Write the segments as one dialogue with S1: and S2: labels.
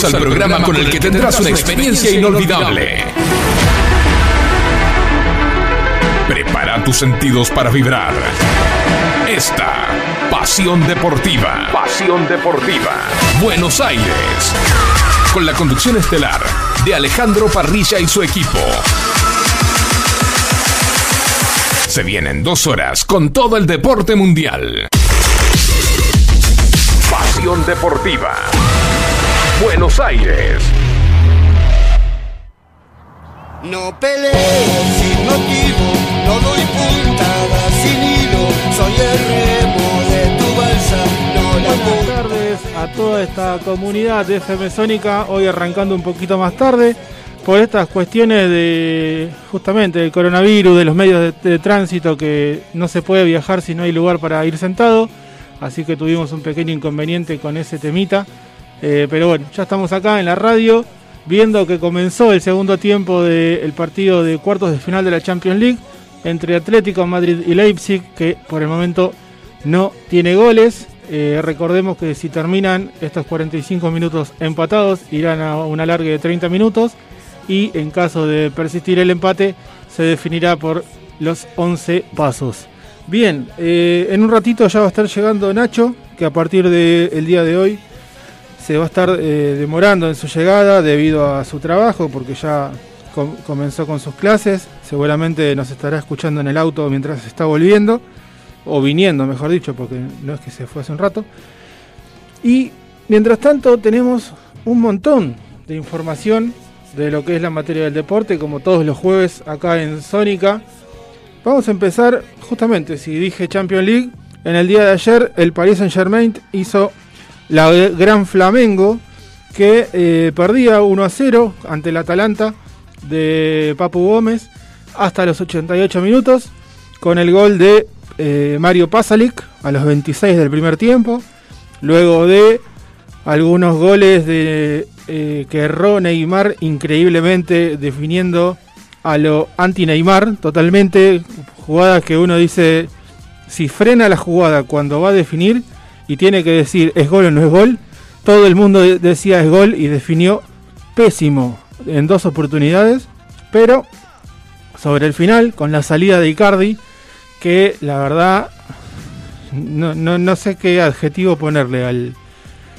S1: Bienvenidos al programa con el que tendrás una experiencia inolvidable. Prepara tus sentidos para vibrar. Esta Pasión Deportiva. Pasión Deportiva. Buenos Aires. Con la conducción estelar de Alejandro Parrilla y su equipo. Se vienen dos horas con todo el deporte mundial. Pasión Deportiva. Buenos Aires.
S2: No peleo sin motivo, no doy puntada sin hilo, soy el remo de tu balsa, no la
S3: Buenas tardes a toda esta comunidad de FM Sónica, hoy arrancando un poquito más tarde por estas cuestiones de justamente del coronavirus, de los medios de, de tránsito que no se puede viajar si no hay lugar para ir sentado, así que tuvimos un pequeño inconveniente con ese temita, Eh, pero bueno, ya estamos acá en la radio viendo que comenzó el segundo tiempo del partido de cuartos de final de la Champions League entre Atlético Madrid y Leipzig, que por el momento no tiene goles. Eh, recordemos que si terminan estos 45 minutos empatados, irán a una larga de 30 minutos y en caso de persistir el empate, se definirá por los 11 pasos. Bien, eh, en un ratito ya va a estar llegando Nacho, que a partir del día de hoy se va a estar eh, demorando en su llegada debido a su trabajo, porque ya com- comenzó con sus clases. Seguramente nos estará escuchando en el auto mientras está volviendo, o viniendo, mejor dicho, porque no es que se fue hace un rato. Y mientras tanto tenemos un montón de información de lo que es la materia del deporte, como todos los jueves acá en Sónica. Vamos a empezar justamente, si dije Champions League, en el día de ayer el Paris Saint Germain hizo la Gran Flamengo que eh, perdía 1 a 0 ante el Atalanta de Papu Gómez hasta los 88 minutos con el gol de eh, Mario Pasalic a los 26 del primer tiempo, luego de algunos goles de eh, que erró Neymar increíblemente definiendo a lo anti-Neymar totalmente, jugadas que uno dice si frena la jugada cuando va a definir y tiene que decir es gol o no es gol, todo el mundo de- decía es gol y definió pésimo en dos oportunidades, pero sobre el final, con la salida de Icardi, que la verdad no, no, no sé qué adjetivo ponerle al,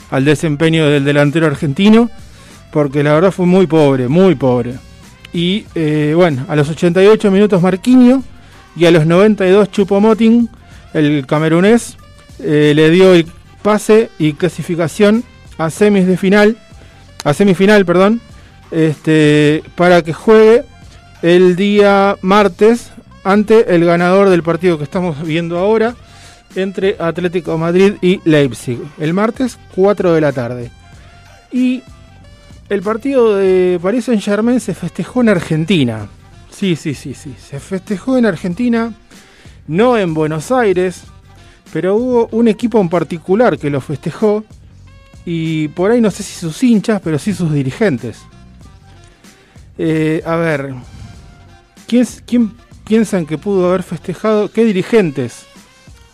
S3: al desempeño del delantero argentino, porque la verdad fue muy pobre, muy pobre. Y eh, bueno, a los 88 minutos Marquinho y a los 92 Chupomoting, el camerunés, eh, le dio el pase y clasificación a semis de final, a semifinal, perdón, este, para que juegue el día martes ante el ganador del partido que estamos viendo ahora entre Atlético Madrid y Leipzig. El martes 4 de la tarde. Y el partido de Paris Saint Germain se festejó en Argentina. Sí, sí, sí, sí. Se festejó en Argentina, no en Buenos Aires, pero hubo un equipo en particular que lo festejó. Y por ahí no sé si sus hinchas, pero sí sus dirigentes. Eh, a ver, ¿quién, ¿quién piensan que pudo haber festejado? ¿Qué dirigentes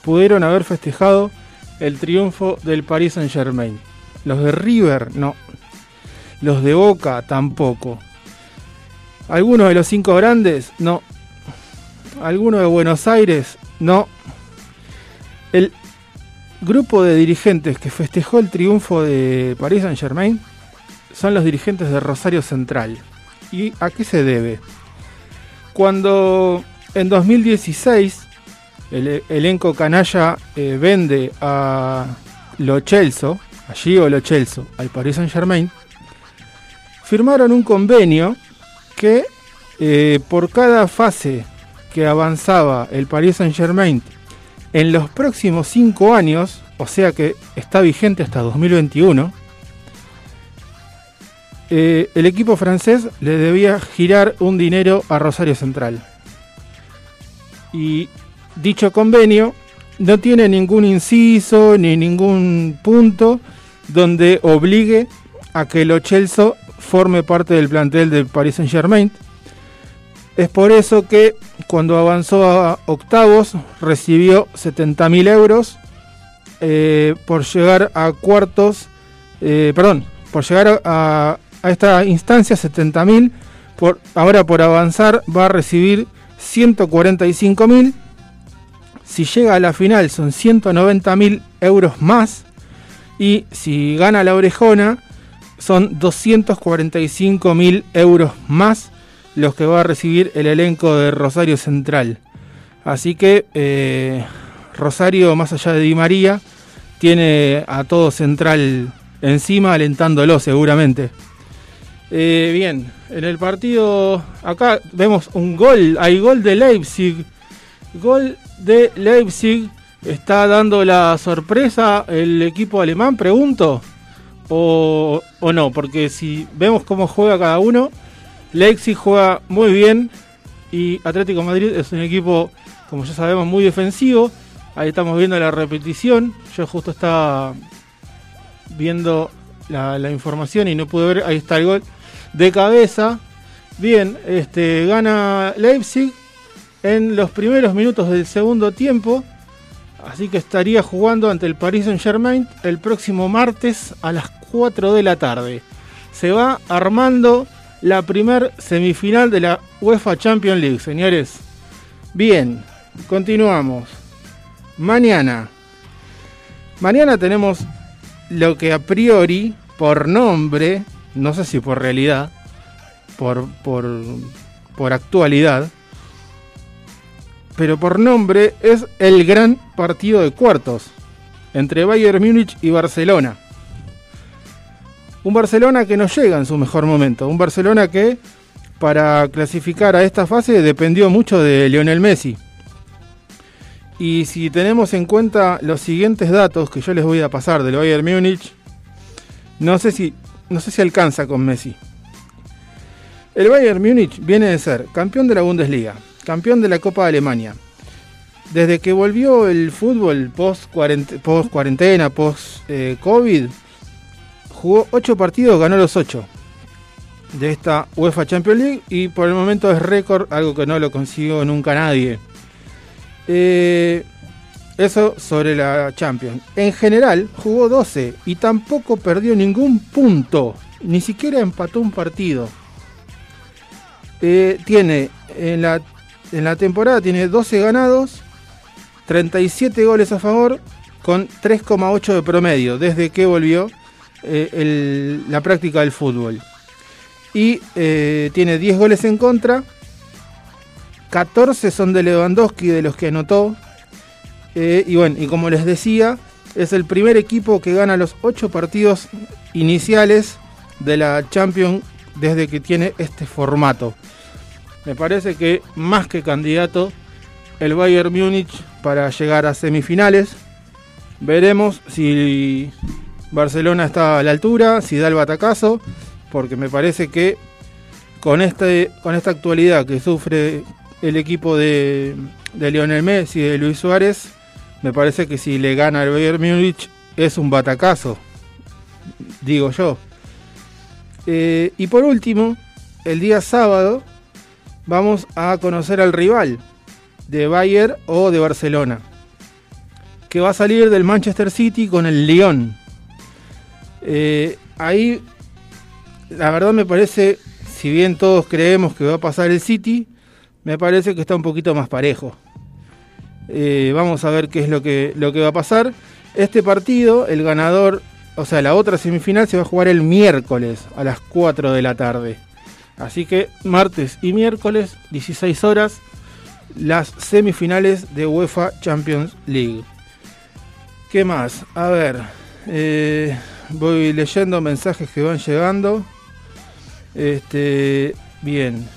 S3: pudieron haber festejado el triunfo del Paris Saint Germain? Los de River, no. Los de Boca, tampoco. ¿Algunos de los cinco grandes? No. ¿Alguno de Buenos Aires? No. El grupo de dirigentes que festejó el triunfo de Paris Saint Germain son los dirigentes de Rosario Central. ¿Y a qué se debe? Cuando en 2016 el e- elenco canalla eh, vende a Lo Celso, a Gio Lo Celso, al Paris Saint Germain, firmaron un convenio que eh, por cada fase que avanzaba el Paris Saint Germain en los próximos cinco años, o sea que está vigente hasta 2021, eh, el equipo francés le debía girar un dinero a Rosario Central. Y dicho convenio no tiene ningún inciso ni ningún punto donde obligue a que Lo Celso forme parte del plantel del Paris Saint Germain. Es por eso que cuando avanzó a octavos recibió 70.000 euros eh, por llegar a cuartos, eh, perdón, por llegar a, esta instancia, 70.000. Por, ahora por avanzar va a recibir 145.000. Si llega a la final son 190.000 euros más. Y si gana la orejona son 245.000 euros más los que va a recibir el elenco de Rosario Central. Así que eh, Rosario, más allá de Di María, tiene a todo Central encima, alentándolo seguramente. Eh, bien, en el partido acá vemos un gol, hay gol de Leipzig. Gol de Leipzig. ¿Está dando la sorpresa el equipo alemán, pregunto? O, o no, porque si vemos cómo juega cada uno, Leipzig juega muy bien y Atlético Madrid es un equipo, como ya sabemos, muy defensivo. Ahí estamos viendo la repetición. Yo justo estaba viendo la, información y no pude ver. Ahí está el gol de cabeza. Bien, este, gana Leipzig en los primeros minutos del segundo tiempo. Así que estaría jugando ante el Paris Saint Germain el próximo martes a las 4 de la tarde. Se va armando la primer semifinal de la UEFA Champions League, señores. Bien, continuamos. Mañana. Mañana tenemos lo que a priori, por nombre, no sé si por realidad, por, por, por actualidad, pero por nombre es el gran partido de cuartos entre Bayern Múnich y Barcelona. Un Barcelona que no llega en su mejor momento, un Barcelona que para clasificar a esta fase dependió mucho de Lionel Messi. Y si tenemos en cuenta los siguientes datos que yo les voy a pasar del Bayern Múnich, no sé si no sé si alcanza con Messi. El Bayern Múnich viene de ser campeón de la Bundesliga, campeón de la Copa de Alemania. Desde que volvió el fútbol post cuarentena, post eh, jugó 8 partidos, ganó los 8 de esta UEFA Champions League y por el momento es récord, algo que no lo consiguió nunca nadie. Eh, eso sobre la Champions. En general jugó 12 y tampoco perdió ningún punto, ni siquiera empató un partido. Eh, tiene en la, en la temporada tiene 12 ganados, 37 goles a favor, con 3,8 de promedio desde que volvió eh, la práctica del fútbol. Y eh, tiene 10 goles en contra, 14 son de Lewandowski de los que anotó. Eh, y bueno, y como les decía, es el primer equipo que gana los 8 partidos iniciales de la Champions desde que tiene este formato. Me parece que más que candidato el Bayern Múnich para llegar a semifinales. Veremos si Barcelona está a la altura, si da el batacazo, porque me parece que con, este, con esta actualidad que sufre el equipo de, de Lionel Messi y de Luis Suárez, me parece que si le gana el Bayern Múnich es un batacazo, digo yo. Eh, y por último, el día sábado vamos a conocer al rival de Bayern o de Barcelona, que va a salir del Manchester City con el Lyon. Eh, ahí, la verdad me parece, si bien todos creemos que va a pasar el City, me parece que está un poquito más parejo. Eh, vamos a ver qué es lo que, lo que va a pasar. Este partido, el ganador, o sea, la otra semifinal se va a jugar el miércoles a las 4 de la tarde. Así que martes y miércoles, 16 horas, las semifinales de UEFA Champions League. ¿Qué más? A ver, eh, voy leyendo mensajes que van llegando. Este, bien,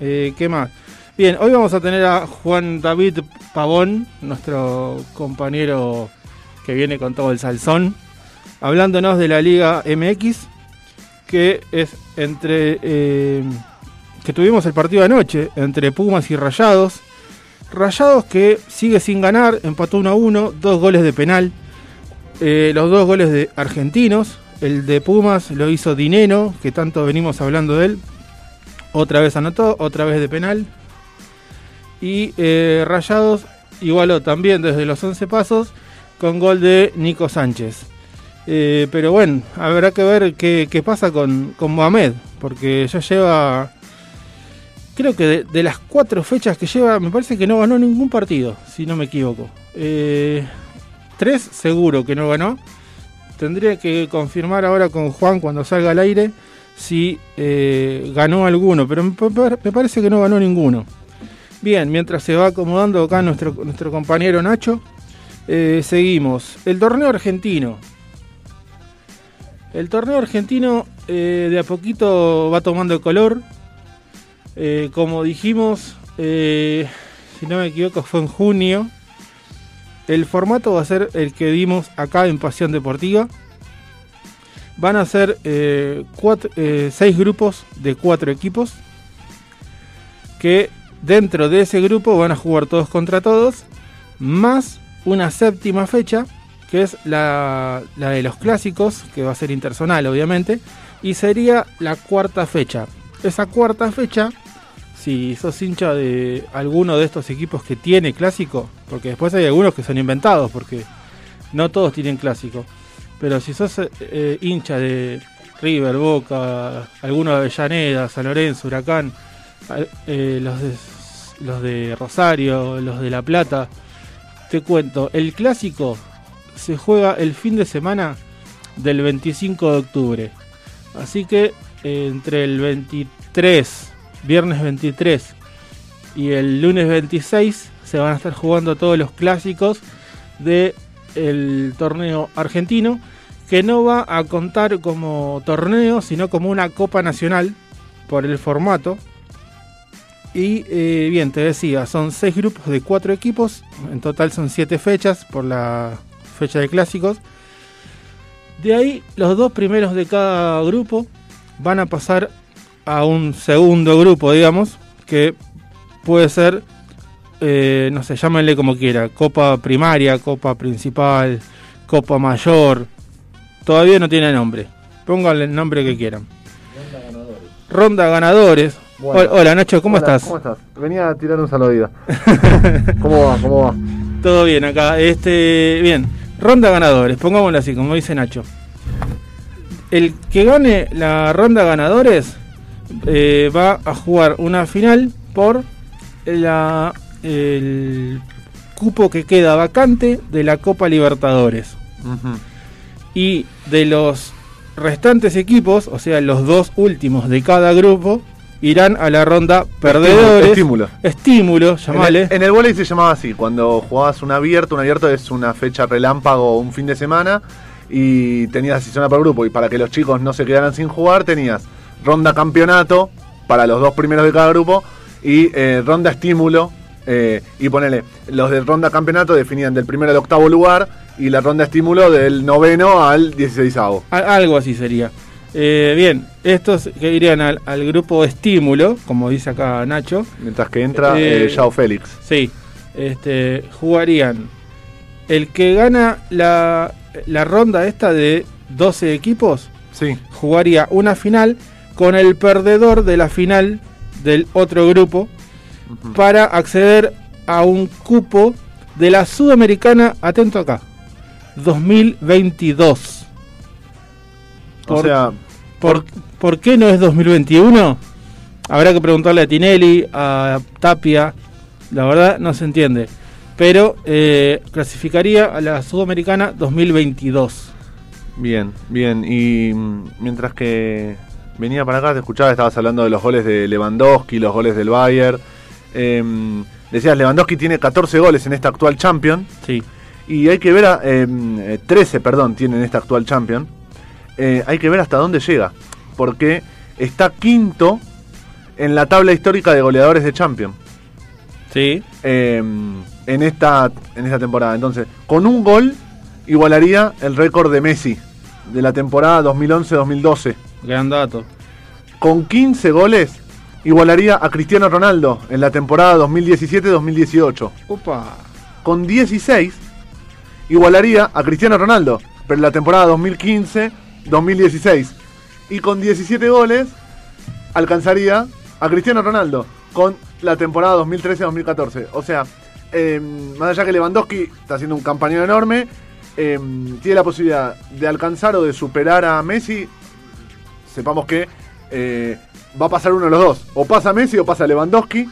S3: eh, ¿qué más? Bien, hoy vamos a tener a Juan David Pavón, nuestro compañero que viene con todo el salzón, hablándonos de la Liga MX, que es entre... Eh, que tuvimos el partido anoche entre Pumas y Rayados. Rayados que sigue sin ganar, empató 1 a 1, dos goles de penal. Eh, los dos goles de argentinos. El de Pumas lo hizo Dineno, que tanto venimos hablando de él. Otra vez anotó, otra vez de penal. Y eh, Rayados igualó también desde los 11 pasos con gol de Nico Sánchez. Eh, pero bueno, habrá que ver qué, pasa con, con Mohamed, porque ya lleva, creo que de, de las cuatro fechas que lleva, me parece que no ganó ningún partido, si no me equivoco. Eh, tres seguro que no ganó. Tendría que confirmar ahora con Juan cuando salga al aire si eh, ganó alguno, pero me, pa- me parece que no ganó ninguno. Bien, mientras se va acomodando acá nuestro, nuestro compañero Nacho, eh, seguimos. El torneo argentino. El torneo argentino eh, de a poquito va tomando color. Eh, como dijimos, si no me equivoco, fue en junio. El formato va a ser el que dimos acá en Pasión Deportiva. Van a ser eh, eh, seis grupos de cuatro equipos. Que dentro de ese grupo van a jugar todos contra todos. Más una séptima fecha, que es la, la de los clásicos, que va a ser intersonal obviamente. Y sería la cuarta fecha. Esa cuarta fecha si sos hincha de alguno de estos equipos que tiene clásico, porque después hay algunos que son inventados, porque no todos tienen clásico, pero si sos eh, hincha de River, Boca, alguno de Avellaneda, San Lorenzo, Huracán, eh, los, de, los de Rosario, los de La Plata, te cuento, el clásico se juega el fin de semana del 25 de octubre, así que eh, entre el 23 viernes 23 y el lunes 26 se van a estar jugando todos los clásicos del el torneo argentino que no va a contar como torneo sino como una copa nacional por el formato. Y eh, bien te decía son seis grupos de cuatro equipos en total son siete fechas por la fecha de clásicos. De ahí los dos primeros de cada grupo van a pasar a un segundo grupo, digamos, que puede ser, eh, no sé, llámenle como quiera, copa primaria, copa principal, copa mayor, todavía no tiene nombre, pónganle el nombre que quieran. Ronda ganadores.
S4: Bueno.
S3: Hola, hola, Nacho, ¿cómo
S4: Hola,
S3: estás?
S4: ¿Cómo estás? Venía a tirar un saludito. ¿Cómo va? ¿Cómo va?
S3: Todo bien acá. Este, bien. Ronda ganadores, pongámoslo así, como dice Nacho. El que gane la ronda ganadores eh, va a jugar una final por la, el cupo que queda vacante de la Copa Libertadores. Y de los restantes equipos, o sea, los dos últimos de cada grupo, irán a la ronda perdedores.
S4: Estímulo.
S3: Estímulo, llamale.
S4: En el, en el se llamaba así, cuando jugabas un abierto, un abierto es una fecha relámpago un fin de semana y tenías zona por grupo y para que los chicos no se quedaran sin jugar tenías ronda campeonato para los dos primeros de cada grupo y eh, ronda estímulo eh, y ponele, los de ronda campeonato definían del primero al octavo lugar y la ronda estímulo del noveno al dieciséisavo.
S3: Al- algo así sería. Eh, bien, estos que irían al, al grupo estímulo, como dice acá Nacho,
S4: Mientras que entra
S3: Eh,
S4: eh, Yao Félix.
S3: sí, este, jugarían el que gana la, la ronda esta de 12 equipos,
S4: Sí.
S3: jugaría una final con el perdedor de la final del otro grupo para acceder a un cupo de la Sudamericana, atento acá, 2022.
S4: O
S3: Por-
S4: sea,
S3: ¿Por, por qué no es 2021? Habrá que preguntarle a Tinelli, a Tapia. La verdad no se entiende. Pero eh, clasificaría a la Sudamericana 2022.
S4: Bien, bien. Y mm, mientras que venía para acá, te escuchaba, estabas hablando de los goles de Lewandowski, los goles del Bayern. Em, decías, Lewandowski tiene 14 goles en esta actual Champion.
S3: Sí.
S4: Y hay que ver, a, em, eh, 13, perdón, tiene en esta actual Champion. Eh, hay que ver hasta dónde llega. Porque está quinto en la tabla histórica de goleadores de Champion.
S3: Sí.
S4: em, en, esta, en esta temporada. Entonces, con un gol igualaría el récord de Messi de la temporada 2011-2012.
S3: Gran dato.
S4: Con 15 goles igualaría a Cristiano Ronaldo en la temporada 2017-2018.
S3: Opa.
S4: Con 16 igualaría a Cristiano Ronaldo, pero en la temporada 2015-2016. Y con 17 goles alcanzaría a Cristiano Ronaldo con la temporada 2013-2014. O sea, eh, más allá que Lewandowski está haciendo un campañón enorme, eh, tiene la posibilidad de alcanzar o de superar a Messi, sepamos que eh, va a pasar uno de los dos. O pasa Messi o pasa Lewandowski.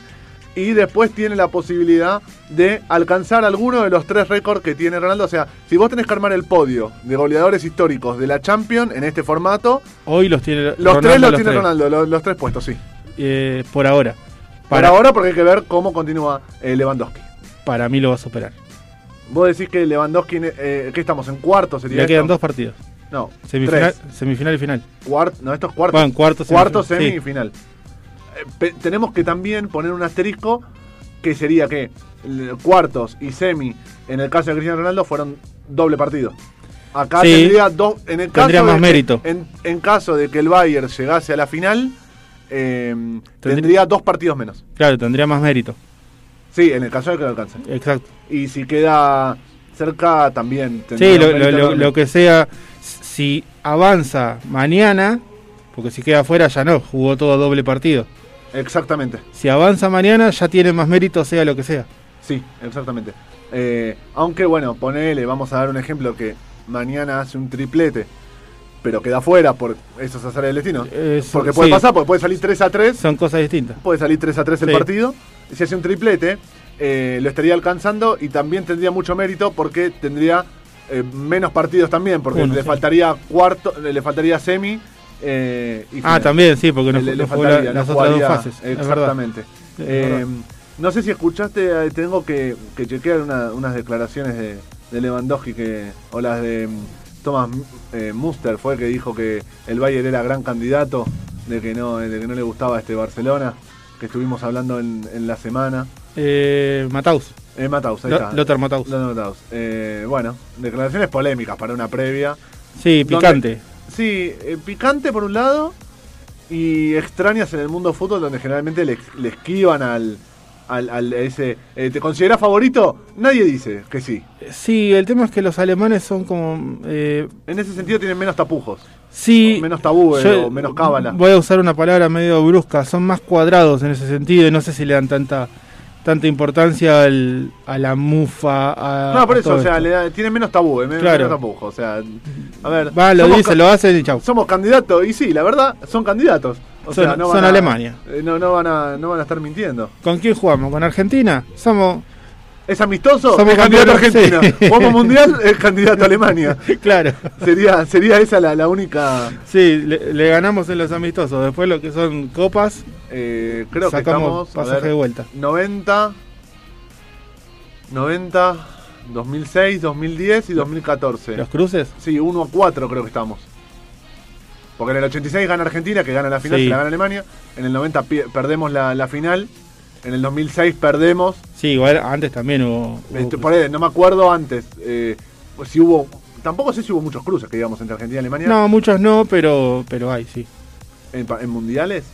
S4: Y después tiene la posibilidad de alcanzar alguno de los tres récords que tiene Ronaldo. O sea, si vos tenés que armar el podio de goleadores históricos de la Champions en este formato,
S3: Hoy los tiene
S4: los
S3: Ronaldo,
S4: tres los
S3: los
S4: tiene
S3: tres.
S4: Ronaldo, los, los tres puestos, sí.
S3: Eh, por ahora.
S4: Para ahora porque hay que ver cómo continúa eh, Lewandowski.
S3: Para mí lo va a superar.
S4: Vos decís que Lewandowski, eh, ¿qué estamos? ¿En cuarto sería
S3: Le quedan dos partidos.
S4: No,
S3: Semifinal,
S4: tres.
S3: semifinal y final.
S4: Cuart- no, esto es cuarto.
S3: Bueno, cuarto,
S4: Cuarto,
S3: semifinal,
S4: semi y final. Eh, tenemos que también poner un asterisco que sería que cuartos y semi, en el caso de Cristiano Ronaldo, fueron doble partido. Acá
S3: Sí.
S4: tendría dos. En el caso de
S3: más
S4: que-
S3: mérito.
S4: En, en caso de que el Bayern llegase a la final, eh,
S3: Tendría-
S4: tendría dos partidos menos.
S3: Claro, tendría más mérito.
S4: Sí, en el caso de que lo alcance.
S3: Exacto.
S4: Y si queda cerca, también
S3: Sí, lo, lo- lo- lo que sea, si avanza mañana, porque si queda afuera ya no, jugó todo doble partido.
S4: Exactamente.
S3: Si avanza mañana ya tiene más mérito, sea lo que sea.
S4: Sí, exactamente. Eh, aunque bueno, ponele, vamos a dar un ejemplo que mañana hace un triplete, pero queda fuera por eso es hacer el destino.
S3: Eh,
S4: porque puede
S3: sí.
S4: pasar, porque puede salir 3 a 3,
S3: Son cosas distintas.
S4: puede salir 3 a 3 el partido. Si hace un triplete, eh, lo estaría alcanzando y también tendría mucho mérito porque tendría eh, menos partidos también, porque
S3: Uno,
S4: le
S3: sí.
S4: faltaría cuarto, le faltaría semi. eh, y
S3: Ah, también, sí, porque no,
S4: le,
S3: no la-
S4: faltaría,
S3: las otras dos fases.
S4: Exactamente. Eh, no sé si escuchaste, eh, tengo que, que chequear una- unas declaraciones de, de Lewandowski que, o las de mm, Thomas eh, Muster, fue el que dijo que el Bayern era gran candidato, de que no, de que no le gustaba este Barcelona, que estuvimos hablando en, en la semana.
S3: Eh, Mataus.
S4: Eh, Mataus, ahí está.
S3: Lothar Matthaus.
S4: Lothar Matthaus. Eh, bueno, declaraciones polémicas para una previa.
S3: Sí,
S4: Donde-
S3: picante.
S4: Sí, eh, picante por un lado y extrañas en el mundo fútbol donde generalmente le, le esquivan al, al, al ese... eh, ¿Te consideras favorito? Nadie dice que sí.
S3: Sí, el tema es que los alemanes son como... eh,
S4: En ese sentido tienen menos tapujos,
S3: sí,
S4: menos tabúes o menos cábala.
S3: Voy a usar una palabra medio brusca, son más cuadrados en ese sentido y no sé si le dan tanta tanta importancia al- a la mufa. A,
S4: No, por
S3: a
S4: eso, o sea, le da- tienen menos tabúes, menos,
S3: Claro.
S4: menos tapujos. O sea, a ver...
S3: Va, lo dice, lo hacen y chau.
S4: Somos candidatos, y sí, la verdad, son candidatos. O
S3: Son-
S4: sea, no
S3: son
S4: van a-
S3: Alemania.
S4: eh, No, no, van a, no van a estar mintiendo.
S3: ¿Con quién jugamos? ¿Con Argentina? Somos...
S4: ¿Es amistoso?
S3: Somos
S4: candidato a Argentina.
S3: sí.
S4: Jugamos mundial, es candidato a Alemania.
S3: claro.
S4: Sería, sería esa la, la única.
S3: Sí, le, le ganamos en los amistosos. Después lo que son copas,
S4: eh, creo que
S3: sacamos
S4: estamos. a
S3: pasaje
S4: ver,
S3: de vuelta.
S4: 90, 90, 2006, 2010 y 2014.
S3: ¿Los cruces?
S4: Sí, 1 a 4 creo que estamos. Porque en el 86 gana Argentina, que gana la final,
S3: Sí.
S4: se la gana Alemania. En el 90 pi- perdemos la, la final. En el 2006 perdemos.
S3: Sí, igual antes también hubo... hubo
S4: Este, por ahí, no me acuerdo antes. eh, pues si hubo. Tampoco sé si hubo muchos cruces que digamos entre Argentina y Alemania.
S3: No, muchos no, pero, pero hay, sí.
S4: En, mundiales.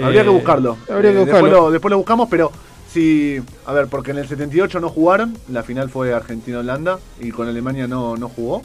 S4: Habría
S3: Eh,
S4: que buscarlo.
S3: Habría
S4: Eh,
S3: que
S4: después,
S3: buscarlo.
S4: lo, después lo buscamos, pero si. A ver, porque en el 78 no jugaron. La final fue Argentina-Holanda. Y con Alemania no, no jugó.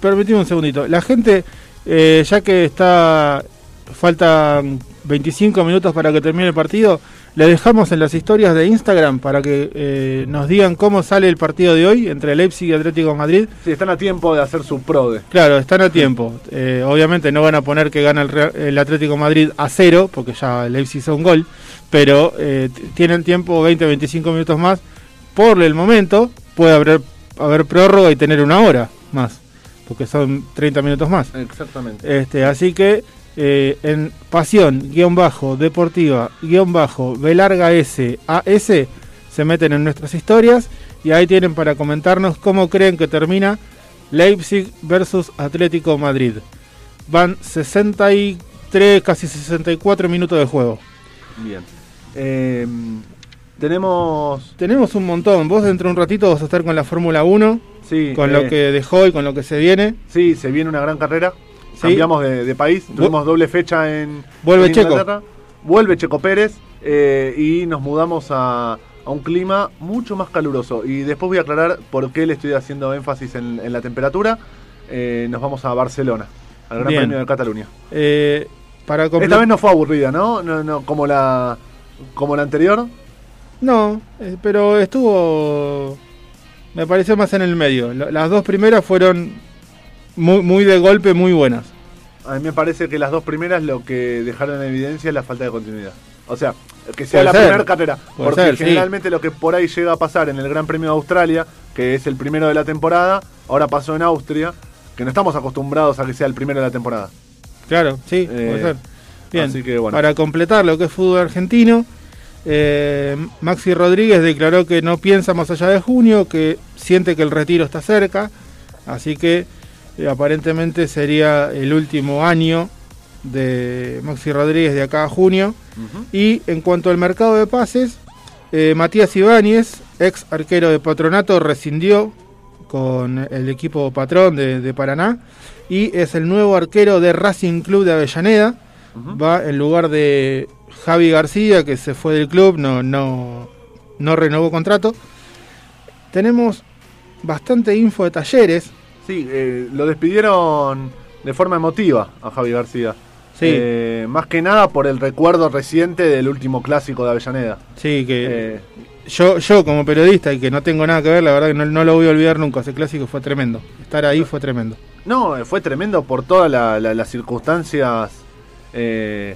S3: Permitime un segundito. La gente, eh, ya que está faltan 25 minutos para que termine el partido, le dejamos en las historias de Instagram para que eh, nos digan cómo sale el partido de hoy entre Leipzig y Atlético de Madrid.
S4: Sí, están a tiempo de hacer su prode.
S3: Claro, están a tiempo. Eh, obviamente no van a poner que gana el, Real- el Atlético de Madrid a cero, porque ya Leipzig hizo un gol, pero eh, tienen tiempo 20-25 minutos más. Por el momento puede haber, haber prórroga y tener una hora más, porque son 30 minutos más.
S4: Exactamente.
S3: Este, así que eh, en pasión, guion bajo, deportiva, guion bajo, B larga S, AS, se meten en nuestras historias y ahí tienen para comentarnos cómo creen que termina Leipzig versus Atlético Madrid. Van 63, casi 64 minutos de juego.
S4: Bien. Eh, tenemos.
S3: Tenemos un montón. Vos dentro de un ratito vas a estar con la Fórmula 1,
S4: Sí,
S3: con
S4: eh,
S3: lo que dejó y con lo que se viene.
S4: Sí, se viene una gran carrera.
S3: Sí.
S4: Cambiamos de, de país. Tuvimos doble fecha en.
S3: Vuelve
S4: en
S3: Checo.
S4: Inglaterra. Vuelve Checo Pérez. eh, y nos mudamos a, a un clima mucho más caluroso. Y después voy a aclarar por qué le estoy haciendo énfasis en, en la temperatura. Eh, nos vamos a Barcelona, al Gran
S3: Bien.
S4: Premio de Cataluña.
S3: Eh, para
S4: Esta vez no fue aburrida, ¿no? No, no como la como la anterior.
S3: No, pero estuvo Me pareció más en el medio. Las dos primeras fueron muy, muy de golpe, muy buenas.
S4: A mí me parece que las dos primeras lo que dejaron en evidencia es la falta de continuidad. O sea, que sea
S3: Puede
S4: la
S3: ser.
S4: primera carrera.
S3: Puede
S4: Porque
S3: ser, sí.
S4: generalmente lo que por ahí llega a pasar en el Gran Premio de Australia, que es el primero de la temporada, ahora pasó en Austria, que no estamos acostumbrados a que sea el primero de la temporada.
S3: Claro, sí,
S4: Eh,
S3: puede ser. Bien,
S4: así que bueno.
S3: para completar lo que es fútbol argentino, eh, Maxi Rodríguez declaró que no piensa más allá de junio, que siente que el retiro está cerca, así que eh, aparentemente sería el último año de Maxi Rodríguez de acá a junio. Y en cuanto al mercado de pases, eh, Matías Ibáñez, ex arquero de Patronato, rescindió con el equipo patrón de, de Paraná y es el nuevo arquero de Racing Club de Avellaneda. Va en lugar de Javi García, que se fue del club, no, no, no renovó contrato. Tenemos bastante info de talleres.
S4: Sí, eh, lo despidieron de forma emotiva a Javi García.
S3: Sí.
S4: Eh, más que nada por el recuerdo reciente del último clásico de Avellaneda.
S3: Sí, que
S4: Eh,
S3: yo, yo como periodista y que no tengo nada que ver, la verdad que no, no lo voy a olvidar nunca. Ese clásico fue tremendo. Estar ahí fue tremendo.
S4: No, fue tremendo por todas la- la- las circunstancias eh,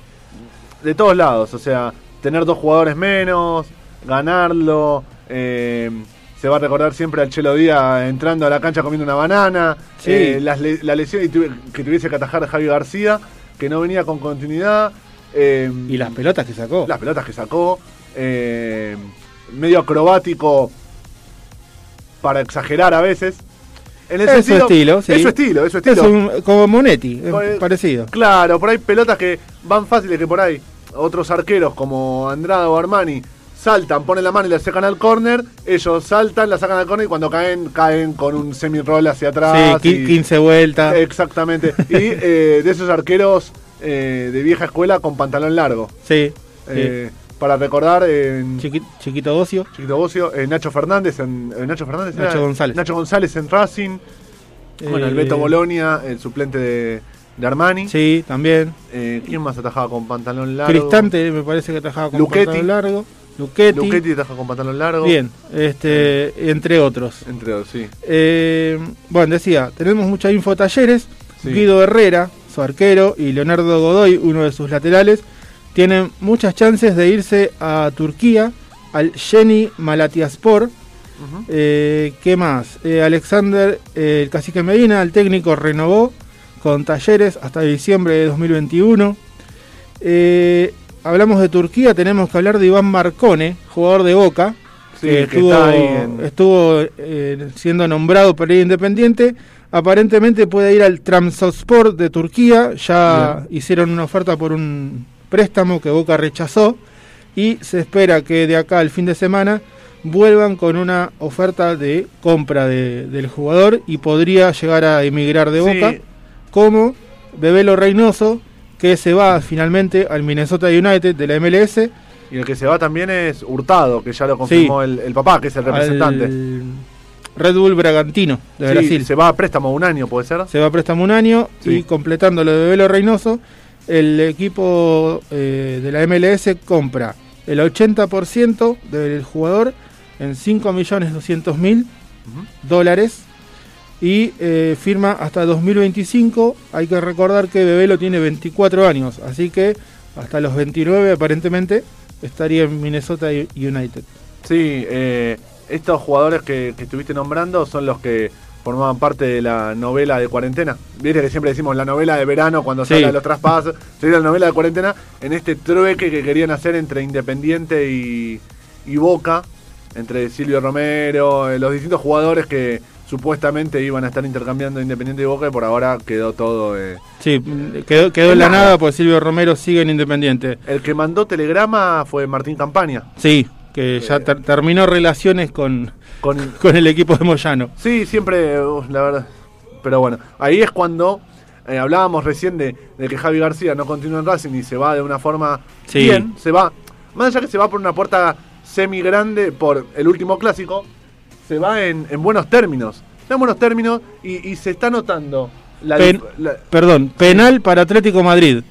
S4: de todos lados. O sea, tener dos jugadores menos, ganarlo. Se va a recordar siempre al Chelo Díaz entrando a la cancha comiendo una banana.
S3: Sí.
S4: eh, la lesión que tuviese que atajar a Javi García, que no venía con continuidad. eh,
S3: Y las pelotas que sacó.
S4: las pelotas que sacó, eh, medio acrobático para exagerar a veces. En el
S3: Es su estilo, sí.
S4: Es su estilo, es su
S3: Es
S4: estilo.
S3: un- como Monetti, es parecido.
S4: Claro, por ahí pelotas que van fáciles que por ahí otros arqueros como Andrada o Armani saltan, ponen la mano y la sacan al córner, ellos saltan, la sacan al córner y cuando caen, caen con un semi-roll hacia atrás.
S3: Sí, qui-
S4: y-
S3: 15 vueltas.
S4: Exactamente. y eh, de esos arqueros eh, de vieja escuela con pantalón largo.
S3: sí.
S4: Eh, Para recordar en
S3: sí. Chiqui- chiquito Bocio.
S4: Chiquito Bocio, Nacho Fernández en Nacho Fernández
S3: Nacho
S4: era?
S3: González.
S4: Nacho González en Racing. Bueno, el Beto Bolonia, el suplente de, de Armani.
S3: Sí, también.
S4: ¿Quién más atajaba con pantalón largo?
S3: Cristante me parece que trabajaba con
S4: Luchetti.
S3: pantalón largo. Luchetti.
S4: Luchetti con pantalón largo.
S3: Bien, este, entre otros.
S4: Entre otros, sí.
S3: Eh, bueno, decía, tenemos mucha info de talleres.
S4: Sí.
S3: Guido Herrera, su arquero, y Leonardo Godoy, uno de sus laterales, tienen muchas chances de irse a Turquía, al Yeni Malatyaspor. Eh, ¿Qué más? Eh, Alexander, eh, el cacique Medina, el técnico, renovó con talleres hasta diciembre de 2021. Eh, hablamos de Turquía, tenemos que hablar de Iván Marcone, jugador de Boca,
S4: Sí,
S3: que
S4: que
S3: estuvo,
S4: en-
S3: eh, siendo nombrado por el Independiente. Aparentemente puede ir al Trabzonspor de Turquía. Ya hicieron una oferta por un préstamo que Boca rechazó. Y se espera que de acá al fin de semana vuelvan con una oferta de compra de- del jugador y podría llegar a emigrar de
S4: Sí.
S3: Boca. Como Bebelo Reynoso, que se va finalmente al Minnesota United de la MLS.
S4: Y el que se va también es Hurtado, que ya lo confirmó el, el papá, que es el representante.
S3: Red Bull Bragantino de
S4: Sí,
S3: Brasil.
S4: Se va a préstamo un año, ¿puede ser?
S3: Se va a préstamo un año
S4: Sí.
S3: y completando lo de Bebelo Reynoso, el equipo eh, de la MLS compra el 80% del jugador en 5.200.000 dólares y eh, firma hasta 2025. Hay que recordar que Bebelo tiene 24 años, así que hasta los 29 aparentemente estaría en Minnesota United.
S4: Sí, eh, estos jugadores que, que estuviste nombrando son los que formaban parte de la novela de cuarentena. Viste que siempre decimos la novela de verano cuando
S3: Sí.
S4: de los traspasos. Sería la novela de cuarentena en este trueque que querían hacer entre Independiente y, y Boca, entre Silvio Romero, eh, los distintos jugadores que supuestamente iban a estar intercambiando Independiente y Boca y por ahora quedó todo... eh.
S3: Sí, quedó, quedó en la nada porque Silvio Romero sigue en Independiente.
S4: El que mandó telegrama fue Martín Campaña.
S3: Sí, que ya ter- terminó relaciones con,
S4: Con,
S3: con el equipo de Moyano.
S4: Sí, siempre, uh, la verdad. Pero bueno, ahí es cuando eh, hablábamos recién de, de que Javi García no continúa en Racing y se va de una forma
S3: Sí.
S4: bien, se va, más allá que se va por una puerta semi grande por el último clásico, se va en, en buenos términos. Está en buenos términos y, y se está notando la,
S3: Pen-
S4: dif- la-
S3: Perdón, penal para Atlético Madrid.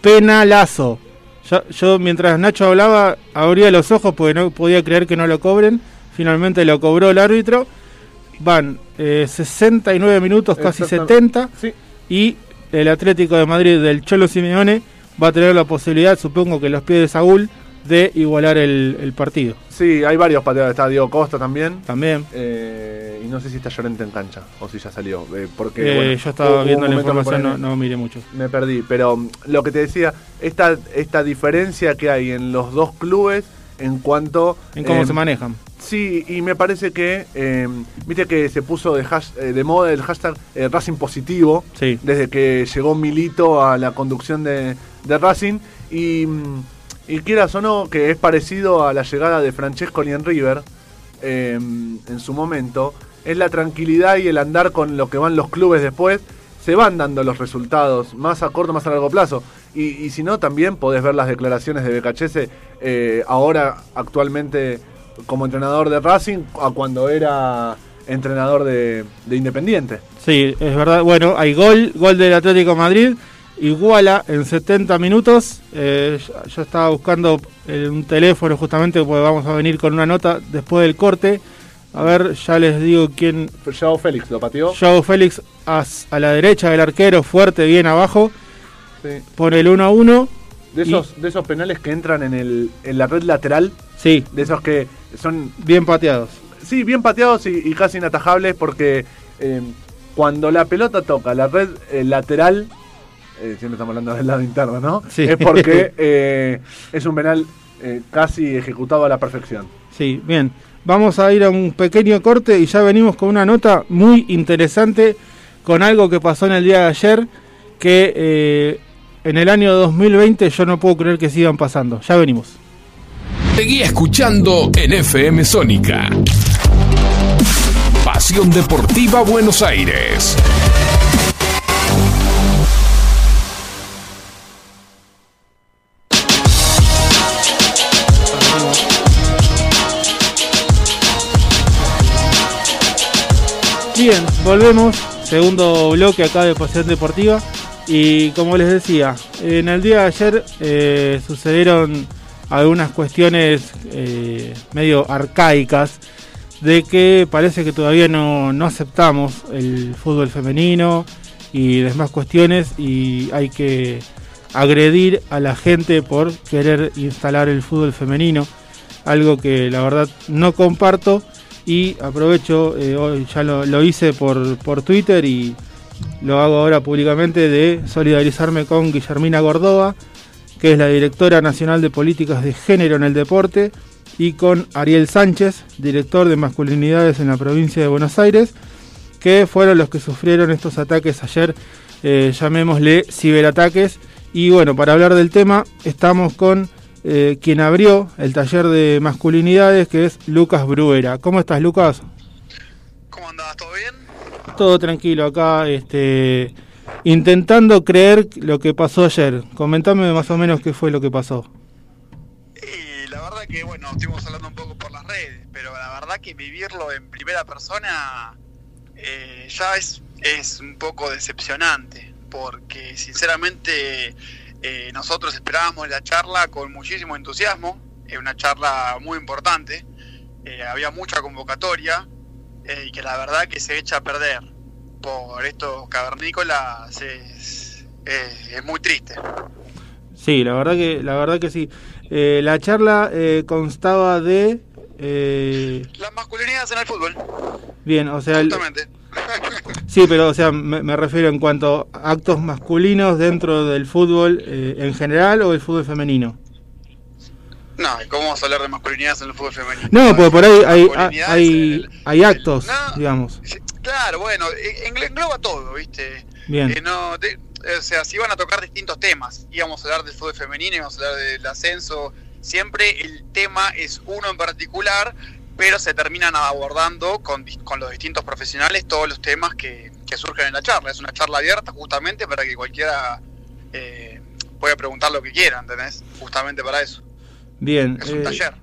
S3: Penalazo. Yo, yo mientras Nacho hablaba abría los ojos porque no podía creer que no lo cobren. Finalmente lo cobró el árbitro. van eh, 69 minutos, casi
S4: Exactamente.
S3: 70,
S4: Sí,
S3: y el Atlético de Madrid del Cholo Simeone va a tener la posibilidad, supongo que los pies de Saúl, de igualar el, el partido.
S4: Sí, hay varios pateadores. Está Diego Costa también.
S3: También.
S4: Eh, y no sé si está Llorente en cancha o si ya salió. eh, porque
S3: Eh,
S4: bueno,
S3: yo estaba viendo la información, no, miré mucho.
S4: Me perdí, pero mm, lo que te decía, esta, esta diferencia que hay en los dos clubes en cuanto...
S3: En cómo
S4: eh,
S3: se manejan.
S4: Sí, y me parece que, eh, viste que se puso de, hash- eh, de moda el hashtag eh, Racing Positivo,
S3: Sí.
S4: desde que llegó Milito a la conducción de, de Racing, y, mm, y quieras o no, que es parecido a la llegada de Francesco en River eh, en su momento, es la tranquilidad y el andar con lo que van los clubes después, se van dando los resultados, más a corto, más a largo plazo. Y, si no, también podés ver las declaraciones de Becachese, eh, ahora actualmente como entrenador de Racing, a cuando era entrenador de, de Independiente.
S3: Sí, es verdad. Bueno, hay gol, gol del Atlético Madrid. Iguala en 70 minutos. Eh, yo- estaba buscando eh, un teléfono justamente porque vamos a venir con una nota después del corte. A ver, ya les digo quién.
S4: Joao Félix lo pateó.
S3: Joao Félix a, a la derecha del arquero, fuerte, bien abajo.
S4: Sí.
S3: Pone el 1 a 1.
S4: De, esos, de esos penales que entran en, el, en la red lateral,
S3: Sí,
S4: de esos que son
S3: bien pateados.
S4: Sí, bien pateados y, y casi inatajables porque eh, cuando la pelota toca la red eh, lateral, eh, siempre estamos hablando del lado interno, ¿no?
S3: Sí.
S4: Es porque eh, es un penal eh, casi ejecutado a la perfección.
S3: Sí, bien. Vamos a ir a un pequeño corte y ya venimos con una nota muy interesante con algo que pasó en el día de ayer que eh, en el año 2020 yo no puedo creer que sigan pasando. Ya venimos.
S1: Seguí escuchando en FM Sónica. Pasión Deportiva Buenos Aires.
S3: Bien, volvemos. Segundo bloque acá de Pasión Deportiva. Y como les decía, en el día de ayer eh, sucedieron algunas cuestiones eh, medio arcaicas de que parece que todavía no, no aceptamos el fútbol femenino y demás cuestiones y hay que agredir a la gente por querer instalar el fútbol femenino, algo que la verdad no comparto y aprovecho, eh, hoy ya lo, hice por, por Twitter y lo hago ahora públicamente de solidarizarme con Guillermina Gordoa, que es la directora nacional de políticas de género en el deporte, y con Ariel Sánchez, director de masculinidades en la provincia de Buenos Aires, que fueron los que sufrieron estos ataques ayer, eh, llamémosle ciberataques. Y bueno, para hablar del tema, estamos con eh, quien abrió el taller de masculinidades, que es Lucas Bruera. ¿Cómo estás, Lucas?
S5: ¿Cómo andabas? ¿Todo bien?
S3: Todo tranquilo acá, este, intentando creer lo que pasó ayer. Comentame más o menos qué fue lo que pasó.
S5: Y la verdad que, bueno, estuvimos hablando un poco por las redes, pero la verdad que vivirlo en primera persona eh, ya es, es un poco decepcionante, porque sinceramente eh, nosotros esperábamos la charla con muchísimo entusiasmo, es una charla muy importante, eh, había mucha convocatoria eh, y que la verdad que se echa a perder por estos cavernícolas es, es- es muy triste.
S3: Sí, la verdad que, la verdad que sí. Eh, la charla eh, constaba de, eh,
S5: Las masculinidades en el fútbol,
S3: bien, o sea, el-. Sí, pero o sea, me, me refiero en cuanto a actos masculinos dentro del fútbol eh, en general o el fútbol femenino.
S5: No, ¿y ¿cómo vamos a hablar de masculinidades en el fútbol femenino?
S3: No, porque por ahí hay,
S5: en
S3: hay,
S5: el-
S3: hay actos,
S5: No,
S3: digamos.
S5: Claro, bueno, engl- engloba todo, ¿viste?
S3: Bien.
S5: Eh, no, de- o sea, si iban a tocar distintos temas, íbamos a hablar del fútbol femenino, íbamos a hablar del ascenso, siempre el tema es uno en particular, pero se terminan abordando con, con los distintos profesionales todos los temas que, que surgen en la charla. Es una charla abierta justamente para que cualquiera eh, pueda preguntar lo que quiera, ¿entendés? Justamente para eso.
S3: Bien.
S5: Es un
S3: eh,
S5: taller,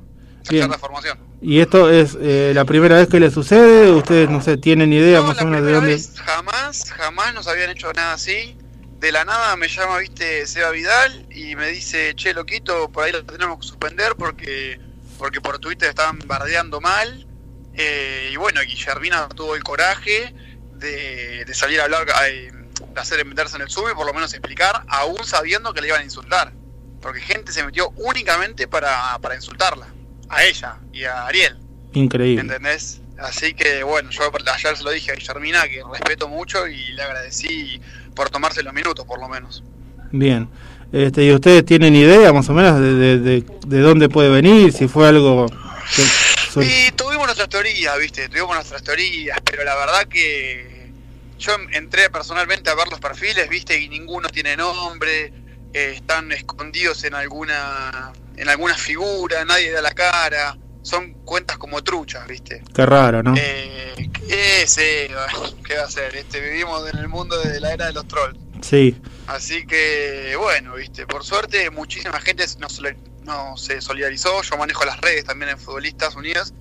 S3: bien.
S5: taller de formación.
S3: ¿Y esto es eh, la primera vez que le sucede? ¿Ustedes, no sé, tienen idea
S5: No,
S3: más o menos de dónde?
S5: vez jamás, jamás nos habían hecho nada así. De la nada me llama, viste, Seba Vidal y me dice, che, loquito, por ahí lo tenemos que suspender porque, porque por Twitter estaban bardeando mal. Eh, y bueno, Guillermina tuvo el coraje de, de salir a hablar, eh, de hacer meterse en el sub y por lo menos explicar, aún sabiendo que le iban a insultar. Porque gente se metió únicamente para, para insultarla, a ella y a Ariel.
S3: Increíble.
S5: ¿Entendés? Así que bueno, yo ayer se lo dije a Guillermina que respeto mucho y le agradecí por tomarse los minutos por lo menos.
S3: Bien. Este, ¿Y ustedes tienen idea más o menos de, de, de, de dónde puede venir? Si fue algo... Que,
S5: Y tuvimos nuestras teorías, viste, tuvimos nuestras teorías, pero la verdad que yo entré personalmente a ver los perfiles, viste, y ninguno tiene nombre, eh, están escondidos en alguna en alguna figura, nadie da la cara, son cuentas como truchas, viste.
S3: Qué raro, ¿no?
S5: Eh, ¿qué, sí, ¿Qué va a ser? Este, vivimos en el mundo de la era de los trolls.
S3: Sí.
S5: Así que, bueno, viste, por suerte muchísima gente nos, se solidarizó. Yo manejo las redes también en Futbolistas Unidos.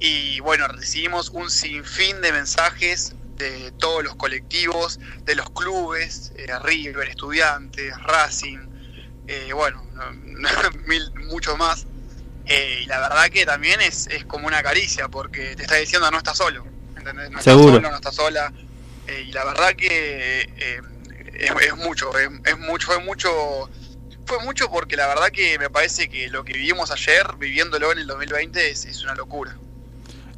S5: Y bueno, recibimos un sinfín de mensajes de todos los colectivos, de los clubes, eh, River, Estudiantes, Racing, eh, bueno, mil, muchos más. Eh, y la verdad que también es, es como una caricia, porque te está diciendo no estás solo, ¿entendés? No estás
S3: Seguro.
S5: solo, no estás sola. Eh, y la verdad que eh, es, es mucho, es, es mucho, fue mucho, fue mucho porque la verdad que me parece que lo que vivimos ayer, viviéndolo en el 2020, es, es una locura.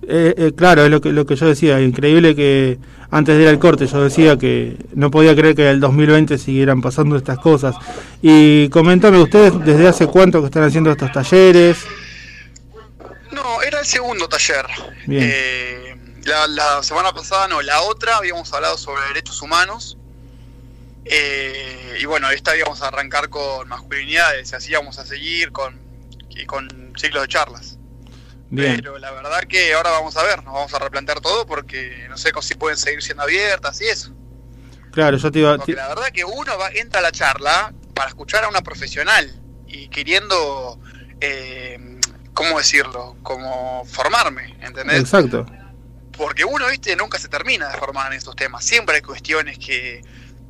S3: Eh, eh, claro, es lo que, lo que yo decía. Increíble que antes de ir al corte yo decía que no podía creer que en el 2020 siguieran pasando estas cosas. Y coméntame, ¿ustedes desde hace cuánto que están haciendo estos talleres?
S5: No, era el segundo taller.
S3: Bien.
S5: Eh, la, la semana pasada, no, la otra habíamos hablado sobre derechos humanos. Eh, y bueno, esta íbamos a arrancar con masculinidades, y así íbamos a seguir con, con ciclos de charlas.
S3: Bien.
S5: Pero la verdad que ahora vamos a ver, nos vamos a replantear todo porque no sé si pueden seguir siendo abiertas y eso.
S3: Claro, yo te iba...
S5: Porque la verdad que uno va, entra a la charla para escuchar a una profesional y queriendo, eh, ¿cómo decirlo? Como formarme, ¿entendés?
S3: Exacto.
S5: Porque uno, viste, nunca se termina de formar en estos temas. Siempre hay cuestiones que,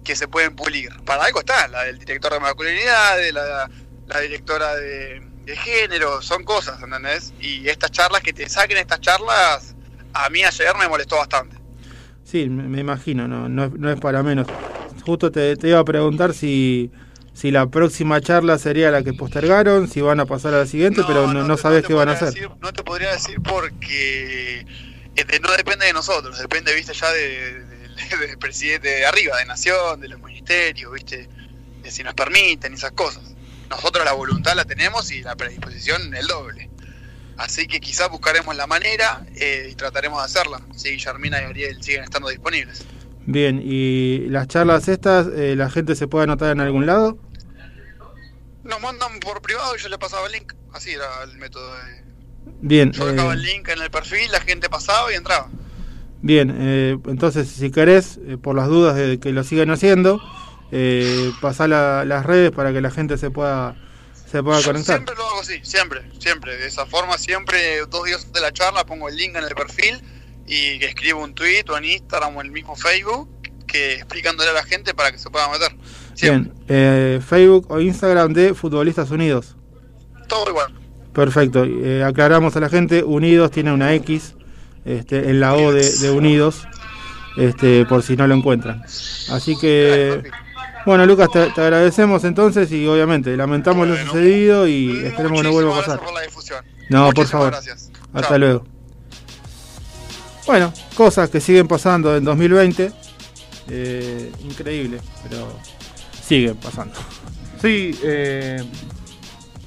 S5: que se pueden pulir. Para algo está, la del director de masculinidades, la, la directora de, de género, son cosas, ¿entendés? Y estas charlas, que te saquen estas charlas, a mí ayer me molestó bastante.
S3: Sí, me, imagino, no, no, es- no es para menos. Justo te, te iba a preguntar si, si la próxima charla sería la que postergaron, si van a pasar a la siguiente, pero no, no sabes qué van a hacer.
S5: decir- no te podría decir porque eh, no depende de nosotros, depende, viste, ya de- de- presidente de arriba, de Nación, de los ministerios, viste, de si nos permiten esas cosas. Nosotros la voluntad la tenemos y la predisposición el doble. Así que quizás buscaremos la manera eh, y trataremos de hacerla, si Guillermina y Ariel siguen estando disponibles.
S3: Bien, y las charlas estas, eh, ¿la gente se puede anotar en algún lado?
S5: Nos mandan por privado y yo le pasaba el link, así era el método de...
S3: Bien,
S5: Yo dejaba
S3: eh,
S5: el link en el perfil, la gente pasaba y entraba.
S3: Bien eh, entonces si querés, eh, por las dudas de que lo sigan haciendo, eh, pasá la- las redes para que la gente se pueda, se pueda conectar.
S5: Siempre lo hago así, siempre, siempre. De esa forma, siempre, dos días de la charla, pongo el link en el perfil y que escribo un tweet o en Instagram o en el mismo Facebook que explicándole a la gente para que se pueda meter. Siempre.
S3: Bien, eh, Facebook o Instagram de Futbolistas Unidos.
S5: Todo igual.
S3: Perfecto, eh, aclaramos a la gente, Unidos tiene una X este, en la O de, de Unidos, este, por si no lo encuentran. Así que, bueno Lucas, te, te agradecemos entonces y obviamente lamentamos lo sucedido y esperemos que no vuelva a pasar.
S5: gracias por la difusión.
S3: No, por favor.
S5: Gracias.
S3: Hasta
S5: Chao.
S3: luego. Bueno, cosas que siguen pasando en 2020, eh, increíble, pero siguen pasando.
S4: Sí, eh,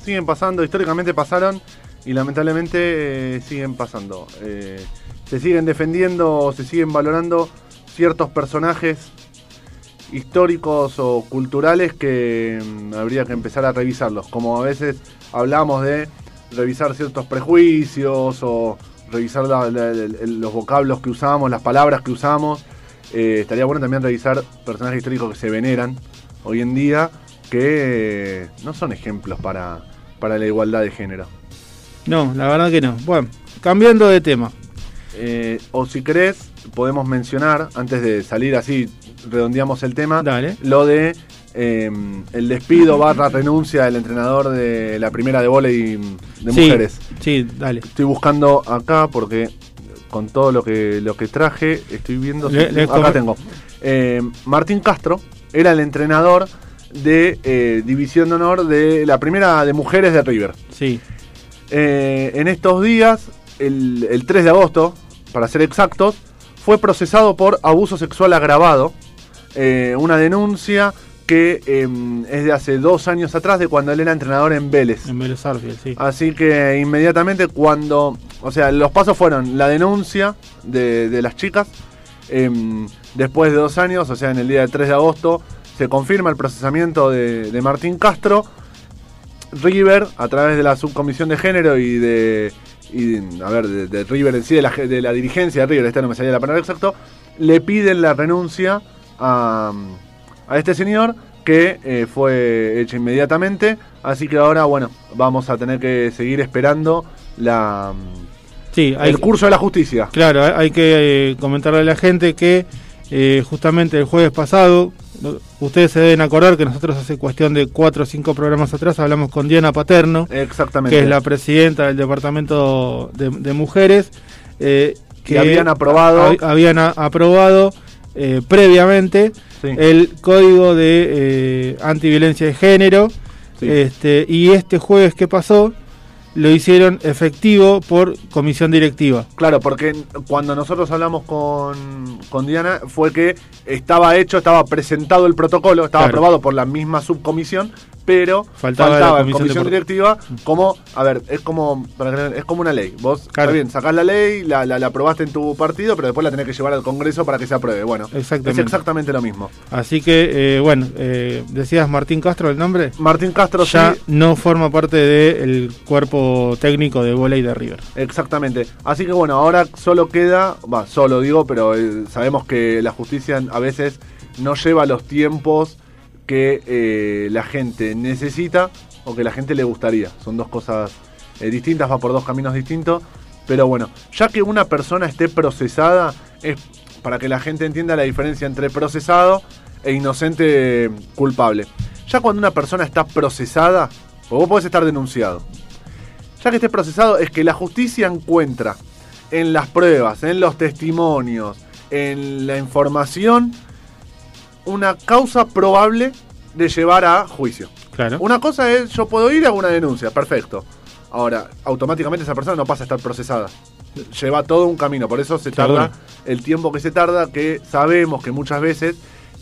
S4: siguen pasando, históricamente pasaron y lamentablemente eh, siguen pasando. Eh, se siguen defendiendo, se siguen valorando ciertos personajes históricos o culturales que mm, habría que empezar a revisarlos. Como a veces hablamos de revisar ciertos prejuicios o revisar la- los vocablos que usamos, las palabras que usamos. Eh, estaría bueno también revisar personajes históricos que se veneran hoy en día que no son ejemplos para, para la igualdad de género.
S3: No, la verdad que no. Bueno, cambiando de tema.
S4: Eh, o si querés, podemos mencionar, antes de salir así, redondeamos el tema,
S3: Dale.
S4: lo de eh, el despido barra renuncia del entrenador de la primera de volei de
S3: Sí,
S4: mujeres.
S3: Sí, dale.
S4: Estoy buscando acá porque con todo lo que lo que traje. Estoy viendo.
S3: Le-
S4: si-
S3: le
S4: acá tengo. Eh, Martín Castro era el entrenador de eh, División de Honor de la primera de mujeres de River.
S3: Sí,
S4: Eh, en estos días, el, el 3 de agosto, para ser exactos, fue procesado por abuso sexual agravado. Eh, una denuncia que eh, es de hace dos años atrás, de cuando él era entrenador en Vélez.
S3: en Vélez Sarsfield, sí.
S4: Así que inmediatamente cuando, o sea, los pasos fueron la denuncia de, de las chicas, em, después de dos años, o sea, en el día del 3 de agosto, se confirma el procesamiento de, de Martín Castro. River, a través de la subcomisión de género y de, y, a ver, de, de River en sí, de la, de la dirigencia de River, esta no me salía la palabra exacto, le piden la renuncia a, a este señor que eh, fue hecha inmediatamente. Así que ahora, bueno, vamos a tener que seguir esperando la,
S3: Sí, hay,
S4: el curso de la justicia.
S3: Claro, hay- hay que eh, comentarle a la gente que eh, justamente el jueves pasado, ustedes se deben acordar que nosotros hace cuestión de cuatro o cinco programas atrás hablamos con Diana Paterno,
S4: Exactamente.
S3: que es la presidenta del Departamento de, de Mujeres, eh,
S4: Que habían aprobado-
S3: hab- habían a- aprobado eh, previamente
S4: Sí.
S3: el Código de eh, Antiviolencia de Género,
S4: Sí.
S3: este, y este jueves que pasó lo hicieron efectivo por comisión directiva.
S4: Claro, porque cuando nosotros hablamos con, con Diana fue que estaba hecho, estaba presentado el protocolo, estaba
S3: Claro.
S4: aprobado por la misma subcomisión, pero
S3: Faltaba
S4: faltaba,
S3: comisión
S4: comisión
S3: de-
S4: directiva como, a ver, es como es como una ley. Vos,
S3: Claro.
S4: está bien, sacás la ley, la, la, la aprobaste en tu partido, pero después la tenés que llevar al Congreso para que se apruebe. Bueno,
S3: Exactamente.
S4: es exactamente lo mismo.
S3: Así que, eh, bueno, eh, decías Martín Castro el nombre.
S4: Martín Castro
S3: Ya
S4: sí,
S3: no forma parte del cuerpo técnico de volei de River.
S4: Exactamente. Así que bueno, ahora solo queda, va, solo digo, pero eh, sabemos que la justicia a veces no lleva los tiempos que eh, la gente necesita o que la gente le gustaría. Son dos cosas eh, distintas, va por dos caminos distintos. Pero bueno, ya que una persona esté procesada, es para que la gente entienda la diferencia entre procesado e inocente culpable. Ya cuando una persona está procesada, o vos podés estar denunciado. Ya que esté procesado, es que la justicia encuentra en las pruebas, en los testimonios, en la información, una causa probable de llevar a juicio.
S3: Claro.
S4: Una cosa es, yo puedo ir a una denuncia, perfecto. Ahora, automáticamente esa persona no pasa a estar procesada. Lleva todo un camino, por eso se tarda el tiempo que se tarda, que sabemos que muchas veces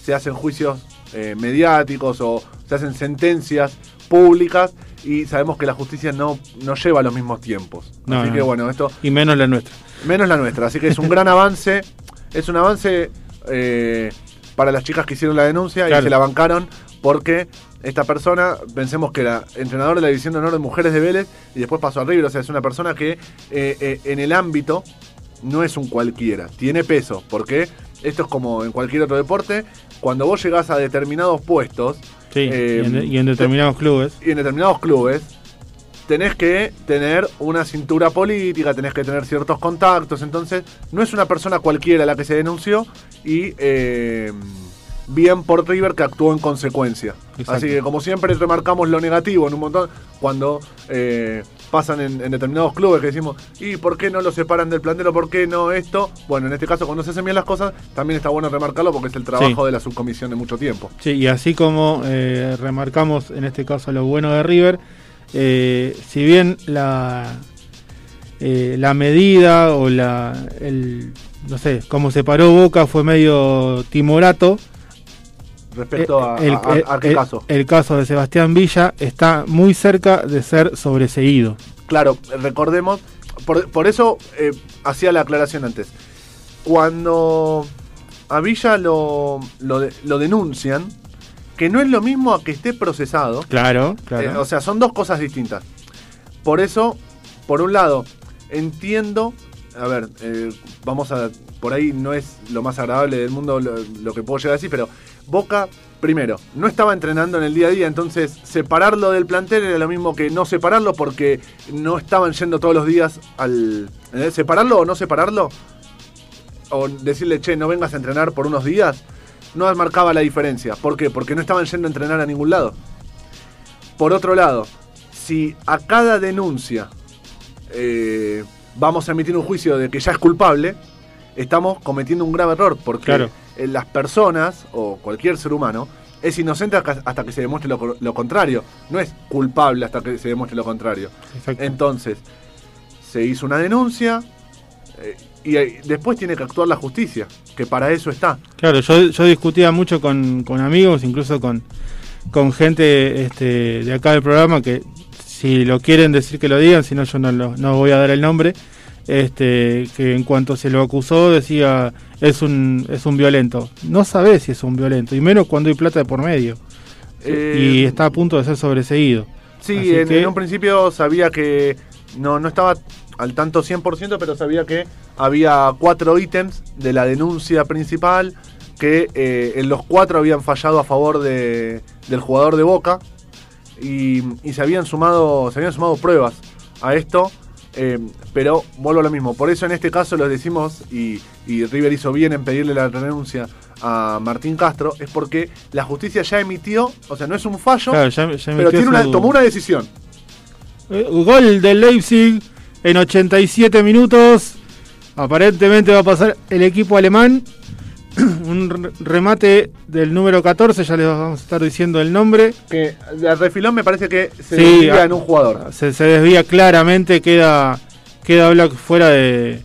S4: se hacen juicios eh, mediáticos o se hacen sentencias públicas y sabemos que la justicia no, no lleva los mismos tiempos.
S3: No,
S4: Así que bueno, esto
S3: Y menos la nuestra.
S4: menos la nuestra. Así que es un gran avance. Es un avance eh, para las chicas que hicieron la denuncia
S3: Claro.
S4: y se la bancaron porque esta persona, pensemos que era entrenador de la División de Honor de Mujeres de Vélez y después pasó a River. O sea, es una persona que eh, eh, en el ámbito no es un cualquiera, tiene peso. Porque esto es como en cualquier otro deporte. Cuando vos llegás a determinados puestos
S3: Sí,
S4: Eh,
S3: y, en, y en determinados clubes.
S4: y en determinados clubes tenés que tener una cintura política, tenés que tener ciertos contactos, entonces no es una persona cualquiera la que se denunció y eh, bien por River que actuó en consecuencia.
S3: Exacto.
S4: Así que como siempre remarcamos lo negativo en un montón cuando eh, pasan en, en determinados clubes que decimos, ¿y por qué no lo separan del plantel o por qué no esto? Bueno, en este caso cuando se hacen bien las cosas también está bueno remarcarlo porque es el trabajo
S3: Sí.
S4: de la subcomisión de mucho tiempo.
S3: Sí, y así como eh, remarcamos en este caso lo bueno de River, eh, si bien la, eh, la medida o la, el, no sé, cómo se paró Boca fue medio timorato,
S4: Respecto
S3: eh,
S4: a,
S3: el,
S4: a- a- a qué
S3: el-
S4: caso.
S3: el caso de Sebastián Villa está muy cerca de ser sobreseído.
S4: Claro, recordemos, por, por eso eh, hacía la aclaración antes. Cuando a Villa lo, lo, de- lo denuncian, que no es lo mismo a que esté procesado,
S3: Claro, claro.
S4: eh, o sea, son dos cosas distintas. Por eso, por un lado, entiendo, a ver, eh, vamos a, por ahí no es lo más agradable del mundo lo, lo que puedo llegar a decir, pero Boca, primero, no estaba entrenando en el día a día, entonces separarlo del plantel era lo mismo que no separarlo porque no estaban yendo todos los días al... ¿entendés? ¿Separarlo o no separarlo? O decirle, che, no vengas a entrenar por unos días, no marcaba la diferencia. ¿Por qué? Porque no estaban yendo a entrenar a ningún lado. Por otro lado, si a cada denuncia eh, vamos a emitir un juicio de que ya es culpable, estamos cometiendo un grave error, porque
S3: Claro.
S4: eh, las personas o cualquier ser humano es inocente hasta que se demuestre lo, co- lo contrario, no es culpable hasta que se demuestre lo contrario.
S3: Exacto.
S4: Entonces, se hizo una denuncia eh, y eh, después tiene que actuar la justicia, que para eso está.
S3: Claro, yo, yo discutía mucho con, con amigos, incluso con, con gente este, de acá del programa, que si lo quieren decir que lo digan, si no yo no, lo- no voy a dar el nombre, este, que en cuanto se lo acusó decía es un, es un violento. No sabés si es un violento, y menos cuando hay plata de por medio.
S4: Eh,
S3: y está a punto de ser sobreseído.
S4: Sí,
S3: Así
S4: en,
S3: que-
S4: en un principio sabía que no, no estaba al tanto 100%, pero sabía que había cuatro ítems de la denuncia principal, que eh, en los cuatro habían fallado a favor de, del jugador de Boca y, y se habían sumado se habían sumado pruebas a esto. Eh, pero vuelvo a lo mismo, por eso en este caso lo decimos y, y River hizo bien en pedirle la renuncia a Martín Castro, es porque la justicia ya emitió, o sea, no es un fallo,
S3: Claro, ya- ya
S4: pero tiene una, tomó una decisión.
S3: Eh, Gol del Leipzig en 87 minutos. Aparentemente va a pasar el equipo alemán. Un re- remate del número 14, ya les vamos a estar diciendo el nombre.
S4: Que el refilón me parece que se
S3: Sí,
S4: desvía
S3: ah,
S4: en un jugador
S3: Se, se desvía claramente, queda, queda Black fuera de,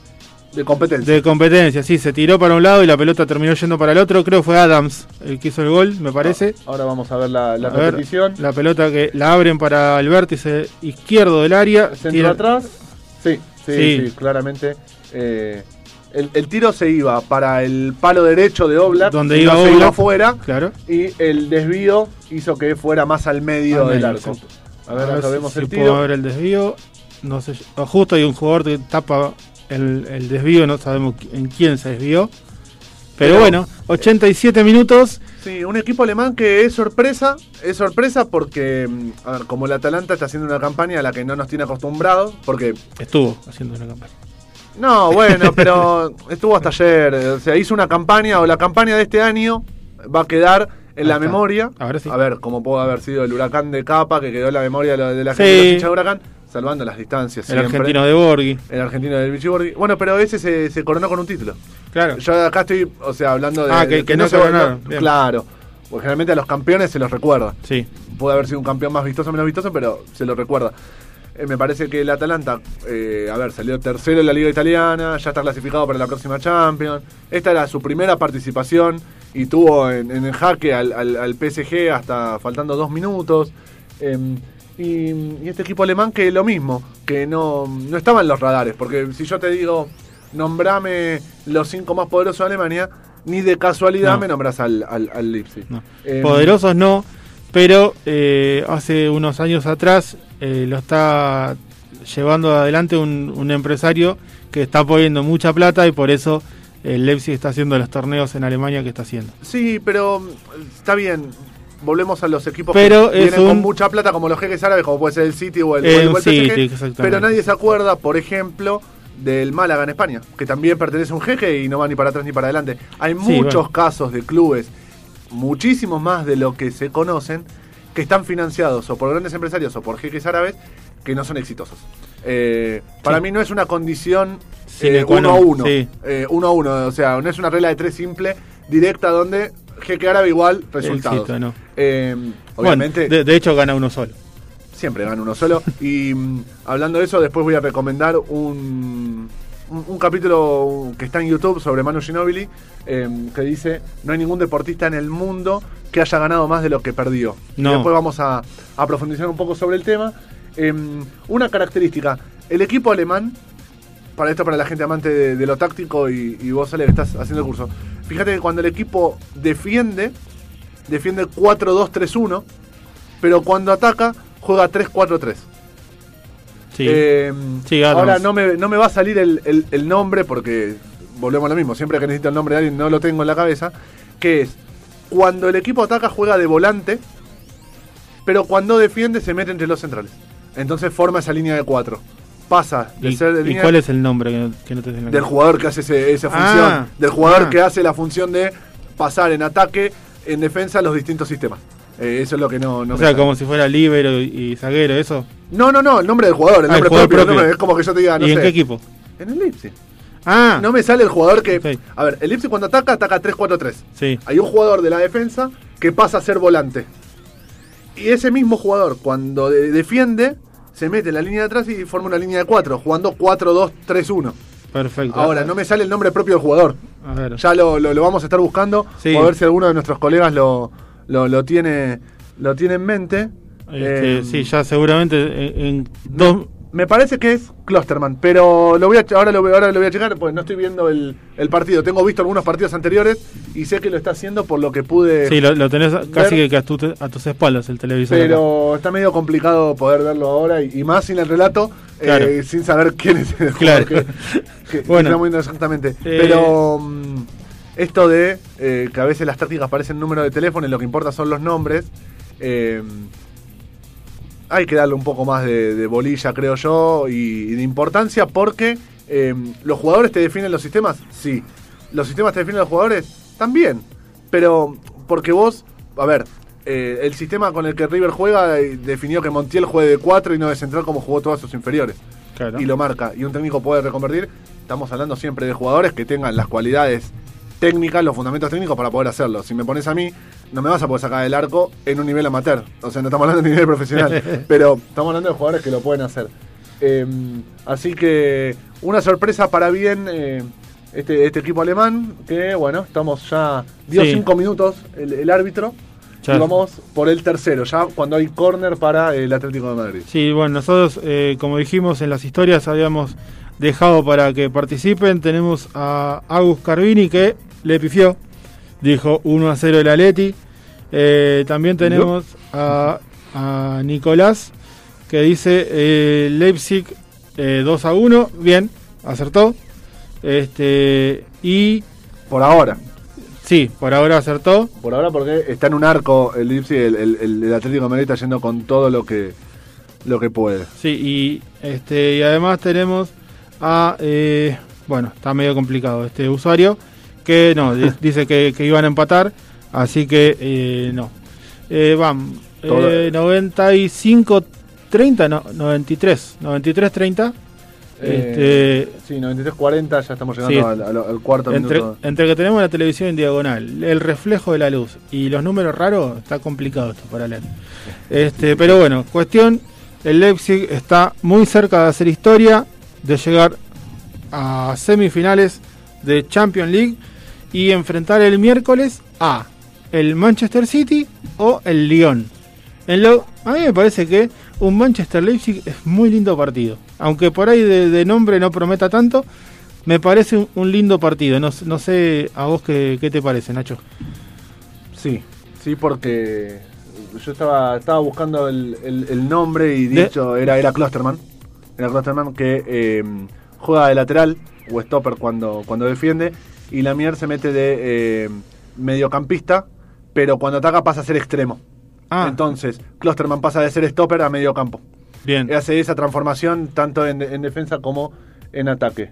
S4: de competencia.
S3: de competencia. Sí, se tiró para un lado y la pelota terminó yendo para el otro. Creo que fue Adams el que hizo el gol, me parece.
S4: Ahora vamos a ver la, la
S3: A ver,
S4: repetición.
S3: la pelota que la abren para el vértice izquierdo del área.
S4: Centro
S3: tira-
S4: atrás. Sí, sí, sí,
S3: Sí.
S4: claramente. eh, el, el tiro se iba para el palo derecho de Oblak,
S3: Donde iba
S4: se iba
S3: Oblak.
S4: afuera,
S3: Claro.
S4: y el desvío hizo que fuera más al medio del arco. A ver, acá
S3: si-
S4: vemos
S3: si
S4: el
S3: puedo
S4: tiro.
S3: ver el desvío. No sé. Justo hay un jugador que tapa el, el desvío, no sabemos en quién se desvió. Pero,
S4: Pero-
S3: bueno, 87 minutos.
S4: Sí, un equipo alemán que es sorpresa, es sorpresa porque, mm, a ver, como el Atalanta está haciendo una campaña a la que no nos tiene acostumbrados, porque
S3: Estuvo haciendo una campaña.
S4: No, bueno, pero estuvo hasta ayer. O sea, hizo una campaña, o la campaña de este año va a quedar en
S3: Ahí
S4: la
S3: está.
S4: memoria.
S3: Ahora sí.
S4: A ver, como pudo haber sido el huracán de Capa, que quedó en la memoria de la, la
S3: Sí.
S4: gente de hinchas de huracán, salvando las distancias.
S3: El
S4: siempre.
S3: argentino de Borghi.
S4: El argentino del Bichiborghi. Bueno, pero ese se, se coronó con un título.
S3: Claro.
S4: Yo acá estoy, o sea, hablando de.
S3: Ah, que-
S4: de
S3: que no
S4: se.
S3: Bien.
S4: Claro. Porque generalmente a los campeones se los recuerda
S3: Sí.
S4: puede haber sido un campeón más vistoso o menos vistoso, pero se lo recuerda. Eh, me parece que el Atalanta, eh, a ver, salió tercero en la Liga Italiana, ya está clasificado para la próxima Champions. Esta era su primera participación y tuvo en, en el jaque al, al- al PSG hasta faltando dos minutos. Eh, y, y este equipo alemán que lo mismo, que no, no estaba en los radares, porque si yo te digo, nombrame los cinco más poderosos de Alemania, ni de casualidad
S3: No.
S4: me nombras al, al, al Leipzig.
S3: No.
S4: Eh,
S3: Poderosos no, pero eh, hace unos años atrás eh, lo está llevando adelante un, un empresario que está poniendo mucha plata y por eso el Leipzig está haciendo los torneos en Alemania que está haciendo.
S4: Sí, pero mm, está bien. Volvemos a los equipos
S3: Pero
S4: que vienen con mucha plata, como los jeques árabes, como puede ser el City o el,
S3: Eh,
S4: el- o
S3: City.
S4: Pero nadie se acuerda, por ejemplo, del Málaga en España, que también pertenece a un jeque y no va ni para atrás ni para adelante. Hay muchos
S3: bueno.
S4: casos de clubes, muchísimos más de lo que se conocen, que están financiados o por grandes empresarios o por jeques árabes que no son exitosos. Eh, para
S3: Sí.
S4: mí no es una condición eh, uno a uno.
S3: sí.
S4: Eh, uno a uno, o sea, no es una regla de tres simple, directa, donde jeque árabe igual resultados.
S3: Éxito, no.
S4: Eh,
S3: Bueno,
S4: obviamente,
S3: de, de hecho gana uno solo.
S4: siempre gana uno solo. Y mm, hablando de eso, después voy a recomendar un, un, un capítulo que está en YouTube sobre Manu Ginóbili, eh, que dice, no hay ningún deportista en el mundo que haya ganado más de lo que perdió. Y después vamos a, a profundizar un poco sobre el tema. Eh, una característica, el equipo alemán, para esto para la gente amante de, de lo táctico y, y vos, Ale, que estás haciendo el curso, fíjate que cuando el equipo defiende, defiende 4-2-3-1, pero cuando ataca, juega 3-4-3.
S3: Sí.
S4: Eh,
S3: Sí,
S4: ahora no me, no me va a salir el, el- el nombre porque volvemos a lo mismo. Siempre que necesito el nombre de alguien no lo tengo en la cabeza. Que es cuando el equipo ataca juega de volante, pero cuando defiende se mete entre los centrales. Entonces forma esa línea de cuatro. Pasa de
S3: ¿Y,
S4: ser de
S3: y
S4: línea
S3: cuál es el nombre que no, que no te
S4: del jugador que hace ese- esa
S3: Ah,
S4: función. del jugador
S3: ah.
S4: que hace la función de pasar en ataque, en defensa los distintos sistemas. Eh, eso es lo que no, no
S3: O sea, como si fuera libero y, y zaguero, eso.
S4: No, no, no, el nombre del jugador, el
S3: Ah, el
S4: nombre
S3: jugador
S4: propio, el
S3: propio.
S4: nombre- es como que yo te diga, no
S3: ¿Y en qué equipo?
S4: En el Leipzig.
S3: Ah,
S4: No me sale el jugador que.
S3: Sí.
S4: A ver, el Leipzig cuando ataca, ataca 3-4-3.
S3: sí.
S4: Hay un jugador de la defensa que pasa a ser volante. Y ese mismo jugador, cuando de- defiende, se mete en la línea de atrás y forma una línea de 4, jugando 4-2-3-1.
S3: Perfecto.
S4: Ahora, no me sale el nombre propio del jugador.
S3: A ver.
S4: Ya lo, lo- lo vamos a estar buscando.
S3: Sí.
S4: O a ver si alguno de nuestros colegas lo, lo, lo tiene, lo tiene en mente.
S3: Este,
S4: Eh,
S3: sí, ya seguramente en, en dos.
S4: Me parece que es Klosterman, pero lo voy a, ahora, lo, voy- ahora lo voy a checar porque no estoy viendo el, el partido. Tengo visto algunos partidos anteriores y sé que lo está haciendo por lo que pude.
S3: Sí, lo, lo tenés casi que a, tu- a tus espaldas el televisor. acá.
S4: pero está medio complicado poder verlo ahora y, y más sin el relato, eh,
S3: Claro.
S4: sin saber quién es el
S3: Claro.
S4: jugador que, que
S3: Bueno.
S4: moviendo exactamente.
S3: Eh,
S4: Pero mm, esto de eh, que a veces las tácticas parecen número de teléfono y lo que importa son los nombres, eh, hay que darle un poco más de, de bolilla, creo yo, y, y de importancia porque eh, los jugadores te definen los sistemas, sí. Los sistemas te definen los jugadores, también. Pero porque vos, a ver, eh, el sistema con el que River juega definió que Montiel juegue de 4 y no de central como jugó todos sus inferiores.
S3: Claro.
S4: Y lo marca. Y un técnico puede reconvertir. Estamos hablando siempre de jugadores que tengan las cualidades técnicas, los fundamentos técnicos para poder hacerlo. Si me pones a mí, no me vas a poder sacar del arco en un nivel amateur. O sea, no estamos hablando de nivel profesional. pero estamos hablando de jugadores que lo pueden hacer. Eh, así que una sorpresa para bien eh, este, este equipo alemán. Que bueno, estamos ya. Dio
S3: Sí.
S4: cinco minutos el, el árbitro.
S3: Ya.
S4: Y vamos por el tercero, ya cuando hay córner para el Atlético de Madrid.
S3: Sí, bueno, nosotros, eh, como dijimos en las historias, habíamos dejado para que participen. Tenemos a Agus Carvini que le pifió, dijo 1 a 0 el Atleti. Eh, también tenemos a, a Nicolás que dice eh, Leipzig eh, 2 a 1. Bien, acertó. Este, y
S4: Por ahora.
S3: sí, por ahora acertó.
S4: Por ahora porque está en un arco el Leipzig, el, el, el- el Atlético de Madrid está yendo con todo lo que lo que puede.
S3: Sí, y este y además tenemos a eh, bueno, está medio complicado este usuario que no, di- dice que, que iban a empatar, así que eh, no. Eh, van
S4: Todo-
S3: eh, 95 30, no, 93, 93 30.
S4: Eh, sí, 93-40, ya estamos llegando
S3: Sí.
S4: al, al- al cuarto
S3: Entre,
S4: minuto.
S3: entre que tenemos la televisión en diagonal, el reflejo de la luz y los números raros, está complicado esto para leer. Este, pero bueno, cuestión, el Leipzig está muy cerca de hacer historia, de llegar a semifinales de Champions League y enfrentar el miércoles a el Manchester City o el Lyon. En lo, a mí me parece que un Manchester Leipzig es muy lindo partido. Aunque por ahí de, de nombre no prometa tanto, me parece un, un lindo partido. No, no sé a vos qué, qué te parece, Nacho.
S4: Sí, sí, porque yo estaba, estaba buscando el, el- el nombre y
S3: De-
S4: dicho, era, era Klosterman. Era Klosterman que eh, juega de lateral o stopper cuando, cuando defiende. Y Lamier se mete de eh, mediocampista, pero cuando ataca pasa a ser extremo.
S3: Ah,
S4: Entonces, Klosterman pasa de ser stopper a medio campo.
S3: bien,
S4: Hace esa transformación tanto en, en defensa como en ataque.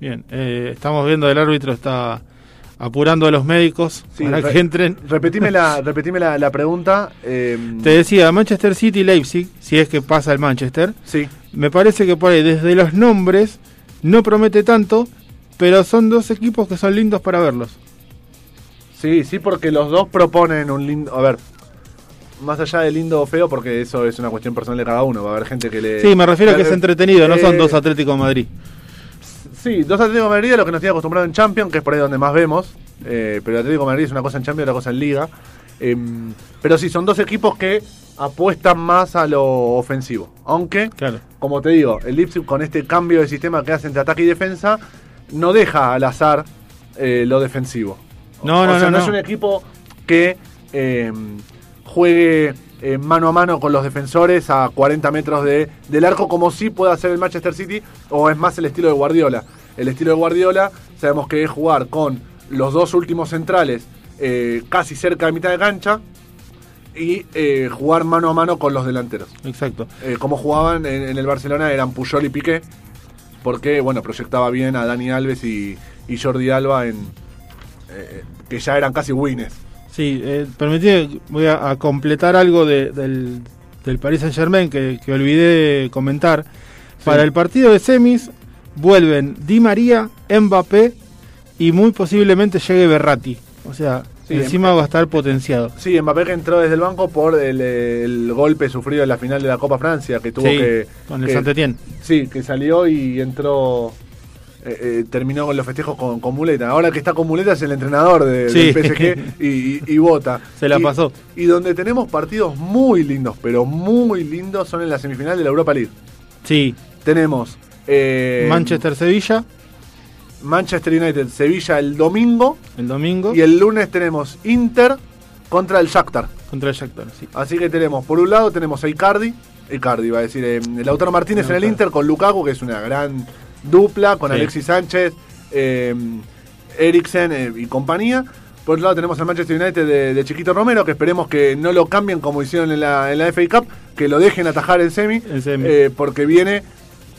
S3: bien. Eh, estamos viendo el árbitro está apurando a los médicos
S4: Sí,
S3: para que entren.
S4: Repetime la, repetime la, la pregunta. eh,
S3: Te decía, Manchester City Leipzig, si es que pasa el Manchester,
S4: sí,
S3: me parece que por ahí, desde los nombres, no promete tanto, pero son dos equipos que son lindos para verlos.
S4: sí, sí, porque los dos proponen un lindo. A ver, más allá de lindo o feo, porque eso es una cuestión personal de cada uno. Va a haber gente que le.
S3: Sí, me refiero a que
S4: Eh,
S3: es entretenido, no son
S4: eh,
S3: dos Atlético de Madrid.
S4: Sí, dos Atlético de Madrid, lo que nos tiene acostumbrado en Champions, que es por ahí donde más vemos. eh, pero el Atlético de Madrid es una cosa en Champions y otra cosa en Liga. Em, pero sí, son dos equipos que apuestan más a lo ofensivo. Aunque,
S3: Claro.
S4: como te digo, el Leipzig con este cambio de sistema que hace entre ataque y defensa, no deja al azar eh, lo defensivo.
S3: No,
S4: o
S3: no,
S4: sea,
S3: no,
S4: es un equipo que em, juegue eh, mano a mano con los defensores a 40 metros de, del arco, como sí puede hacer el Manchester City, o es más el estilo de Guardiola. El estilo de Guardiola, sabemos que es jugar con los dos últimos centrales eh, casi cerca de mitad de cancha y eh, jugar mano a mano con los delanteros.
S3: Exacto.
S4: Eh, como jugaban en, en el Barcelona eran Puyol y Piqué, porque bueno, proyectaba bien a Dani Alves y, y Jordi Alba en eh, que ya eran casi winners.
S3: Sí, eh, voy a, a completar algo de- del, del Paris Saint Germain que, que olvidé comentar. Para el partido de semis, vuelven Di María, Mbappé y muy posiblemente llegue Berratti. O sea,
S4: Sí,
S3: encima va a estar potenciado.
S4: Sí, Mbappé que entró desde el banco por el, el golpe sufrido en la final de la Copa Francia, que tuvo
S3: Sí,
S4: que...
S3: con el Saint-Étienne.
S4: Sí, que salió y entró... eh, eh, terminó con los festejos con, con muleta. Ahora que está con muleta es el entrenador de,
S3: Sí.
S4: del PSG y, y, y vota.
S3: Se la
S4: Y-
S3: pasó.
S4: Y donde tenemos partidos muy lindos, pero muy lindos, son en la semifinal de la Europa League.
S3: Sí,
S4: Tenemos eh,
S3: Manchester-Sevilla
S4: Manchester United, Sevilla el domingo
S3: el domingo
S4: y el lunes tenemos Inter contra el Shakhtar.
S3: contra el Shakhtar. Sí.
S4: Así que tenemos, por un lado tenemos a Icardi, Icardi va a decir, eh, Lautaro Martínez en el. Inter con Lukaku, que es una gran dupla, con
S3: Sí.
S4: Alexis Sánchez, eh, Eriksen eh, y compañía. Por otro lado tenemos al Manchester United de, de Chiquito Romero, que esperemos que no lo cambien como hicieron en la, en la FA Cup, que lo dejen atajar en semi,
S3: En semi.
S4: eh, porque viene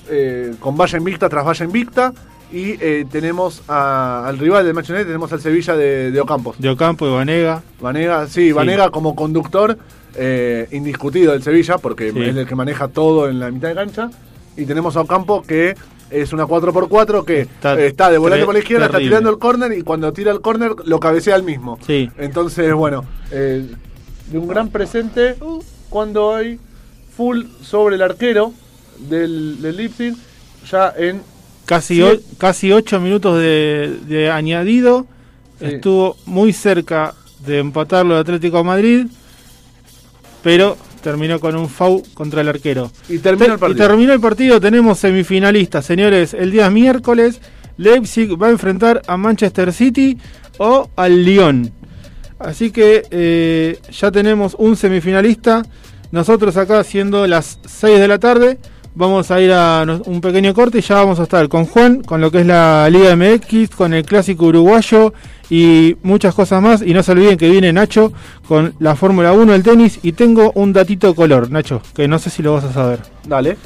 S4: eh, con valla invicta tras valla invicta. Y eh, tenemos a- al rival del Manchester United, tenemos al Sevilla de, de Ocampos.
S3: De Ocampo y Vanega.
S4: Vanega, sí, Vanega como conductor eh, indiscutido del Sevilla, porque
S3: Sí.
S4: es el que maneja todo en la mitad de cancha. Y tenemos a Ocampo que es una 4x4 que
S3: Está
S4: está, de volante por la izquierda, está tirando el córner y cuando tira el córner lo cabecea al mismo.
S3: Sí.
S4: Entonces, bueno, eh, de un gran presente cuando hay full sobre el arquero del, del Leipzig, ya en
S3: Casi,
S4: Sí.
S3: o- casi ocho minutos de, de añadido.
S4: Sí.
S3: Estuvo muy cerca de empatarlo el Atlético de Madrid. Pero terminó con un FAU contra el arquero.
S4: y termina el
S3: Te-
S4: partido.
S3: Y terminó el partido, tenemos semifinalistas, señores. El día miércoles, Leipzig va a enfrentar a Manchester City o al Lyon. Así que eh, ya tenemos un semifinalista. Nosotros acá, siendo las 6 de la tarde, vamos a ir a un pequeño corte y ya vamos a estar con Juan, con lo que es la Liga MX, con el clásico uruguayo y muchas cosas más. Y no se olviden que viene Nacho con la Fórmula 1 del tenis. Y tengo un datito color, Nacho, que no sé si lo vas a saber.
S4: Dale.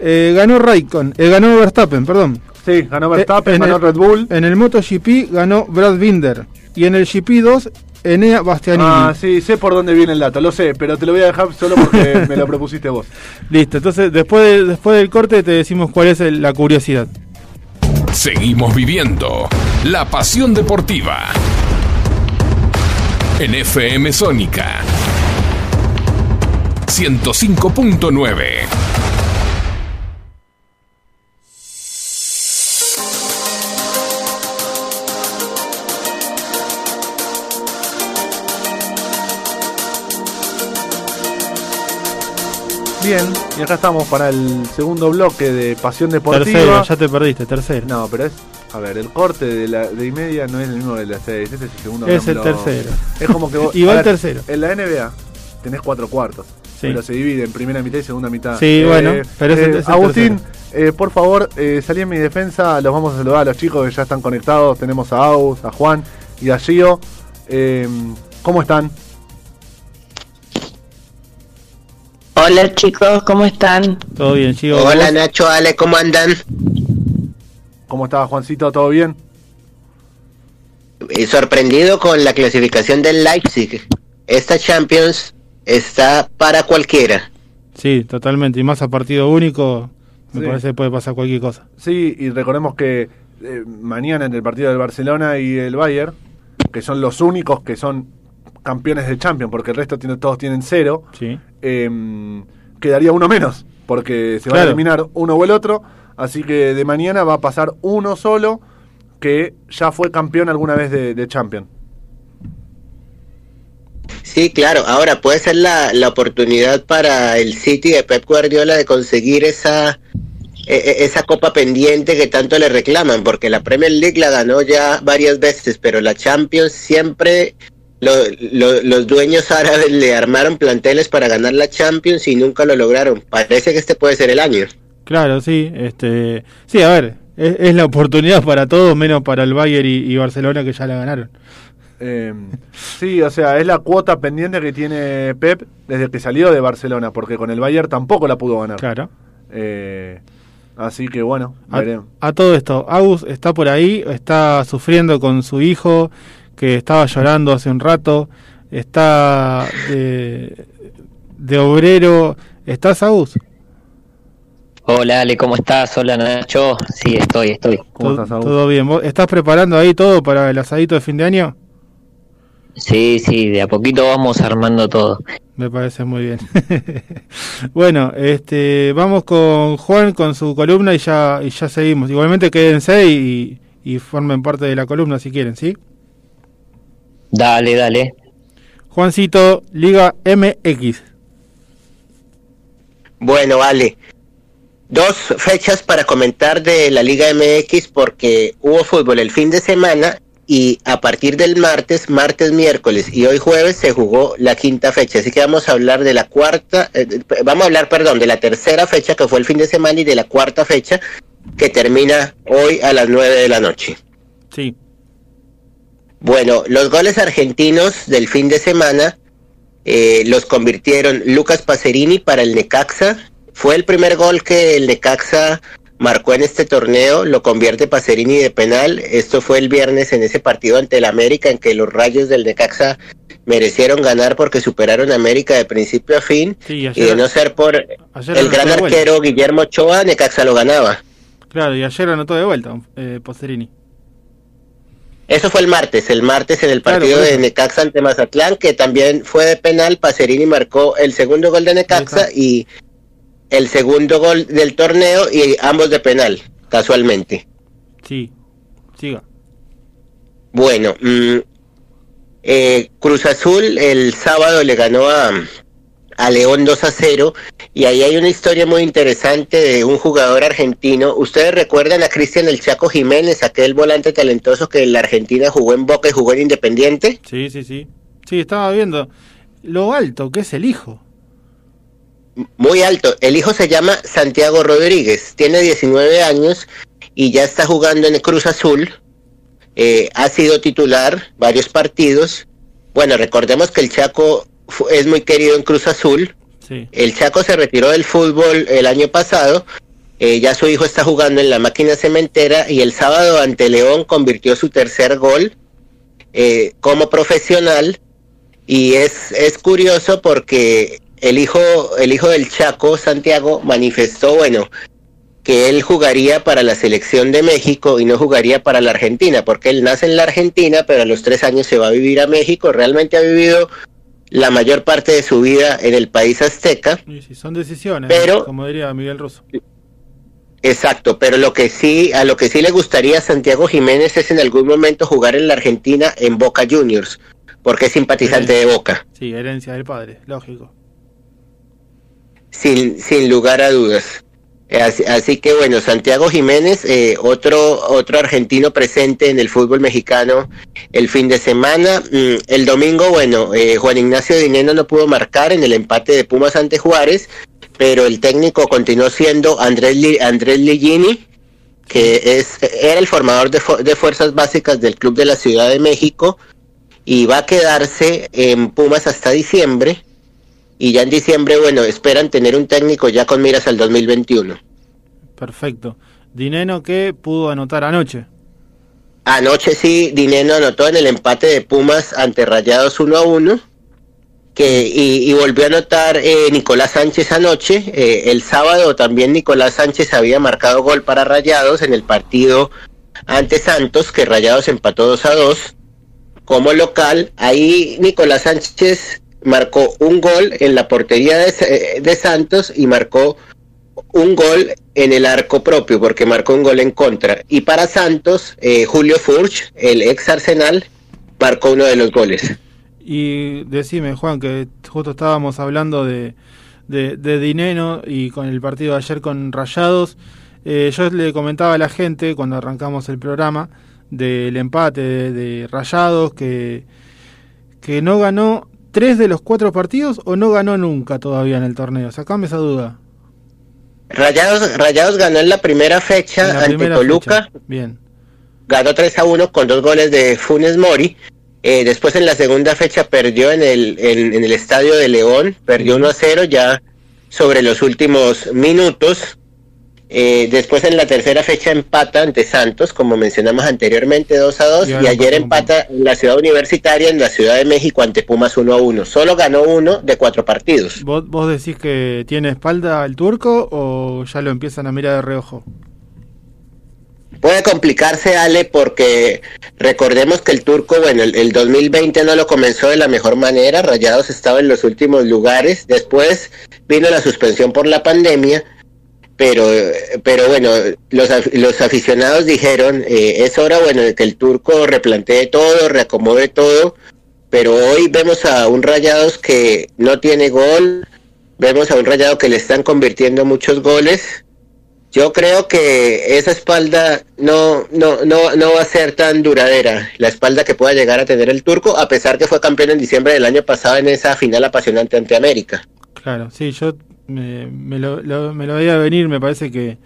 S3: Eh, ganó Raikkonen, eh, ganó Verstappen, perdón.
S4: Sí, ganó Verstappen,
S3: Eh,
S4: ganó
S3: el-
S4: Red Bull.
S3: En el MotoGP ganó Brad Binder. Y en el GP2, Enea Bastianini.
S4: Ah, sí, sé por dónde viene el dato, lo sé, pero te lo voy a dejar solo porque me lo propusiste vos.
S3: Listo, entonces después, de- después del corte te decimos cuál es el- la curiosidad.
S1: Seguimos viviendo la pasión deportiva. En FM Sónica 105.9.
S4: Bien, y acá estamos para el segundo bloque de Pasión Deportiva.
S3: Tercero, ya te perdiste, tercero.
S4: No, pero es, a ver, el corte de la de y media no es el mismo de las seis, este es el segundo.
S3: Es el tercero.
S4: Es como que vos,
S3: Y va el tercero.
S4: En la NBA tenés cuatro cuartos,
S3: Sí.
S4: pero se divide en primera mitad y segunda mitad.
S3: Sí, bueno, pero es el- es el
S4: Agustín, eh, por favor, eh, salí en mi defensa, los vamos a saludar a los chicos que ya están conectados. Tenemos a Agus, a Juan y a Gio. Eh, ¿Cómo están?
S6: Hola chicos, ¿cómo están?
S3: Todo bien, Chico.
S6: Hola
S3: ¿vos?
S6: Nacho, Ale, ¿cómo andan?
S4: ¿Cómo está Juancito? ¿Todo bien?
S6: Eh, sorprendido con la clasificación del Leipzig. Esta Champions está para cualquiera.
S3: Sí, totalmente. Y más a partido único, me
S4: Sí.
S3: parece que puede pasar cualquier cosa.
S4: Sí, y recordemos que eh, mañana entre el partido del Barcelona y el Bayern, que son los únicos que son campeones de Champions, porque el resto tiene, todos tienen cero,
S3: Sí.
S4: eh, quedaría uno menos, porque se va a eliminar uno o el otro, así que de mañana va a pasar uno solo que ya fue campeón alguna vez de, de Champions.
S6: Sí, claro. Ahora puede ser la, la oportunidad para el City de Pep Guardiola de conseguir esa e- e- esa copa pendiente que tanto le reclaman, porque la Premier League la ganó ya varias veces, pero la Champions siempre lo- lo- los dueños árabes le armaron planteles para ganar la Champions y nunca lo lograron. Parece que este puede ser el año.
S3: Claro, sí. Este, sí, a ver, es, es la oportunidad para todos, menos para el Bayern y, y Barcelona que ya la ganaron.
S4: Eh, sí, o sea, es la cuota pendiente que tiene Pep desde que salió de Barcelona, porque con el Bayern tampoco la pudo ganar.
S3: Claro.
S4: Eh, así que bueno,
S3: A,
S4: veremos.
S3: a todo esto, Agus está por ahí, está sufriendo con su hijo, que estaba llorando hace un rato, está de, de obrero. ¿Estás, Agus?
S7: Hola Ale, ¿cómo estás? Hola Nacho. Sí, estoy, estoy.
S4: ¿Cómo estás, Agus?
S3: todo bien. ¿Vos estás preparando ahí todo para el asadito de fin de año?
S7: Sí, sí, de a poquito vamos armando todo.
S3: Me parece muy bien. bueno, este, vamos con Juan con su columna y ya, y ya seguimos. Igualmente quédense y, y formen parte de la columna si quieren, ¿sí?
S7: Dale, dale.
S3: Juancito, Liga MX.
S6: Bueno, vale. Dos fechas para comentar de la Liga MX porque hubo fútbol el fin de semana y a partir del martes, martes, miércoles y hoy jueves se jugó la quinta fecha. Así que vamos a hablar de la cuarta, eh, vamos a hablar, perdón, de la tercera fecha que fue el fin de semana y de la cuarta fecha que termina hoy a las nueve de la noche.
S3: Sí.
S6: Bueno, los goles argentinos del fin de semana eh, los convirtieron Lucas Pacerini para el Necaxa. Fue el primer gol que el Necaxa marcó en este torneo, lo convierte Pacerini de penal. Esto fue el viernes en ese partido ante el América en que los rayos del Necaxa merecieron ganar porque superaron a América de principio a fin.
S3: Sí,
S6: Y de no ser por el gran arquero Guillermo Ochoa, Necaxa lo ganaba.
S3: Claro, y ayer anotó de vuelta eh, Posterini.
S6: Eso fue el martes, el martes en el partido de. Necaxa ante Mazatlán, que también fue de penal. Pacerini marcó el segundo gol de Necaxa y el segundo gol del torneo y ambos de penal, casualmente.
S3: Sí. Siga.
S6: Bueno, mm, eh, Cruz Azul el sábado le ganó a, a León 2 a 0 y ahí hay una historia muy interesante de un jugador argentino. ¿Ustedes recuerdan a Cristian El Chaco Jiménez, aquel volante talentoso que en la Argentina jugó en Boca y jugó en Independiente?
S3: Sí, sí, sí. Sí, estaba viendo lo alto que es el hijo.
S6: Muy alto. El hijo se llama Santiago Rodríguez, tiene 19 años y ya está jugando en el Cruz Azul. Eh, ha sido titular varios partidos. Bueno, recordemos que el Chaco es muy querido en Cruz Azul.
S3: Sí.
S6: El Chaco se retiró del fútbol el año pasado. eh, ya su hijo está jugando en la máquina cementera y el sábado ante León convirtió su tercer gol eh, como profesional. Y es, es curioso porque el hijo, el hijo del Chaco, Santiago, manifestó, bueno, que él jugaría para la selección de México y no jugaría para la Argentina, porque él nace en la Argentina, pero a los tres años se va a vivir a México. Realmente ha vivido la mayor parte de su vida en el país azteca.
S3: Y sí, son decisiones,
S6: Pero-
S3: como diría Miguel Russo.
S6: Exacto, pero lo que sí, a lo que sí le gustaría a Santiago Jiménez es en algún momento jugar en la Argentina en Boca Juniors, porque es simpatizante de Boca,
S3: Sí, herencia del padre, lógico.
S6: sin, sin lugar a dudas. Así, que bueno, Santiago Jiménez, eh, otro, otro argentino presente en el fútbol mexicano el fin de semana. Mm, el domingo, bueno, eh, Juan Ignacio Dineno no pudo marcar en el empate de Pumas ante Juárez, pero el técnico continuó siendo Andrés, Andrés Ligini, que es, era el formador de, de fuerzas básicas del Club de la Ciudad de México y va a quedarse en Pumas hasta diciembre. Y ya en diciembre, bueno, esperan tener un técnico ya con miras al 2021.
S3: Perfecto. Dineno que pudo anotar anoche.
S6: Anoche sí, Dineno anotó en el empate de Pumas ante Rayados 1 a 1. Que, y, y volvió a anotar eh, Nicolás Sánchez anoche. Eh, el sábado también Nicolás Sánchez había marcado gol para Rayados en el partido ante Santos, que Rayados empató 2 a 2 como local. Ahí Nicolás Sánchez marcó un gol en la portería de, eh, de Santos y marcó un gol en el arco propio, porque marcó un gol en contra. Y para Santos, eh, Julio Furch, el ex Arsenal, marcó uno de los goles.
S3: Y decime, Juan, que justo estábamos hablando de, de, de Dineno y con el partido de ayer con Rayados. Eh, yo le comentaba a la gente cuando arrancamos el programa del empate de, de Rayados que, que no ganó tres de los cuatro partidos o no ganó nunca todavía en el torneo. Sacame esa duda.
S6: Rayados, Rayados ganó en la primera fecha
S3: la
S6: ante
S3: primera
S6: Toluca,
S3: fecha. Bien.
S6: ganó 3 a 1 con dos goles de Funes Mori. Eh, después en la segunda fecha perdió en el, en, en el estadio de León, perdió 1 a 0 ya sobre los últimos minutos. Eh, después en la tercera fecha empata ante Santos, como mencionamos anteriormente, 2 a 2.
S3: Y
S6: ayer
S3: empata
S6: empata en la ciudad universitaria, en la Ciudad de México, ante Pumas 1 a 1. Solo ganó uno de cuatro partidos.
S3: ¿Vos, ¿Vos decís que tiene espalda el turco o ya lo empiezan a mirar de reojo?
S6: Puede complicarse, Ale, porque recordemos que el turco, bueno, el, el 2020 no lo comenzó de la mejor manera. Rayados estaba en los últimos lugares. Después vino la suspensión por la pandemia. Pero, pero bueno, los, los aficionados dijeron, eh, es hora, bueno, de que el turco replantee todo, reacomode todo. Pero hoy vemos a un Rayados que no tiene gol. Vemos a un Rayado que le están convirtiendo muchos goles. Yo creo que esa espalda no, no, no, no va a ser tan duradera, la espalda que pueda llegar a tener el turco, a pesar que fue campeón en diciembre del año pasado en esa final apasionante ante América.
S3: Claro, sí, yo me, me lo, lo- me lo veía venir, me parece que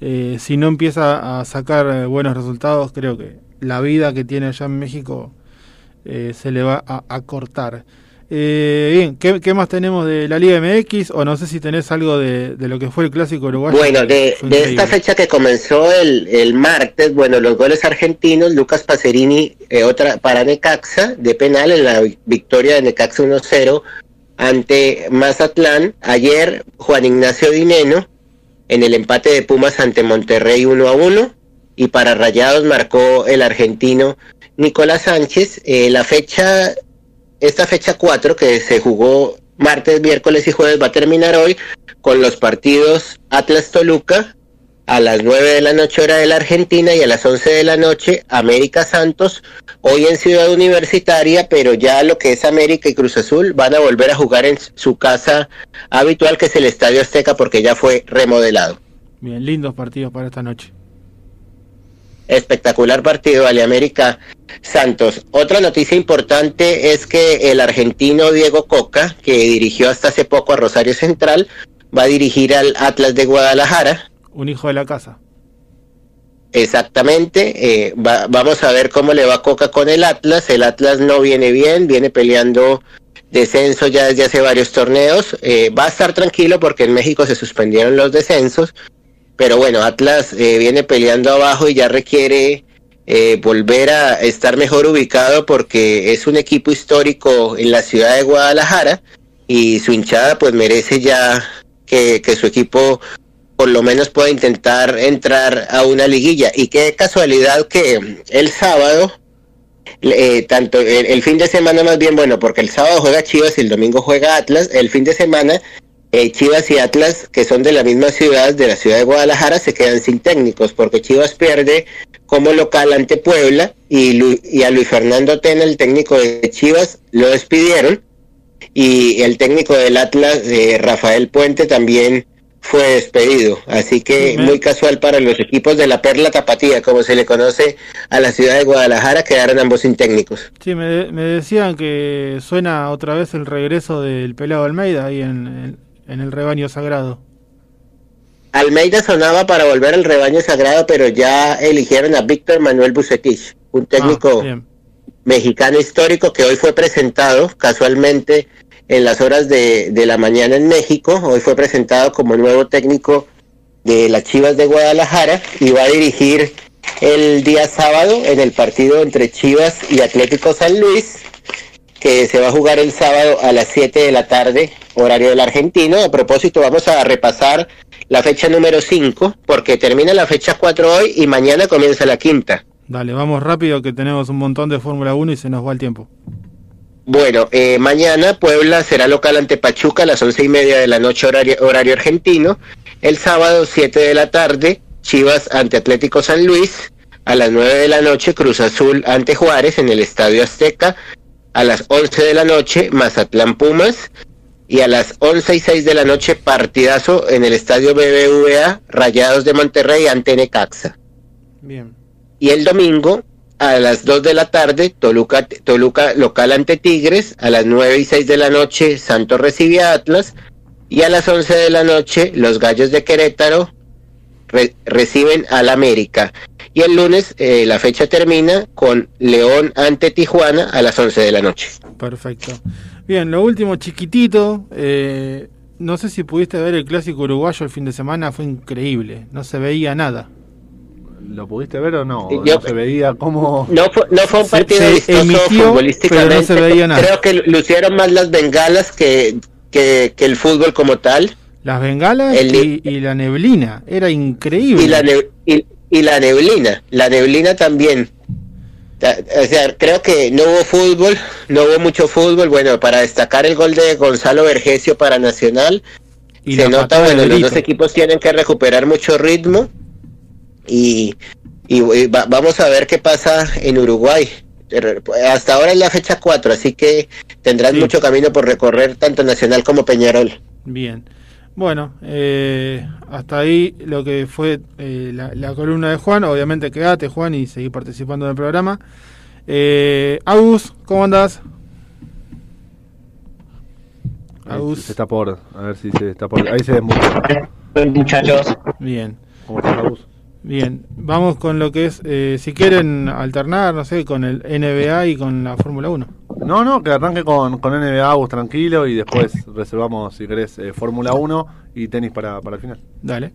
S3: eh, si no empieza a sacar eh, buenos resultados, creo que la vida que tiene allá en México eh, se le va a, a cortar. Eh, bien, ¿qué, qué más tenemos de la Liga MX? O no sé si tenés algo de, de lo que fue el clásico uruguayo.
S6: Bueno, de, de esta fecha que comenzó el, el martes, bueno, los goles argentinos, Lucas Pacerini, eh, otra para Necaxa, de penal en la vi- victoria de Necaxa 1-0 ante Mazatlán. Ayer, Juan Ignacio Dineno, en el empate de Pumas ante Monterrey 1-1. Y para Rayados marcó el argentino Nicolás Sánchez. Eh, la fecha, esta fecha 4 que se jugó martes, miércoles y jueves va a terminar hoy con los partidos Atlas Toluca a las 9 de la noche hora de la Argentina y a las 11 de la noche América Santos, hoy en Ciudad Universitaria, pero ya lo que es América y Cruz Azul van a volver a jugar en su casa habitual que es el Estadio Azteca porque ya fue remodelado.
S3: Bien, lindos partidos para esta noche.
S6: Espectacular partido, Ale América Santos. Otra noticia importante es que el argentino Diego Coca, que dirigió hasta hace poco a Rosario Central, va a dirigir al Atlas de Guadalajara.
S3: Un hijo de la casa.
S6: Exactamente, eh, va- vamos a ver cómo le va Coca con el Atlas. El Atlas no viene bien, viene peleando descenso ya desde hace varios torneos. Eh, va a estar tranquilo porque en México se suspendieron los descensos, pero bueno, Atlas eh, viene peleando abajo y ya requiere volver a estar mejor ubicado porque es un equipo histórico en la ciudad de Guadalajara y su hinchada pues merece ya que su equipo por lo menos pueda intentar entrar a una liguilla. Y qué casualidad que el sábado, eh, tanto el, el fin de semana más bien, bueno, porque el sábado juega Chivas y el domingo juega Atlas, el fin de semana eh, Chivas y Atlas, que son de la misma ciudad, de la ciudad de Guadalajara, se quedan sin técnicos, porque Chivas pierde como local ante Puebla y, Lu- y a Luis Fernando Tena, el técnico de Chivas, lo despidieron y el técnico del Atlas, eh, Rafael Puente, también fue despedido. Así que muy casual para los equipos de la Perla Tapatía, como se le conoce a la ciudad de Guadalajara, quedaron ambos sin técnicos.
S3: Sí, me, me decían que suena otra vez el regreso del pelado Almeida ahí en, en- en el rebaño sagrado.
S6: Almeida sonaba para volver al rebaño sagrado, pero ya eligieron a Víctor Manuel Bucetich, un técnico
S3: Ah, bien.
S6: mexicano histórico que hoy fue presentado casualmente en las horas de, de la mañana en México. Hoy fue presentado como nuevo técnico de las Chivas de Guadalajara y va a dirigir el día sábado en el partido entre Chivas y Atlético San Luis, que se va a jugar el sábado a las 7 de la tarde, horario del argentino. A propósito, vamos a repasar la fecha número 5, porque termina la fecha 4 hoy y mañana comienza la quinta.
S3: Dale, vamos rápido que tenemos un montón de Fórmula 1 y se nos va el tiempo.
S6: Bueno, eh, mañana Puebla será local ante Pachuca a las once y media de la noche horario, horario argentino. El sábado, 7 de la tarde, Chivas ante Atlético San Luis. A las 9 de la noche, Cruz Azul ante Juárez en el Estadio Azteca. A las 11 de la noche, Mazatlán Pumas. Y a las 11 y 6 de la noche, partidazo en el Estadio BBVA, Rayados de Monterrey ante Necaxa.
S3: Bien.
S6: Y el domingo, a las 2 de la tarde, Toluca, Toluca local ante Tigres. A las 9 y 6 de la noche, Santos recibe a Atlas. Y a las 11 de la noche, los Gallos de Querétaro re- reciben al América. Y el lunes, eh, la fecha termina con León ante Tijuana a las 11 de la noche.
S3: Perfecto. Bien, lo último chiquitito, eh, no sé si pudiste ver el clásico uruguayo el fin de semana, fue increíble, no se veía nada.
S4: ¿Lo pudiste ver o no?
S6: Yo-
S4: no se veía como...
S6: No fue, no fue un partido
S3: se emitió,
S6: futbolísticamente.
S3: pero no se veía nada.
S6: Creo que lucieron más las bengalas que, que, que el fútbol como tal.
S3: Las bengalas
S6: El
S3: y, y la neblina, era increíble.
S6: Y la, ne- y, y la neblina. La neblina también. Ta- O sea, creo que no hubo fútbol, no hubo mucho fútbol. Bueno, para destacar el gol de Gonzalo Vergesio para Nacional,
S3: Y
S6: se nota, bueno, los dos equipos tienen que recuperar mucho ritmo y, y, y va- vamos a ver qué pasa en Uruguay. Hasta ahora es la fecha 4, así que tendrán
S3: Sí.
S6: mucho camino por recorrer tanto Nacional como Peñarol.
S3: Bien. Bueno, eh, hasta ahí lo que fue eh, la, la columna de Juan. Obviamente quédate, Juan, y seguí participando en el programa. Eh, Agus, ¿cómo andás? Agus.
S4: se está por... A ver si se está por... Ahí se desmutea.
S7: Muchachos,
S3: Bien,
S4: ¿Cómo estás, Agus?
S3: Bien. Vamos con lo que es, eh, si quieren alternar, no sé, con el NBA y con la Fórmula 1.
S4: No, no, que arranque con, con NBA, Agus, tranquilo, y después reservamos, si querés, eh, Fórmula 1 y tenis para, para el final.
S3: Dale.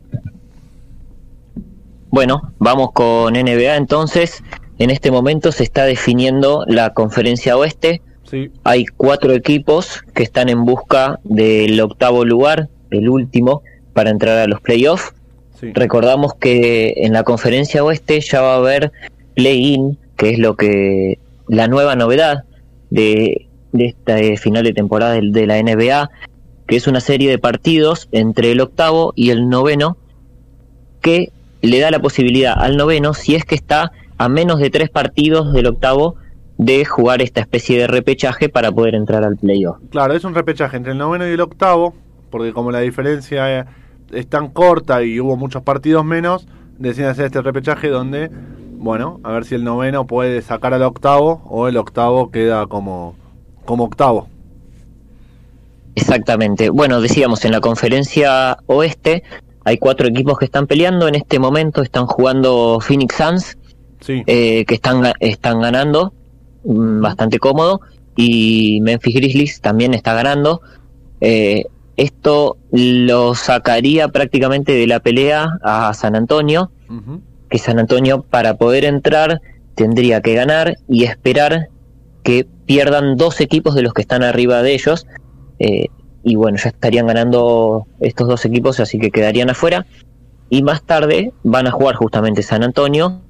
S7: bueno, vamos con NBA entonces. En este momento se está definiendo la conferencia oeste.
S4: Sí,
S7: Hay cuatro equipos que están en busca del octavo lugar, el último, para entrar a los playoffs.
S4: Sí.
S7: Recordamos que en la conferencia oeste ya va a haber play-in, que es lo que la nueva novedad de, de esta eh, final de temporada del- de, la NBA, que es una serie de partidos entre el octavo y el noveno, que le da la posibilidad al noveno, si es que está a menos de tres partidos del octavo, de jugar esta especie de repechaje para poder entrar al playoff.
S4: Claro, es un repechaje entre el noveno y el octavo, porque como la diferencia es tan corta y hubo muchos partidos menos, deciden hacer este repechaje donde, bueno, a ver si el noveno puede sacar al octavo o el octavo queda como, como octavo.
S7: Exactamente. Bueno, decíamos, en la conferencia oeste hay cuatro equipos que están peleando. En este momento están jugando Phoenix Suns,
S4: Sí,
S7: eh, que están, están ganando mm, bastante cómodo, y Memphis Grizzlies también está ganando. Eh, esto lo sacaría prácticamente de la pelea a San Antonio, que San Antonio para poder entrar tendría que ganar y esperar que pierdan dos equipos de los que están arriba de ellos. eh, y bueno, ya estarían ganando estos dos equipos, así que quedarían afuera. Y más tarde van a jugar justamente San Antonio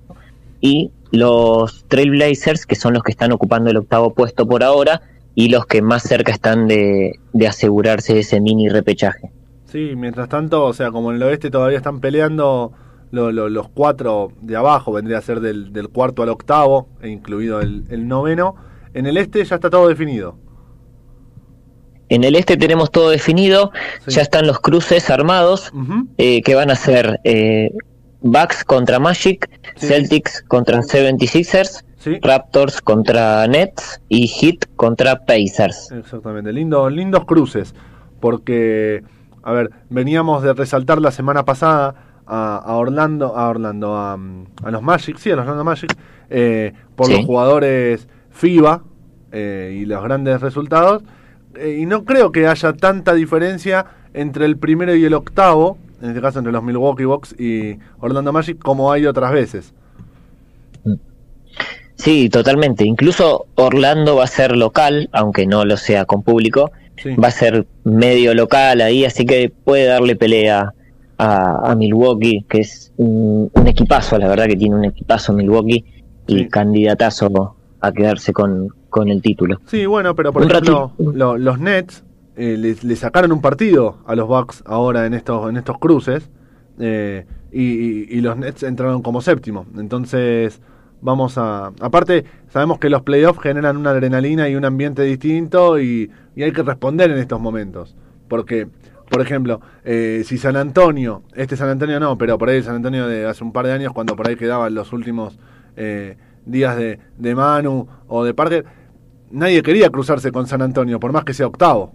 S7: y los Trailblazers, que son los que están ocupando el octavo puesto por ahora y los que más cerca están de, de asegurarse ese mini repechaje.
S4: sí, mientras tanto, o sea, como en el oeste todavía están peleando lo- lo- los cuatro de abajo, vendría a ser del, del cuarto al octavo, e incluido el, el noveno, en el este ya está todo definido.
S7: En el este tenemos todo definido,
S4: Sí.
S7: ya están los cruces armados, eh, que van a ser eh, Bucks contra Magic,
S4: Sí.
S7: Celtics contra 76ers,
S4: Sí.
S7: Raptors contra Nets y Heat contra Pacers.
S4: Exactamente, Lindo, lindos cruces, porque, a ver, veníamos de resaltar la semana pasada a, a Orlando, a Orlando, a, a los Magic, sí, a los Orlando Magic, eh, por
S7: Sí.
S4: los jugadores FIBA eh, y los grandes resultados, eh, y no creo que haya tanta diferencia entre el primero y el octavo, en este caso entre los Milwaukee Bucks y Orlando Magic, como hay otras veces.
S7: Sí, totalmente. Incluso Orlando va a ser local, aunque no lo sea con público,
S4: Sí.
S7: va a ser medio local ahí, así que puede darle pelea a, a Milwaukee, que es un, un equipazo, la verdad que tiene un equipazo Milwaukee y
S4: Sí.
S7: candidatazo a quedarse con, con el título.
S4: Sí, bueno, pero por
S7: Un
S4: ejemplo, lo- los Nets eh, le, le sacaron un partido a los Bucks ahora en estos en estos cruces eh, y, y- y los Nets entraron como séptimo. Entonces vamos a... Aparte, sabemos que los playoffs generan una adrenalina y un ambiente distinto y, y hay que responder en estos momentos. Porque, por ejemplo, eh, si San Antonio, este San Antonio no, pero por ahí el San Antonio de hace un par de años, cuando por ahí quedaban los últimos eh, días de, de Manu o de Parker, nadie quería cruzarse con San Antonio, por más que sea octavo.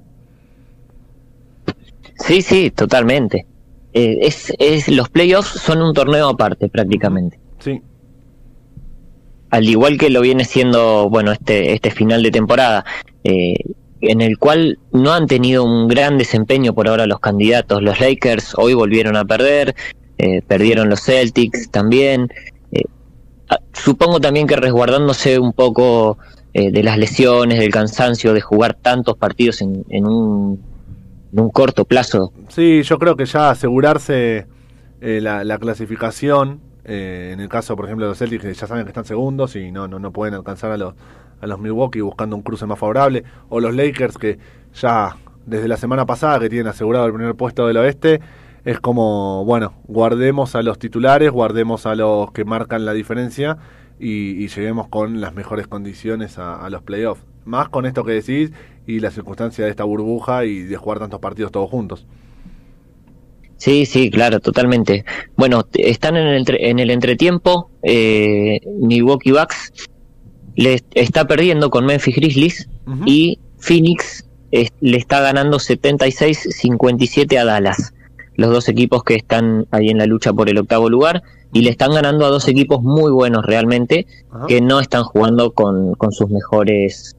S7: Sí, sí, totalmente. Eh, es, es, los playoffs son un torneo aparte prácticamente.
S4: Sí,
S7: Al igual que lo viene siendo, bueno, este, este final de temporada. Eh, en el cual no han tenido un gran desempeño por ahora los candidatos. Los Lakers hoy volvieron a perder, eh, perdieron los Celtics también. Eh, supongo también que resguardándose un poco eh, de las lesiones, del cansancio, de jugar tantos partidos en, en, un, en un corto plazo.
S4: Sí, yo creo que ya asegurarse la clasificación, eh, en el caso, por ejemplo, de los Celtics, que ya saben que están segundos y no, no, no pueden alcanzar a los, a los Milwaukee buscando un cruce más favorable, o los Lakers que ya desde la semana pasada que tienen asegurado el primer puesto del oeste, es como, bueno, guardemos a los titulares, guardemos a los que marcan la diferencia y, lleguemos con las mejores condiciones a, a los playoffs. Más con esto que decís y la circunstancia de esta burbuja y de jugar tantos partidos todos juntos.
S7: Sí, sí, claro, totalmente. Bueno, están en el, entre- en el entretiempo. Eh, Milwaukee Bucks le está perdiendo con Memphis Grizzlies y Phoenix es- le está ganando 76-57 a Dallas. Los dos equipos que están ahí en la lucha por el octavo lugar y le están ganando a dos equipos muy buenos realmente que no están jugando con, con sus mejores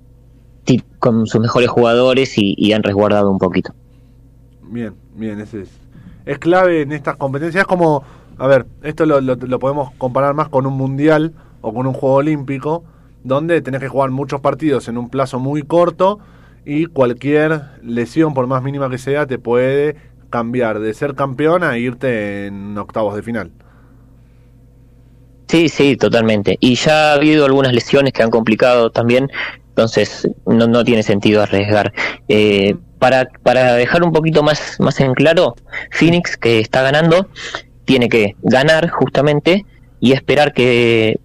S7: con sus mejores jugadores y, y han resguardado un poquito.
S4: Bien, bien, ese es. Es clave en estas competencias. Es como, a ver, esto lo, lo- podemos comparar más con un mundial o con un juego olímpico, donde tenés que jugar muchos partidos en un plazo muy corto y cualquier lesión, por más mínima que sea, te puede cambiar de ser campeón a irte en octavos de final.
S7: Sí, sí, totalmente. Y ya ha habido algunas lesiones que han complicado también, entonces no, no tiene sentido arriesgar. Eh, para, para dejar un poquito más, más en claro, Phoenix, que está ganando, tiene que ganar justamente y esperar que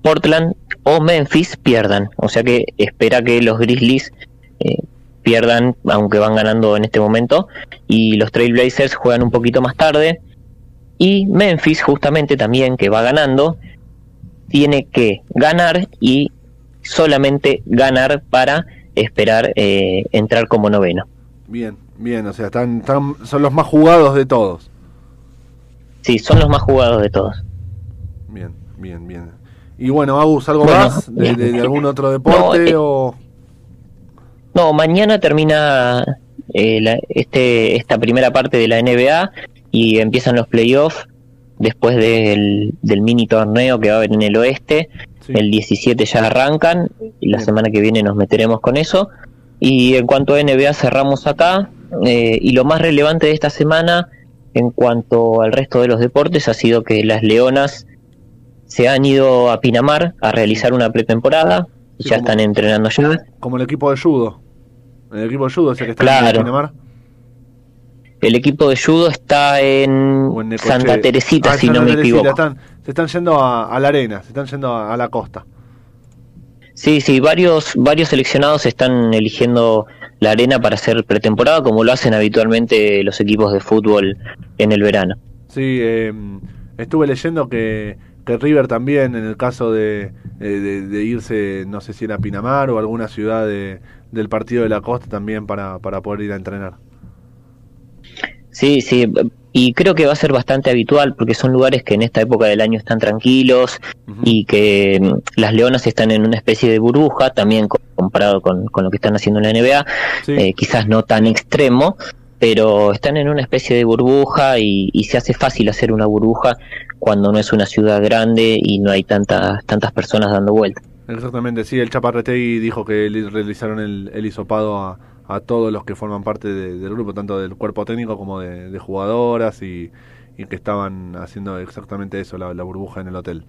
S7: Portland o Memphis pierdan. O sea que espera que los Grizzlies eh, pierdan, aunque van ganando en este momento, y los Trailblazers juegan un poquito más tarde. Y Memphis, justamente también, que va ganando, tiene que ganar y solamente ganar para esperar eh, entrar como noveno.
S4: Bien, bien, o sea, están, están, son los más jugados de todos.
S7: Sí, son los más jugados de todos.
S4: Bien, bien, bien. Y bueno, Agus, ¿algo
S7: Bueno,
S4: más de,
S7: bien.
S4: de- de algún otro deporte
S7: No, eh,
S4: o...?
S7: No, mañana termina eh, la- este, esta primera parte de la NBA y empiezan los playoffs después del, del mini torneo que va a haber en el oeste.
S4: Sí.
S7: El 17 ya arrancan y la
S4: Bien.
S7: semana que viene nos meteremos con eso. Y en cuanto a NBA cerramos acá. eh, y lo más relevante de esta semana en cuanto al resto de los deportes ha sido que las Leonas se han ido a Pinamar a realizar una pretemporada. y
S4: Sí,
S7: ya
S4: como-
S7: están entrenando ya.
S4: Como el equipo de judo. El equipo de judo es el que está
S7: Claro.
S4: en Pinamar.
S7: El equipo de judo está en. Santa Teresita,
S4: Ah,
S7: si no me equivoco.
S4: están- se están yendo a, a la arena, se están yendo a, a la costa.
S7: Sí, sí, varios, varios seleccionados están eligiendo la arena para hacer pretemporada, como lo hacen habitualmente los equipos de fútbol en el verano.
S4: Sí, eh, estuve leyendo que, que River también, en el caso de, de- de- de irse, no sé si era Pinamar o alguna ciudad de- del partido de la costa, también para, para poder ir a entrenar.
S7: Sí, sí, y creo que va a ser bastante habitual porque son lugares que en esta época del año están tranquilos y que mm, las leonas están en una especie de burbuja, también co- comparado con, con lo que están haciendo en la NBA,
S4: Sí.
S7: eh, quizás no tan extremo, pero están en una especie de burbuja y, y se hace fácil hacer una burbuja cuando no es una ciudad grande y no hay tantas tantas personas dando vueltas.
S4: Exactamente, sí, el Chaparretegui dijo que le realizaron el, el hisopado a, a todos los que forman parte de- del grupo, tanto del cuerpo técnico como de, de jugadoras y, y que estaban haciendo exactamente eso, la, la burbuja en el hotel.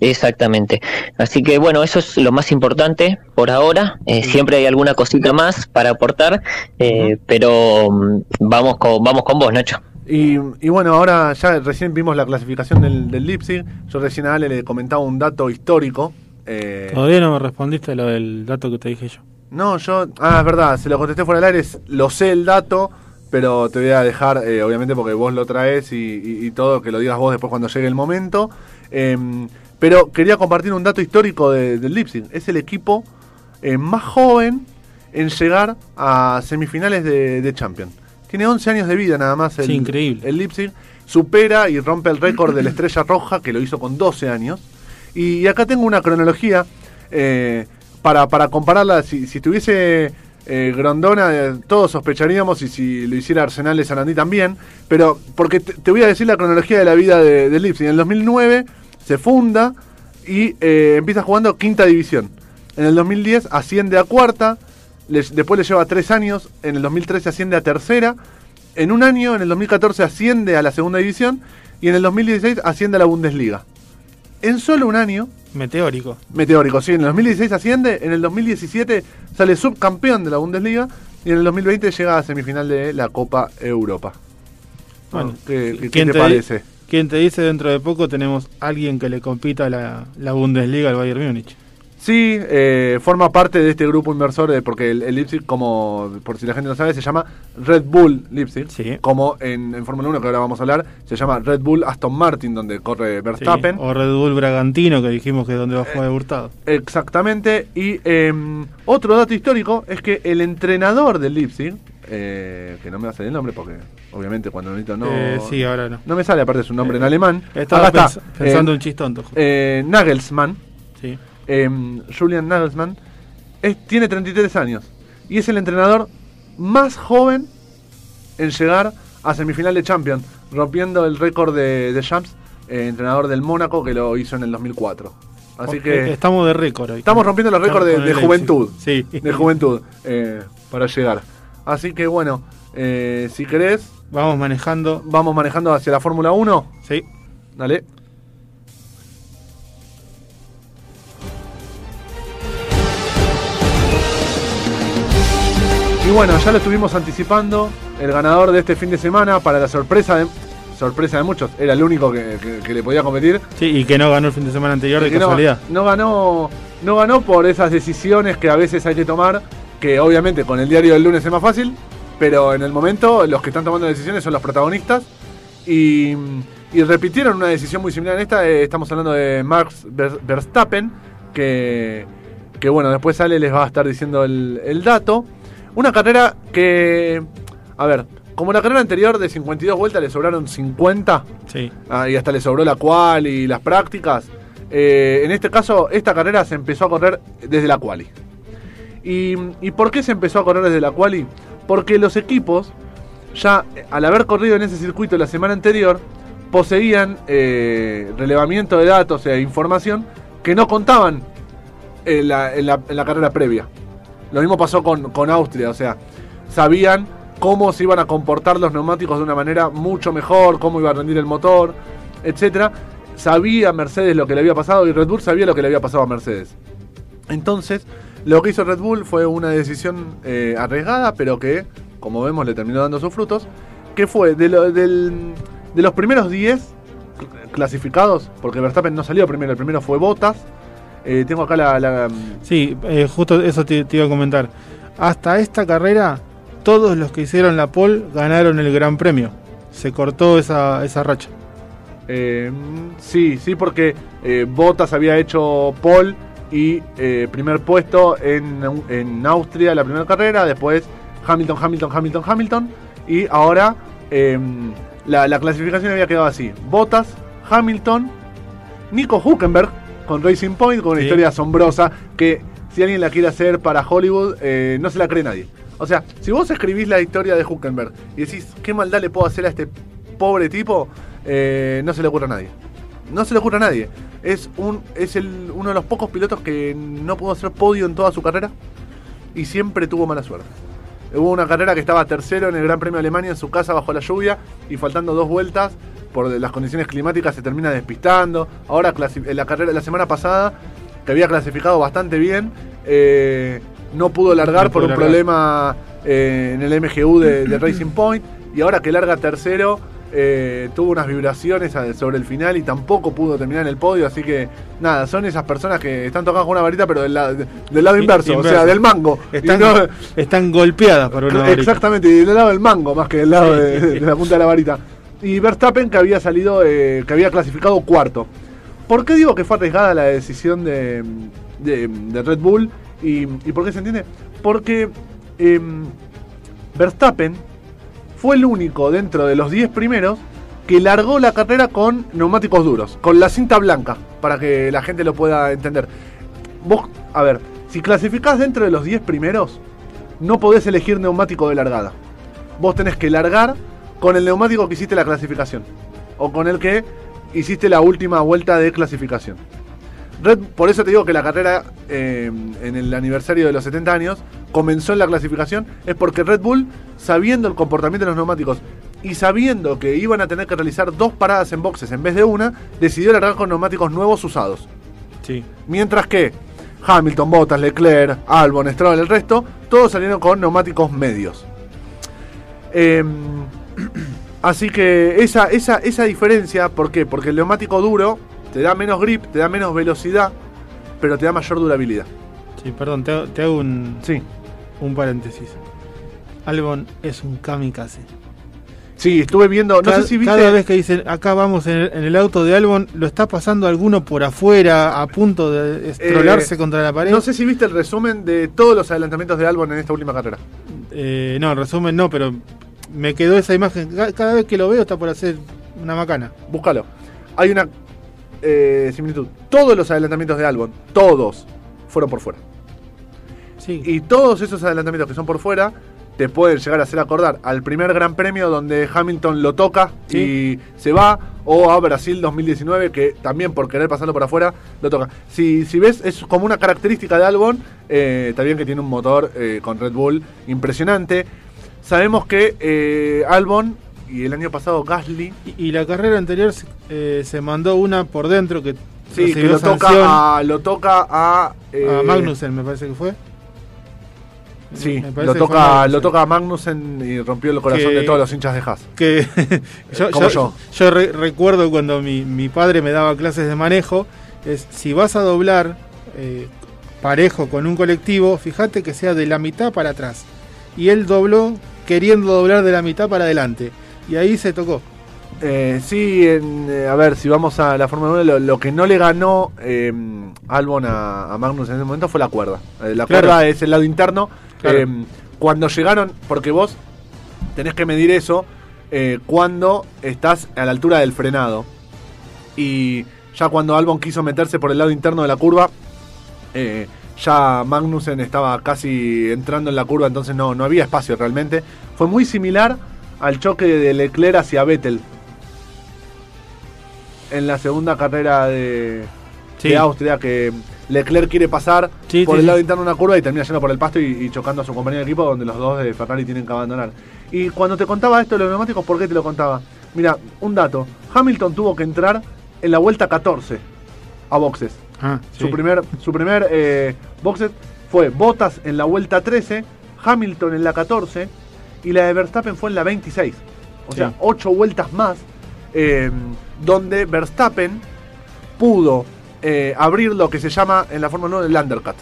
S7: Exactamente. Así que bueno, eso es lo más importante por ahora. Eh, siempre hay alguna cosita más para aportar, eh, pero mm, vamos con vamos con vos, Nacho.
S4: Y, y bueno, ahora ya recién vimos la clasificación del, del Leipzig. Yo recién a Ale le comentaba un dato histórico. eh,
S3: Todavía no me respondiste lo del dato que te dije yo.
S4: No, yo. Ah, es verdad, se lo contesté fuera del aire. Lo sé el dato, pero te voy a dejar, eh, obviamente, porque vos lo traes y, y- y todo, que lo digas vos después cuando llegue el momento. Em, pero quería compartir un dato histórico de- del Leipzig. Es el equipo eh, más joven en llegar a semifinales de, de Champions. Tiene 11 años de vida nada más el,
S3: Sí, increíble.
S4: el Leipzig. Supera y rompe el récord de la Estrella Roja, que lo hizo con 12 años. Y, acá tengo una cronología. eh, para, para compararla, si, si tuviese eh, Grondona, eh, todos sospecharíamos y si lo hiciera Arsenal de Sarandí también, pero porque te, voy a decir la cronología de la vida de, de. En el 2009 se funda y eh, empieza jugando quinta división. En el 2010 asciende a cuarta, después le lleva tres años, en el 2013 asciende a tercera, en un año, en el 2014 asciende a la segunda división y en el 2016 asciende a la Bundesliga. En solo un año,
S3: Meteórico.
S4: meteórico, sí, en el 2016 asciende, en el 2017 sale subcampeón de la Bundesliga y en el 2020 llega a semifinal de la Copa Europa.
S3: Bueno,
S4: ¿qué, qué- qué
S3: ¿quién
S4: te,
S3: te
S4: parece?
S3: ¿Quién te dice dentro de poco tenemos alguien que le compita la, la Bundesliga al Bayern Múnich?
S4: Sí, eh, forma parte de este grupo inversor, eh, porque el, el Leipzig, como por si la gente no sabe, se llama Red Bull Leipzig.
S3: Sí.
S4: Como en, en Fórmula 1, que ahora vamos a hablar, se llama Red Bull Aston Martin, donde corre
S3: Sí,
S4: Verstappen.
S3: O Red Bull Bragantino, que dijimos que es donde va a jugar
S4: Eh,
S3: Hurtado.
S4: Exactamente. Y eh, otro dato histórico es que el entrenador del Leipzig, eh, que no me va a salir el nombre porque obviamente cuando necesito no...
S3: Eh, sí, ahora no.
S4: No me sale, aparte su nombre en
S3: Eh,
S4: alemán.
S3: Estaba
S4: Acá
S3: pens-
S4: está.
S3: pensando un chistonto.
S4: eh, Nagelsmann.
S3: Sí.
S4: Eh, Julian Nagelsmann, es- tiene 33 años y es el entrenador más joven en llegar a semifinal de Champions, rompiendo el récord de, de Champs, eh, entrenador del Mónaco que lo hizo en el 2004. Así que
S3: Estamos de récord hoy.
S4: estamos rompiendo los récords de, juventud.
S3: Sí.
S4: De juventud eh, para llegar. Así que bueno, eh, si querés,
S3: Vamos manejando.
S4: vamos manejando hacia la Fórmula 1.
S3: Sí.
S4: Dale. Bueno, ya lo estuvimos anticipando. El ganador de este fin de semana, para la sorpresa de, sorpresa de muchos, era el único que, que- que le podía competir.
S3: Sí, y que no ganó el fin de semana anterior de
S4: no,
S3: casualidad.
S4: no ganó, no ganó por esas decisiones que a veces hay que tomar, que obviamente con el diario del lunes es más fácil, pero en el momento los que están tomando decisiones son los protagonistas. Y, y repitieron una decisión muy similar en esta. eh, estamos hablando de Max Ver- Verstappen, que, que bueno, después sale les va a estar diciendo el, el dato. Una carrera que, a ver, como la carrera anterior de 52 vueltas le sobraron 50,
S3: Sí.
S4: Ah, y hasta le sobró la cual y las prácticas. Eh, en este caso, esta carrera se empezó a correr desde la quali. ¿Y, ¿Y por qué se empezó a correr desde la quali? Porque los equipos, ya eh, al haber corrido en ese circuito la semana anterior, poseían eh, relevamiento de datos e información que no contaban en la, en la- en la carrera previa. Lo mismo pasó con, con Austria, o sea, sabían cómo se iban a comportar los neumáticos de una manera mucho mejor, cómo iba a rendir el motor, etcétera. Sabía Mercedes lo que le había pasado y Red Bull sabía lo que le había pasado a Mercedes. Entonces, lo que hizo Red Bull fue una decisión eh, arriesgada, pero que, como vemos, le terminó dando sus frutos. Que fue de, de los primeros 10 clasificados, porque Verstappen no salió primero, el primero fue Bottas. Eh, tengo acá la, la-
S3: Sí, eh, justo eso te, te iba a comentar. Hasta esta carrera, todos los que hicieron la pole ganaron el Gran Premio. Se cortó esa, esa racha.
S4: Eh, sí, sí, porque Bottas había hecho pole y primer puesto en, en Austria la primera carrera, después Hamilton, Hamilton, Hamilton, Hamilton, y ahora eh, la, la clasificación había quedado así: Bottas, Hamilton, Nico Huckenberg con Racing Point, con una
S3: Sí.
S4: historia asombrosa que si alguien la quiere hacer para Hollywood, eh, no se la cree nadie. O sea, si vos escribís la historia de Huckenberg y decís, ¿qué maldad le puedo hacer a este pobre tipo? Eh, no se le ocurre a nadie. No se le ocurre a nadie. Es, un, es el, uno de los pocos pilotos que no pudo hacer podio en toda su carrera y siempre tuvo mala suerte. Hubo una carrera que estaba tercero en el Gran Premio de Alemania en su casa bajo la lluvia y faltando dos vueltas por las condiciones climáticas se termina despistando. Ahora la carrera de la semana pasada, que había clasificado bastante bien, eh, no pudo largar
S3: No
S4: por un
S3: largar.
S4: problema eh, en el MGU de, de Racing Point y ahora que larga tercero eh, tuvo unas vibraciones sobre el final y tampoco pudo terminar en el podio, así que nada, son esas personas que están tocando con una varita pero del, lado- del lado inverso, o sea, del mango.
S3: Están,
S4: no-
S3: están golpeadas por una varita.
S4: Exactamente, y del lado del mango más que del lado de, de la punta de la varita. Y Verstappen que había salido, eh, que había clasificado cuarto. ¿Por qué digo que fue arriesgada la decisión de, de- de Red Bull? Y, por qué se entiende? Porque em, Verstappen fue el único dentro de los 10 primeros que largó la carrera con neumáticos duros, con la cinta blanca, para que la gente lo pueda entender. Vos, a ver, Si clasificás dentro de los 10 primeros, no podés elegir neumático de largada. Vos tenés que largar con el neumático que hiciste la clasificación. O con el que hiciste la última vuelta de clasificación. Red, por eso te digo que la carrera eh, en el aniversario de los 70 años comenzó en la clasificación. Es porque Red Bull, sabiendo el comportamiento de los neumáticos y sabiendo que iban a tener que realizar dos paradas en boxes en vez de una, decidió largar con neumáticos nuevos usados.
S3: Sí.
S4: Mientras que Hamilton, Bottas, Leclerc, Albon, Stroll, el resto, todos salieron con neumáticos medios. Em, así que esa, esa, esa diferencia, ¿por qué? Porque el neumático duro te da menos grip, te da menos velocidad, pero te da mayor durabilidad.
S3: Sí, perdón, te hago, te hago un,
S4: Sí,
S3: un paréntesis. Albon es un kamikaze.
S4: sí, estuve viendo, no
S3: cada,
S4: sé si viste...
S3: cada vez que dicen acá vamos en el, en el auto de Albon, lo está pasando alguno por afuera a punto de estrolarse
S4: Eh,
S3: contra la pared.
S4: No sé si viste el resumen de todos los adelantamientos de Albon en esta última carrera.
S3: Eh, no, en resumen no, pero me quedó esa imagen. Ca- Cada vez que lo veo está por hacer una macana.
S4: Búscalo. Hay una eh, similitud. Todos los adelantamientos de Albon, todos, fueron por fuera.
S3: Sí,
S4: Y todos esos adelantamientos que son por fuera te pueden llegar a hacer acordar al primer Gran Premio donde Hamilton lo toca
S3: Sí.
S4: y se va, o a Brasil 2019 que también por querer pasarlo por afuera lo toca. Si, si ves, es como una característica de Albon, eh, también que tiene un motor eh, con Red Bull impresionante. Sabemos que eh, Albon y el año pasado Gasly,
S3: y, y la carrera anterior se, eh, se mandó una por dentro que
S4: sí, que
S3: recibió
S4: lo toca a, lo toca a, eh,
S3: a Magnussen, me parece que fue.
S4: Sí, lo toca, lo toca a Magnussen y rompió el corazón
S3: Que-
S4: de todos los hinchas de Haas.
S3: que yo,
S4: Como
S3: yo-
S4: yo.
S3: yo re- recuerdo cuando mi, mi padre me daba clases de manejo, es si vas a doblar eh, parejo con un colectivo, fíjate que sea de la mitad para atrás. Y él dobló queriendo doblar de la mitad para adelante. Y ahí se tocó.
S4: Eh, sí, en, eh, a ver, si vamos a la Fórmula 1, lo, lo que no le ganó eh, Albon a, a Magnus en ese momento fue la cuerda. Eh, la
S3: Claro.
S4: cuerda es el lado interno.
S3: Claro.
S4: Eh, cuando llegaron, porque vos tenés que medir eso cuando estás a la altura del frenado. Y ya cuando Albon quiso meterse por el lado interno de la curva, ya Magnussen estaba casi entrando en la curva, entonces no, no había espacio realmente. Fue muy similar al choque de Leclerc hacia Vettel en la segunda carrera de,
S3: Sí.
S4: de Austria, que Leclerc quiere pasar
S3: Sí,
S4: por
S3: sí,
S4: el lado interno de una curva y termina yendo por el pasto y, y chocando a su compañero de equipo, donde los dos de Ferrari tienen que abandonar. Y cuando te contaba esto de los neumáticos, ¿por qué te lo contaba? Mira, un dato. Hamilton tuvo que entrar en la vuelta 14 a boxes.
S3: Ah,
S4: Su primer, su primer eh, boxes fue Bottas en la vuelta 13, Hamilton en la 14 y la de Verstappen fue en la 26. O sea,
S3: Sí.
S4: 8 vueltas más, eh, donde Verstappen pudo eh, abrir lo que se llama en la Fórmula 1 el undercut.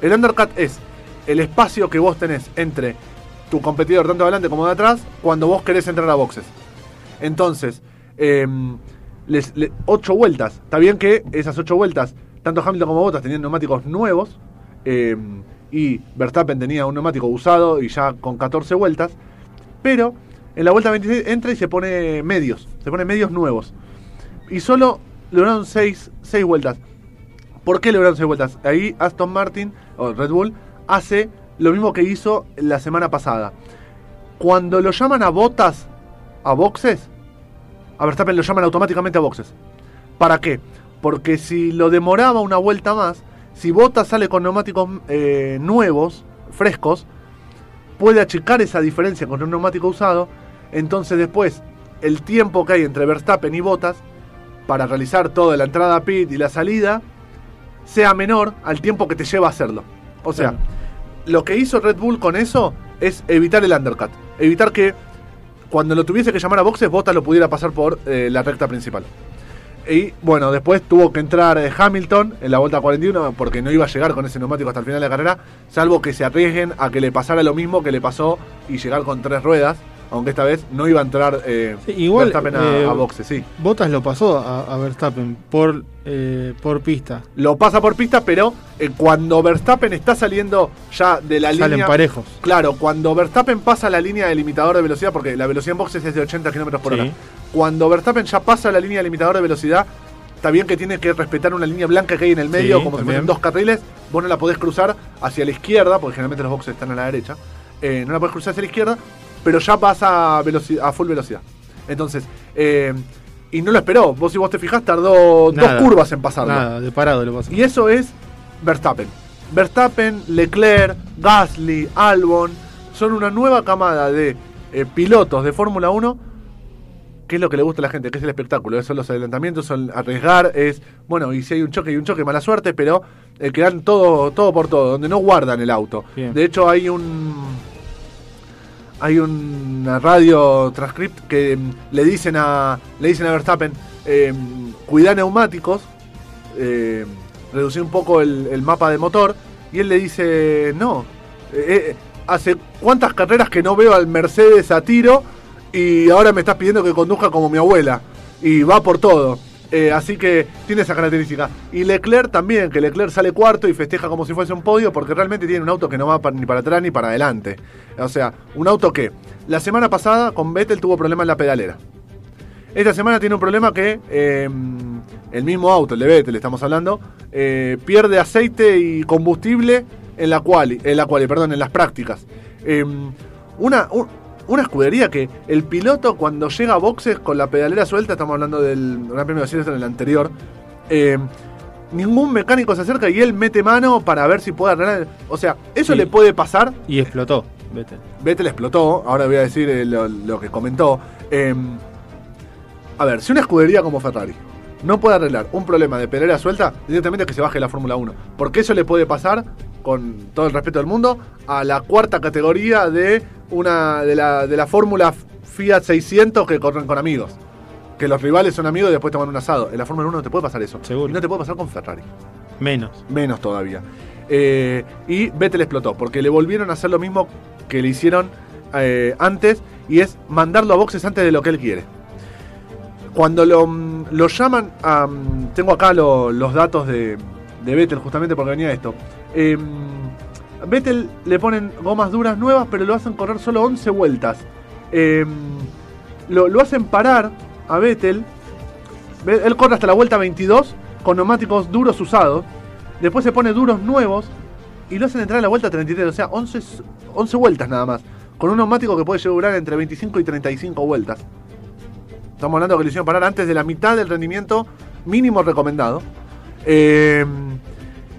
S4: El undercut es el espacio que vos tenés entre tu competidor tanto adelante como de atrás cuando vos querés entrar a boxes. Entonces, eh, les, ocho vueltas. Está bien que esas ocho vueltas, tanto Hamilton como Bottas tenían neumáticos nuevos. eh, y Verstappen tenía un neumático usado y ya con 14 vueltas. Pero en la vuelta 26 entra y se pone medios. Se pone medios nuevos. Y solo lograron 6 vueltas. ¿Por qué lograron 6 vueltas? Ahí Aston Martin, o Red Bull, hace lo mismo que hizo la semana pasada. Cuando lo llaman a botas, a boxes, a Verstappen lo llaman automáticamente a boxes. ¿Para qué? Porque si lo demoraba una vuelta más, si Bottas sale con neumáticos eh, nuevos, frescos, puede achicar esa diferencia con un neumático usado. Entonces después, el tiempo que hay entre Verstappen y Bottas para realizar toda la entrada a pit y la salida sea menor al tiempo que te lleva a hacerlo. O sea,
S3: Claro.
S4: lo que hizo Red Bull con eso es evitar el undercut. Evitar que cuando lo tuviese que llamar a boxes, Bottas lo pudiera pasar por eh, la recta principal. Y bueno, después tuvo que entrar eh, Hamilton en la vuelta 41 porque no iba a llegar con ese neumático hasta el final de la carrera, salvo que se arriesguen a que le pasara lo mismo que le pasó y llegar con tres ruedas, aunque esta vez no iba a entrar eh,
S3: Sí, igual,
S4: Verstappen a,
S3: eh,
S4: a boxes, sí.
S3: Bottas lo pasó a, a Verstappen por, eh, por pista.
S4: Lo pasa por pista, pero eh, cuando Verstappen está saliendo ya de la
S3: Salen
S4: línea...
S3: parejos.
S4: Claro, cuando Verstappen pasa la línea del limitador de velocidad, porque la velocidad en boxes es de 80 km por
S3: Sí.
S4: hora. Cuando Verstappen ya pasa la línea del limitador de velocidad, está bien que tiene que respetar una línea blanca que hay en el medio, como si fueran dos carriles, vos no la podés cruzar hacia la izquierda, porque generalmente los boxes están a la derecha, no la podés cruzar hacia la izquierda, pero ya vas a, a full velocidad. Entonces, eh, y no lo esperó, vos si vos te fijás tardó
S3: Nada.
S4: dos curvas en pasarlo.
S3: Nada, de parado lo pasó.
S4: Y eso es Verstappen. Verstappen, Leclerc, Gasly, Albon son una nueva camada de eh, pilotos de Fórmula 1 que es lo que le gusta a la gente, que es el espectáculo, son los adelantamientos, son arriesgar, es, bueno, y si hay un choque y un choque, mala suerte, pero eh, que dan todo, todo por todo, donde no guardan el auto.
S3: Bien.
S4: De hecho hay un hay una radio transcript que mm, le dicen a le dicen a Verstappen eh, cuida neumáticos eh, reducir un poco el, el mapa de motor y él le dice no eh, eh, hace cuántas carreras que no veo al Mercedes a tiro y ahora me estás pidiendo que conduzca como mi abuela y va por todo Eh, así que tiene esa característica. Y Leclerc también que Leclerc sale cuarto y festeja como si fuese un podio porque realmente tiene un auto que no va ni para atrás ni para adelante. O sea un auto que la semana pasada con Vettel tuvo problemas en la pedalera. Esta semana tiene un problema que eh, el mismo auto, el de Vettel, estamos hablando, eh, pierde aceite y combustible en la quali, en la quali, perdón, en las prácticas. Una, un- una escudería que el piloto cuando llega a boxes con la pedalera suelta, estamos hablando del Gran Premio de Silverstone en el anterior, eh, ningún mecánico se acerca y él mete mano para ver si puede arreglar. O sea, eso
S3: Sí.
S4: le puede pasar
S3: Y explotó. Vete.
S4: Vettel explotó, ahora voy a decir eh, lo, lo que comentó. Eh, a ver, si una escudería como Ferrari no puede arreglar un problema de pedalera suelta, directamente que se baje la Fórmula 1. Porque eso le puede pasar, con todo el respeto del mundo, a la cuarta categoría de una de la, de la Fórmula Fiat 600 que corren con amigos. Que los rivales son amigos y después toman un asado. En la Fórmula 1 no te puede pasar eso.
S3: Seguro.
S4: Y no te puede pasar con Ferrari
S3: Menos.
S4: menos todavía. Eh, y Vettel explotó, porque le volvieron a hacer lo mismo que le hicieron eh, antes, y es mandarlo a boxes antes de lo que él quiere. Cuando lo, mm, lo llaman a... mm, Tengo acá lo- los datos de, de Vettel, justamente porque venía esto. Eh, Vettel le ponen gomas duras nuevas, pero lo hacen correr solo 11 vueltas. Eh, lo, hacen parar a Vettel. Ve- Él corre hasta la vuelta 22 con neumáticos duros usados. Después se pone duros nuevos y lo hacen entrar a la vuelta 33. O sea, 11, s- 11 vueltas nada más. Con un neumático que puede durar entre 25 y 35 vueltas. Estamos hablando que lo hicieron parar antes de la mitad del rendimiento mínimo recomendado. Eh,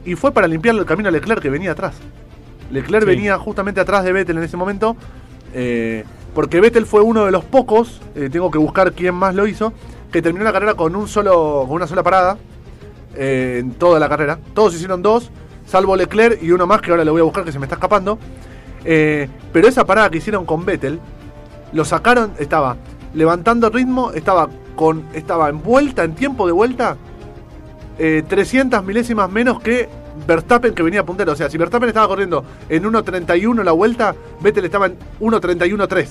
S4: y fue para limpiarle el camino a Leclerc que venía atrás. Leclerc
S3: Sí.
S4: venía justamente atrás de Vettel en ese momento. eh, porque Vettel fue uno de los pocos, eh, tengo que buscar quién más lo hizo, que terminó la carrera con un solo, con una sola parada eh, en toda la carrera. Todos hicieron dos, salvo Leclerc y uno más que ahora le voy a buscar que se me está escapando. Pero esa parada que hicieron con Vettel, lo sacaron, estaba levantando ritmo, estaba con estaba en vuelta, en tiempo de vuelta, eh, 300 milésimas menos que Verstappen que venía puntero. O sea, si Verstappen estaba corriendo en 1.31 la vuelta, Vettel estaba en 1.31.3.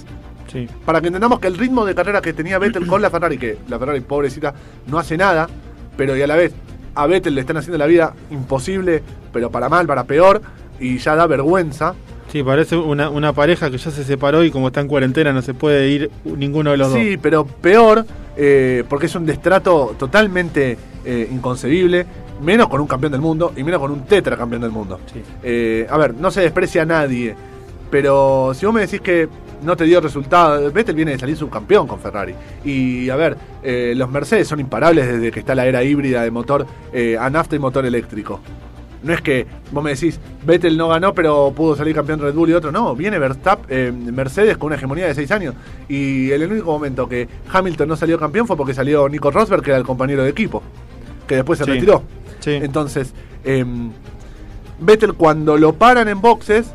S3: Sí.
S4: Para que entendamos que el ritmo de carrera que tenía Vettel con la Ferrari, que la Ferrari pobrecita no hace nada, pero y a la vez a Vettel le están haciendo la vida imposible, pero para mal, para peor, y ya da vergüenza.
S3: Sí, parece una, una pareja que ya se separó y como está en cuarentena no se puede ir ninguno de los
S4: sí,
S3: dos.
S4: pero peor, eh, porque es un destrato totalmente eh, inconcebible, menos con un campeón del mundo y menos con un tetracampeón del mundo.
S3: Sí.
S4: Eh, a ver, no se desprecia a nadie, pero si vos me decís que no te dio resultado, Vettel viene de salir subcampeón con Ferrari. Y a ver, eh, los Mercedes son imparables desde que está la era híbrida de motor eh, a nafta y motor eléctrico. No es que vos me decís, Vettel no ganó, pero pudo salir campeón Red Bull y otro. No, viene Verstappen, eh, Mercedes con una hegemonía de 6 años. Y el único momento que Hamilton no salió campeón fue porque salió Nico Rosberg, que era el compañero de equipo, que después se
S3: Sí.
S4: retiró.
S3: Sí.
S4: Entonces, em, Vettel cuando lo paran en boxes,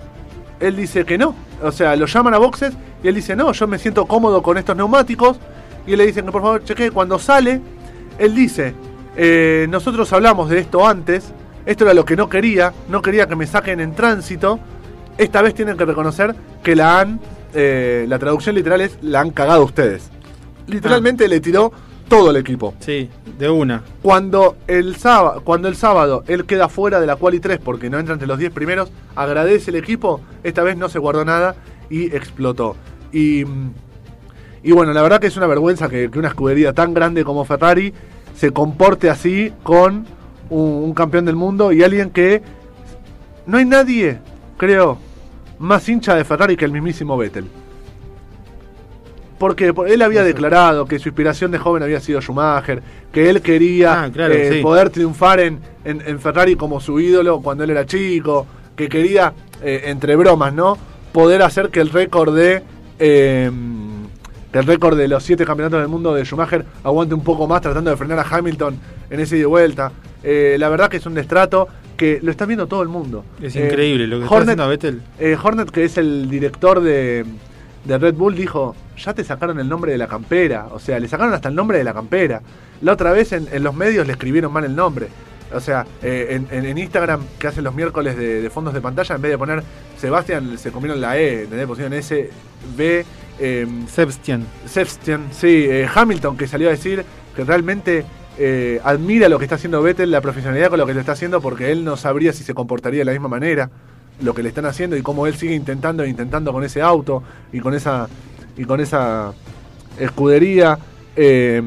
S4: él dice que no. O sea, lo llaman a boxes y él dice, no, yo me siento cómodo con estos neumáticos. Y le dicen que por favor chequee. Cuando sale, él dice, eh, nosotros hablamos de esto antes, esto era lo que no quería, no quería que me saquen en tránsito. Esta vez tienen que reconocer que la han, eh, la traducción literal es, la han cagado ustedes. Literalmente le tiró todo el equipo.
S3: Sí, de una.
S4: Cuando el, sábado, cuando el sábado él queda fuera de la quali 3 porque no entra entre los 10 primeros, agradece el equipo, esta vez no se guardó nada y explotó. Y, y bueno, la verdad que es una vergüenza que, que una escudería tan grande como Ferrari se comporte así con un, un campeón del mundo y alguien que no hay nadie, creo, más hincha de Ferrari que el mismísimo Vettel. Porque por- él había declarado que su inspiración de joven había sido Schumacher, que él quería
S3: Ah, claro,
S4: eh,
S3: sí.
S4: poder triunfar en, en- en Ferrari como su ídolo cuando él era chico, que quería, eh, entre bromas, ¿no? Poder hacer que el récord de eh, que el récord de los siete campeonatos del mundo de Schumacher aguante un poco más, tratando de frenar a Hamilton en ese ida y vuelta. Eh, la verdad que es un destrato que lo está viendo todo el mundo.
S3: Es
S4: Eh,
S3: increíble lo que está
S4: Hornet-
S3: haciendo Vettel.
S4: eh, Hornet, que es el director de, de Red Bull, dijo, ya te sacaron el nombre de la campera. O sea, le sacaron hasta el nombre de la campera. La otra vez en, en los medios le escribieron mal el nombre. O sea, eh, en, en- Instagram, que hacen los miércoles de, de fondos de pantalla, en vez de poner Sebastián, se comieron la E, ¿entendés? Pusieron S, B, eh,
S3: Sebastian.
S4: Sebastian, sí, eh, Hamilton, que salió a decir que realmente eh, admira lo que está haciendo Vettel, la profesionalidad con lo que lo está haciendo, porque él no sabría si se comportaría de la misma manera lo que le están haciendo y cómo él sigue intentando e intentando con ese auto y con esa y con esa escudería. eh,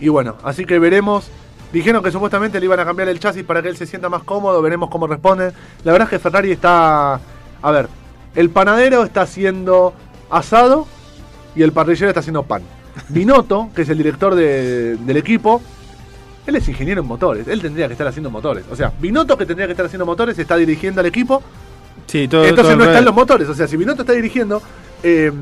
S4: y bueno, así que veremos. Dijeron que supuestamente le iban a cambiar el chasis para que él se sienta más cómodo, veremos cómo responden. La verdad es que Ferrari está... A ver, el panadero está haciendo asado y el parrillero está haciendo pan. Binotto, que es el director de- del equipo, él es ingeniero en motores, él tendría que estar haciendo motores. O sea, Binotto que tendría que estar haciendo motores está dirigiendo al equipo,
S3: Sí, todo,
S4: entonces
S3: todo
S4: no están los motores. O sea, si Binotto está dirigiendo, eh,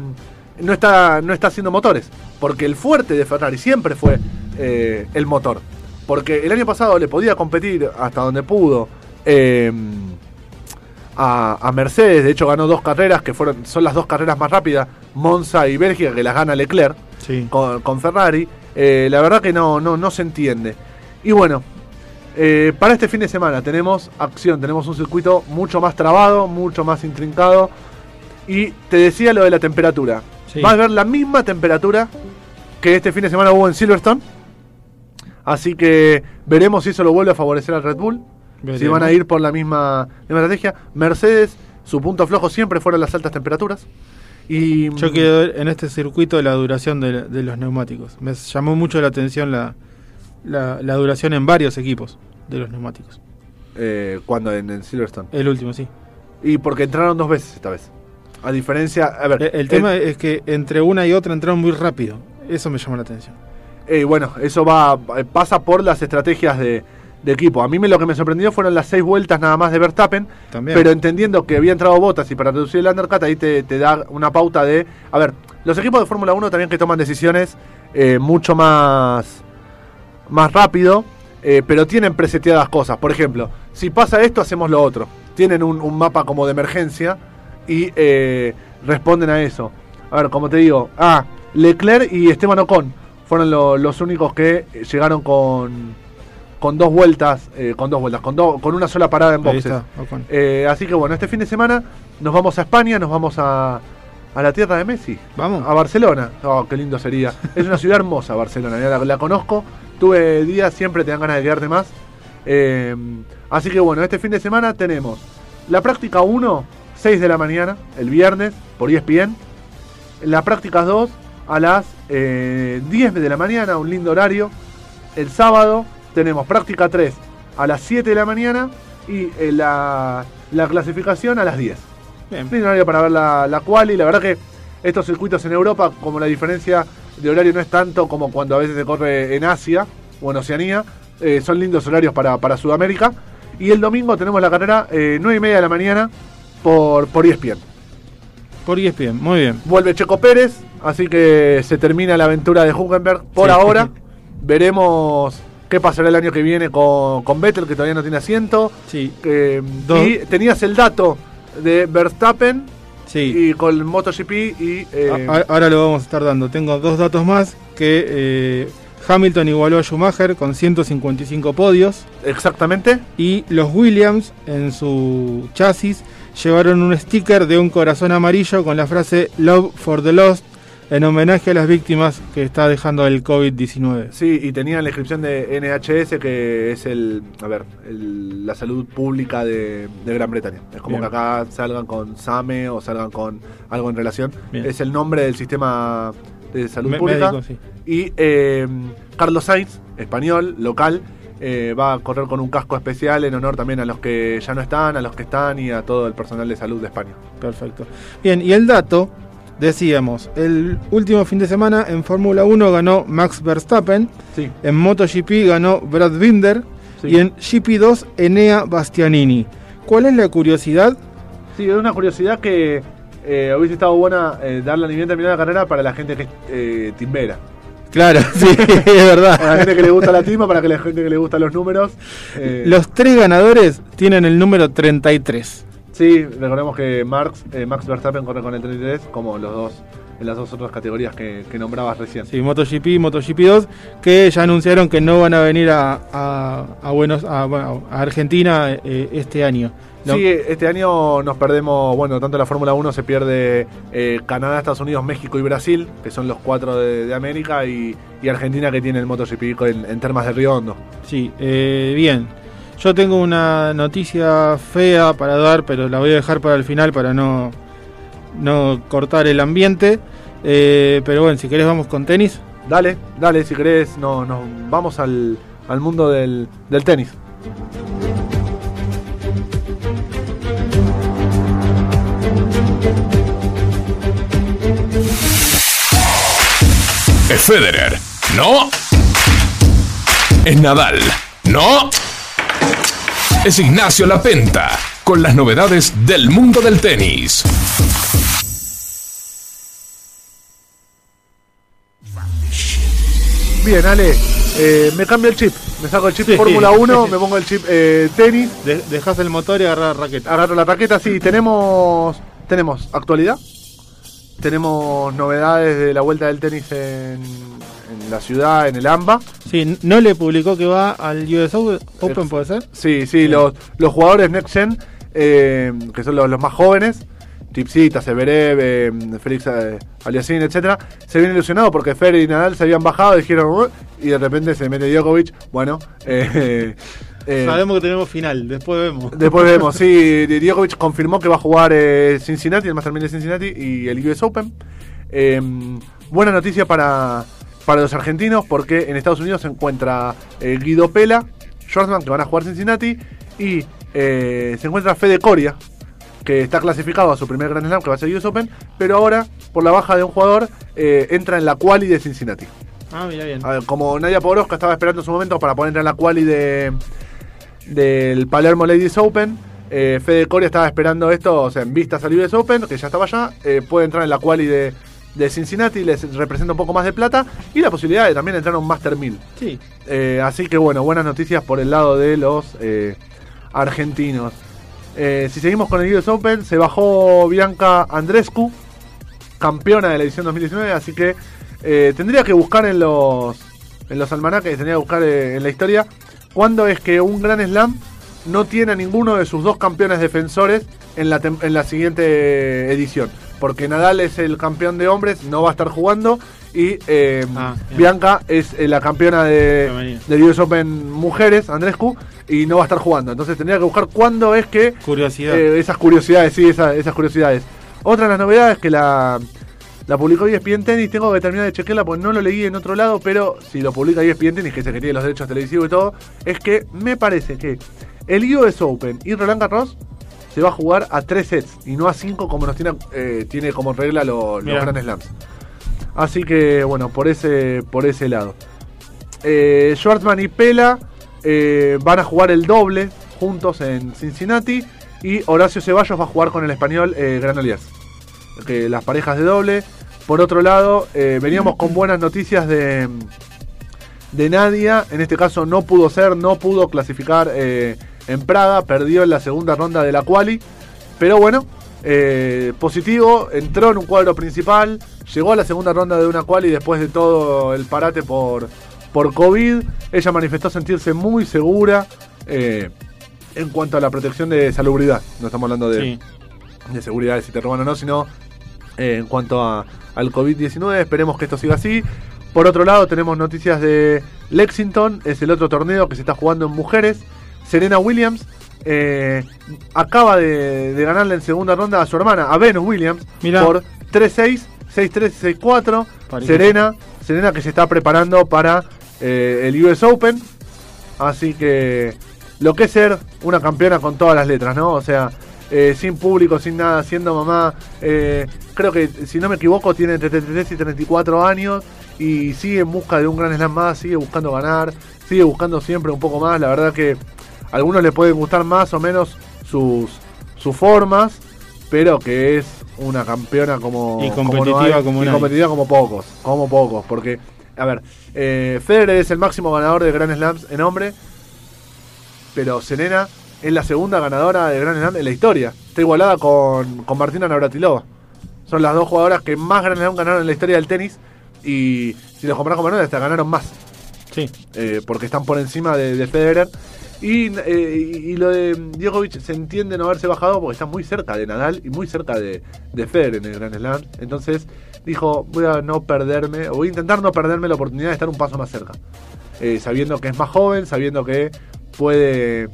S4: no, está, no está haciendo motores. Porque el fuerte de Ferrari siempre fue eh, el motor. Porque el año pasado le podía competir hasta donde pudo eh, a, a Mercedes. De hecho, ganó dos carreras que fueron son las dos carreras más rápidas, Monza y Bélgica, que las gana Leclerc
S3: Sí.
S4: con, con Ferrari. Eh, la verdad que no, no, no se entiende. Y bueno, eh, para este fin de semana tenemos acción, tenemos un circuito mucho más trabado, mucho más intrincado. Y te decía lo de la temperatura.
S3: Sí.
S4: Va a haber la misma temperatura que este fin de semana hubo en Silverstone. Así que veremos si eso lo vuelve a favorecer al Red Bull. Si van a ir por la misma, misma estrategia. Mercedes, su punto flojo siempre fueron las altas temperaturas. Y
S3: Yo quiero ver en este circuito la duración de, de los neumáticos. Me llamó mucho la atención la, la, la duración en varios equipos de los neumáticos.
S4: eh, cuando en, en Silverstone.
S3: El último, sí.
S4: Y porque entraron dos veces esta vez. A diferencia. A ver.
S3: El, el tema es que entre una y otra entraron muy rápido. Eso me llamó la atención.
S4: eh, bueno, eso va eh, pasa por las estrategias de, de equipo. A mí me, lo que me sorprendió fueron las seis vueltas nada más de Verstappen.
S3: También.
S4: Pero entendiendo que había entrado botas y para reducir el undercut, ahí te, te da una pauta de. A ver, los equipos de Fórmula 1 también que toman decisiones eh, mucho más, más rápido, eh, pero tienen preseteadas cosas. Por ejemplo, si pasa esto, hacemos lo otro. Tienen un, un mapa como de emergencia y eh, responden a eso. A ver, como te digo, ah, Leclerc y Esteban Ocon fueron lo- los únicos que llegaron con, con dos vueltas, eh, con dos vueltas, con, do- con una sola parada en boxes. Eh, así que bueno, este fin de semana nos vamos a España, nos vamos a, a la tierra de Messi.
S3: Vamos.
S4: A Barcelona. Oh, qué lindo sería. Es una ciudad hermosa, Barcelona. ya La, la conozco. Tuve días, siempre te dan ganas de quedarte más. Eh, así que bueno, este fin de semana tenemos la práctica 1, 6 de la mañana, el viernes, por ESPN. La práctica 2 a las eh, 10 de la mañana, un lindo horario. El sábado tenemos práctica 3 a las 7 de la mañana y eh, la, la clasificación a las 10.
S3: Bien.
S4: Lindo horario para ver la, la quali. La verdad que estos circuitos en Europa, como la diferencia de horario no es tanto como cuando a veces se corre en Asia o en Oceanía, eh, son lindos horarios para, para Sudamérica. Y el domingo tenemos la carrera eh, 9 y media de la mañana por, por ESPN.
S3: Por ESPN, muy bien.
S4: Vuelve Checo Pérez, así que se termina la aventura de Huckenberg por
S3: Sí.
S4: ahora. Veremos qué pasará el año que viene con, con Vettel, que todavía no tiene asiento.
S3: Sí, Dos.
S4: y tenías el dato de Verstappen
S3: sí.
S4: y con MotoGP y... eh,
S3: a- ahora lo vamos a estar dando. Tengo dos datos más que eh, Hamilton igualó a Schumacher con 155 podios
S4: exactamente.
S3: y los Williams en su chasis llevaron un sticker de un corazón amarillo con la frase Love for the Lost en homenaje a las víctimas que está dejando el COVID-19.
S4: Sí, y tenían la inscripción de NHS, que es el, a ver, el- la salud pública de, de Gran Bretaña. Es como
S3: Bien.
S4: que acá salgan con SAME o salgan con algo en relación.
S3: Bien.
S4: Es el nombre del sistema de salud
S3: Me-
S4: pública.
S3: médico, sí.
S4: Y eh, Carlos Sainz español, local. Eh, va a correr con un casco especial en honor también a los que ya no están, a los que están y a todo el personal de salud de España.
S3: Perfecto. Bien, y el dato, decíamos, el último fin de semana en Fórmula 1 ganó Max Verstappen,
S4: Sí,
S3: en MotoGP ganó Brad Binder
S4: Sí.
S3: y en GP2 Enea Bastianini. ¿Cuál es la curiosidad?
S4: sí, es una curiosidad que eh, hubiese estado buena eh, darla ni bien terminada la carrera para la gente que es eh, timbera.
S3: Claro, sí, es
S4: Para la
S3: verdad.
S4: gente que le gusta la timba, para que la gente que le gustan los números. eh,
S3: Los tres ganadores tienen el número 33.
S4: Sí, recordemos que Marx, eh, Max Verstappen corre con el 33, como los dos en las dos otras categorías que, que nombrabas recién.
S3: Sí, MotoGP y MotoGP 2, que ya anunciaron que no van a venir a, a, a Buenos, a, Argentina eh, este año. No-
S4: Sí, este año nos perdemos, bueno, tanto la Fórmula 1 se pierde eh, Canadá, Estados Unidos, México y Brasil, que son los cuatro de, de América, y, y Argentina que tiene el MotoGP en, en termas de Río Hondo.
S3: Sí, eh, bien. Yo tengo una noticia fea para dar, pero la voy a dejar para el final para no, no cortar el ambiente. Eh, pero bueno, si querés vamos con tenis.
S4: Dale, dale, si querés, no, nos vamos al, al mundo del, del tenis.
S1: Es Federer. No. Es Nadal. No. Es Ignacio Lapenta con las novedades del mundo del tenis.
S4: Bien, Ale, eh, me cambio el chip, me saco el chip
S3: Sí.
S4: Fórmula 1, me pongo el chip eh, tenis,
S3: De- dejás el motor y agarrás la raqueta.
S4: agarro la raqueta, sí, tenemos, tenemos actualidad, tenemos novedades de la vuelta del tenis en, en la ciudad, en el AMBA.
S3: Sí, no le publicó que va al US Open, ¿puede ser?
S4: Sí, sí, los, los jugadores Next Gen, eh, que son los, los más jóvenes, Tipsita, Severev, eh, Félix eh, Aliassime, etcétera, se vienen ilusionados porque Fer y Nadal se habían bajado, dijeron, "Uh", y de repente se mete Djokovic, bueno, eh, eh,
S3: Sabemos que tenemos final, después vemos.
S4: Después vemos, sí, Djokovic confirmó que va a jugar eh, Cincinnati, el Master 1000 de Cincinnati y el US Open. Eh, buena noticia para, para los argentinos porque en Estados Unidos se encuentra eh, Guido Pela, Schwarzman, que van a jugar Cincinnati, y eh, se encuentra Fede Coria, que está clasificado a su primer Grand Slam, que va a ser US Open, pero ahora, por la baja de un jugador, eh, entra en la quali de Cincinnati.
S3: Ah, mira bien.
S4: A ver, como Nadia Podoroska estaba esperando su momento para poner en la quali de del Palermo Ladies Open, eh, Fede Coria estaba esperando esto, o sea, en vistas al US Open, que ya estaba allá, eh, puede entrar en la quali de, de Cincinnati, les representa un poco más de plata y la posibilidad de también entrar a un Master 1000.
S3: Sí.
S4: Eh, así que bueno, buenas noticias por el lado de los eh, argentinos. Eh, si seguimos con el US Open, se bajó Bianca Andrescu, campeona de la edición 2019, así que tendría que buscar en los en los almanaques, tendría que buscar en la historia cuándo es que un Gran Slam no tiene a ninguno de sus dos campeones defensores en la, en la siguiente edición. Porque Nadal es el campeón de hombres, no va a estar jugando. Y eh,
S3: Ah.
S4: Bianca es eh, la campeona de, del US Open Mujeres, Andrescu, y no va a estar jugando. Entonces tendría que buscar cuándo es que
S3: Curiosidad.
S4: eh, esas curiosidades, sí, esa- esas curiosidades. Otra de las novedades que la, la publicó ESPN Tennis, tengo que terminar de chequearla porque no lo leí en otro lado, pero si lo publica ESPN Tennis, que se que tiene los derechos televisivos y todo, es que me parece que el US Open y Roland Garros se va a jugar a tres sets y no a cinco como nos tiene, eh, tiene como regla lo- los
S3: Mirá.
S4: Grand Slams. Así que bueno, por ese, por ese lado. Eh, Schwartzman y Pela eh, van a jugar el doble juntos en Cincinnati. Y Horacio Ceballos va a jugar con el español eh, Granollers. Que las parejas de doble. Por otro lado, eh, veníamos con buenas noticias de, de Nadia. En este caso no pudo ser, no pudo clasificar en Praga. Perdió en la segunda ronda de la quali. Pero bueno, eh, positivo. Entró en un cuadro principal. Llegó a la segunda ronda de una quali después de todo el parate por, por COVID. Ella manifestó sentirse muy segura eh, en cuanto a la protección de salubridad. No estamos hablando de,
S3: Sí.
S4: de seguridad de si te roban o no, sino eh, en cuanto a, al COVID-19. Esperemos que esto siga así. Por otro lado, tenemos noticias de Lexington, es el otro torneo que se está jugando en mujeres. Serena Williams eh, acaba de, de ganarle en segunda ronda a su hermana, a Venus Williams,
S3: Mirá.
S4: por 3-6, 6-3, 6-4.
S3: Parejo.
S4: Serena, Serena que se está preparando para eh, el US Open. Así que lo que es ser una campeona con todas las letras, ¿no? O sea, eh, sin público, sin nada, siendo mamá. eh, creo que, si no me equivoco, tiene entre 33 y 34 años y sigue en busca de un gran slam más, sigue buscando ganar, sigue buscando siempre un poco más. La verdad que a algunos les pueden gustar más o menos sus, sus formas, pero que es una campeona como
S3: Y
S4: como
S3: competitiva
S4: hay,
S3: como
S4: y competitiva como pocos, como pocos, porque a ver, eh, Federer es el máximo ganador de Grand Slams en hombre, pero Serena es la segunda ganadora de Grand Slam en la historia. Está igualada con, con Martina Navratilova. Son las dos jugadoras que más Grand Slam ganaron en la historia del tenis y si los comparás con Manuel hasta ganaron más
S3: Sí.
S4: eh, porque están por encima de, de Federer. Y, eh, y- lo de Djokovic se entiende no haberse bajado porque está muy cerca de Nadal y muy cerca de, de Federer en el Grand Slam. Entonces dijo, voy a no perderme, o voy a intentar no perderme la oportunidad de estar un paso más cerca. Eh, sabiendo que es más joven, sabiendo que puede,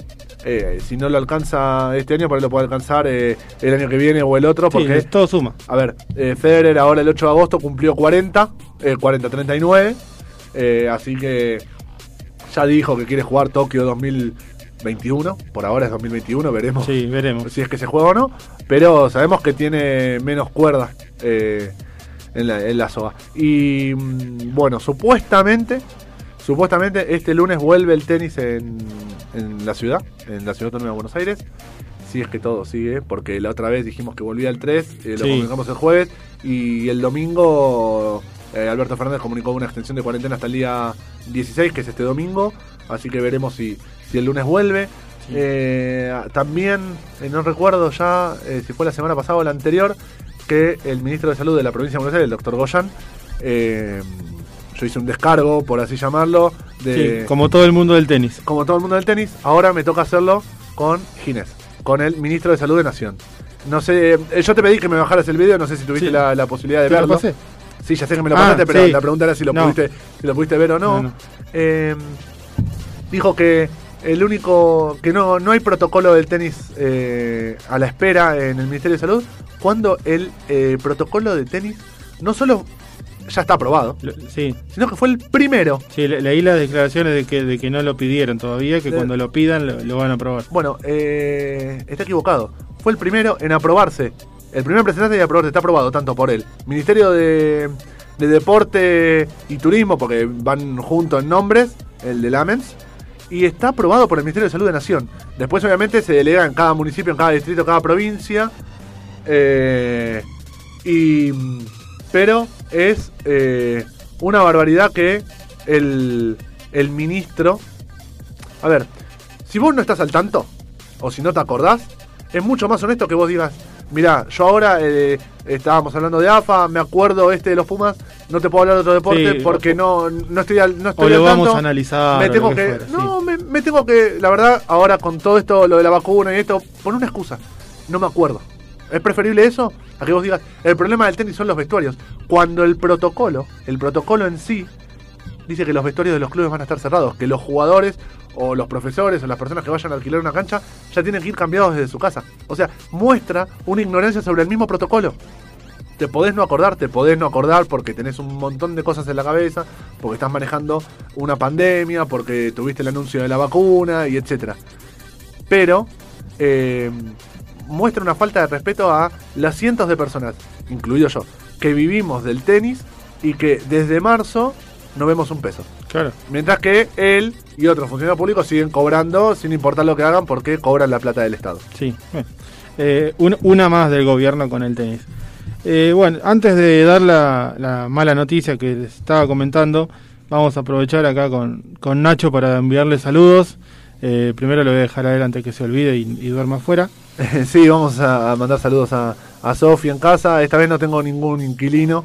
S4: eh, si no lo alcanza este año, por ahí lo puede alcanzar eh, el año que viene o el otro,
S3: Sí,
S4: porque
S3: todo suma.
S4: a ver, eh, Federer ahora el 8 de agosto cumplió 40, eh, 40-39, eh, así que ya dijo que quiere jugar Tokio 2021, por ahora es 2021, veremos
S3: Sí, veremos.
S4: si es que se juega o no, pero sabemos que tiene menos cuerdas eh, en, la, en la soga. Y mm, bueno, supuestamente, supuestamente este lunes vuelve el tenis en, en la ciudad, en la ciudad autónoma de Buenos Aires. Si es que todo sigue, porque la otra vez dijimos que volvía el 3, eh, lo
S3: Sí.
S4: comunicamos el jueves y el domingo eh, Alberto Fernández comunicó una extensión de cuarentena hasta el día 16, que es este domingo, así que veremos si, si el lunes vuelve.
S3: Sí.
S4: Eh, también, eh, no recuerdo ya eh, si fue la semana pasada o la anterior, que el ministro de Salud de la provincia de Buenos Aires, el doctor Goyan, eh, yo hice un descargo, por así llamarlo, de
S3: Sí, como todo el mundo del tenis.
S4: como todo el mundo del tenis, ahora me toca hacerlo con Ginés, con el ministro de Salud de Nación. No sé, yo te pedí que me bajaras el video, no sé si tuviste
S3: Sí.
S4: la, la posibilidad de
S3: ¿Te lo
S4: verlo.
S3: pasé?
S4: Sí, ya sé que me lo
S3: Ah,
S4: pasaste, pero
S3: sí.
S4: la pregunta era si lo,
S3: No.
S4: pudiste, si lo pudiste ver o no.
S3: No, no.
S4: Eh, dijo que el único que no, no hay protocolo del tenis eh, a la espera en el Ministerio de Salud, cuando el eh, protocolo de tenis no solo ya está aprobado,
S3: Lo- Sí,
S4: sino que fue el primero.
S3: sí, le- leí las declaraciones de que, de que no lo pidieron todavía, que
S4: De-
S3: cuando lo pidan lo, lo van a aprobar.
S4: Bueno, eh, está equivocado. Fue el primero en aprobarse. El primer representante de aprobarse está aprobado tanto por el Ministerio de, de Deporte y Turismo, porque van juntos en nombres, el de Lamens, y está aprobado por el Ministerio de Salud de Nación. Después, obviamente, se delega en cada municipio, en cada distrito, en cada provincia. eh, y, pero es eh, una barbaridad que el, el ministro. A ver, si vos no estás al tanto, o si no te acordás, es mucho más honesto que vos digas, mirá, yo ahora eh, estábamos hablando de AFA, me acuerdo este de los Pumas, no te puedo hablar de otro deporte
S3: Sí,
S4: porque no, no estoy al, no estoy
S3: O lo
S4: al
S3: vamos a analizar.
S4: Me tengo que,
S3: fuera, sí.
S4: no, me, me tengo que, la verdad, ahora con todo esto, lo de la vacuna y esto, pon una excusa, no me acuerdo. ¿Es preferible eso? A que vos digas, el problema del tenis son los vestuarios. Cuando el protocolo, el protocolo en sí, dice que los vestuarios de los clubes van a estar cerrados, que los jugadores o los profesores o las personas que vayan a alquilar una cancha ya tienen que ir cambiados desde su casa. O sea, muestra una ignorancia sobre el mismo protocolo. Te podés no acordar, te podés no acordar porque tenés un montón de cosas en la cabeza, porque estás manejando una pandemia, porque tuviste el anuncio de la vacuna y etcétera. Pero eh, muestra una falta de respeto a las cientos de personas, incluido yo, que vivimos del tenis y que desde marzo no vemos un peso.
S3: Claro.
S4: Mientras que él y otros funcionarios públicos siguen cobrando sin importar lo que hagan porque cobran la plata del Estado.
S3: Sí. Eh, un- una más del gobierno con el tenis. Eh, bueno, antes de dar la, la mala noticia que les estaba comentando, vamos a aprovechar acá con, con Nacho para enviarle saludos. Eh, primero lo voy a dejar adelante que se olvide y, y duerma afuera.
S4: Sí, vamos a a mandar saludos a, a Sofi en casa. Esta vez no tengo ningún inquilino.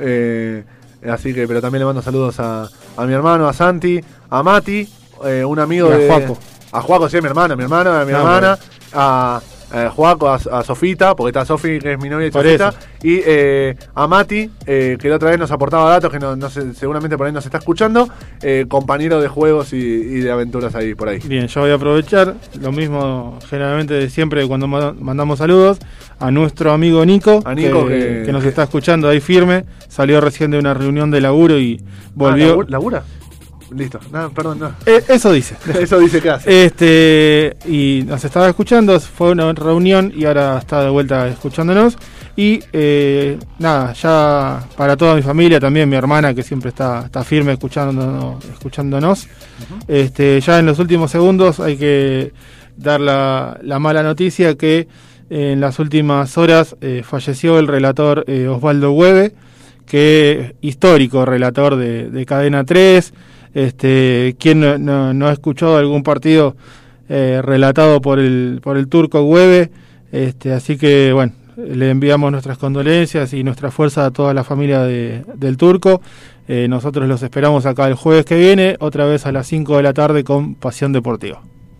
S4: eh, así que, pero también le mando saludos a, a mi hermano, a Santi, a Mati, eh, un amigo
S3: Y a
S4: de.
S3: Juaco.
S4: A Juaco, sí, mi hermana, mi hermana, a mi
S3: Ah,
S4: hermana, a, Juaco, a, a Sofita, porque está Sofi, que es mi novia y Sofita, y eh, a Mati, eh, que la otra vez nos aportaba datos, que no, no sé, seguramente por ahí nos está escuchando, eh, compañero de juegos y, y de aventuras ahí, por ahí.
S3: Bien, yo voy a aprovechar lo mismo generalmente de siempre cuando ma- mandamos saludos a nuestro amigo Nico,
S4: A Nico
S3: que,
S4: que-
S3: que nos está escuchando ahí firme. Salió recién de una reunión de laburo y volvió.
S4: Ah, ¿labu- ¿Labura? Listo. No, perdón, no.
S3: Eh, eso dice.
S4: Eso dice que hace.
S3: Este, y nos estaba escuchando, fue una reunión y ahora está de vuelta escuchándonos. Y eh, nada, ya para toda mi familia, también mi hermana que siempre está, está firme escuchándonos, escuchándonos. este, ya en los últimos segundos hay que dar la, la mala noticia que en las últimas horas eh, falleció el relator eh, Osvaldo Hueve, que histórico relator de, de Cadena 3. Este, quien no, no, no ha escuchado algún partido eh, relatado por el, por el turco Hueve. Este, así que, bueno, le enviamos nuestras condolencias y nuestra fuerza a toda la familia de, del turco. Eh, nosotros los esperamos acá el jueves que viene, otra vez a las 5 de la tarde con Pasión Deportiva.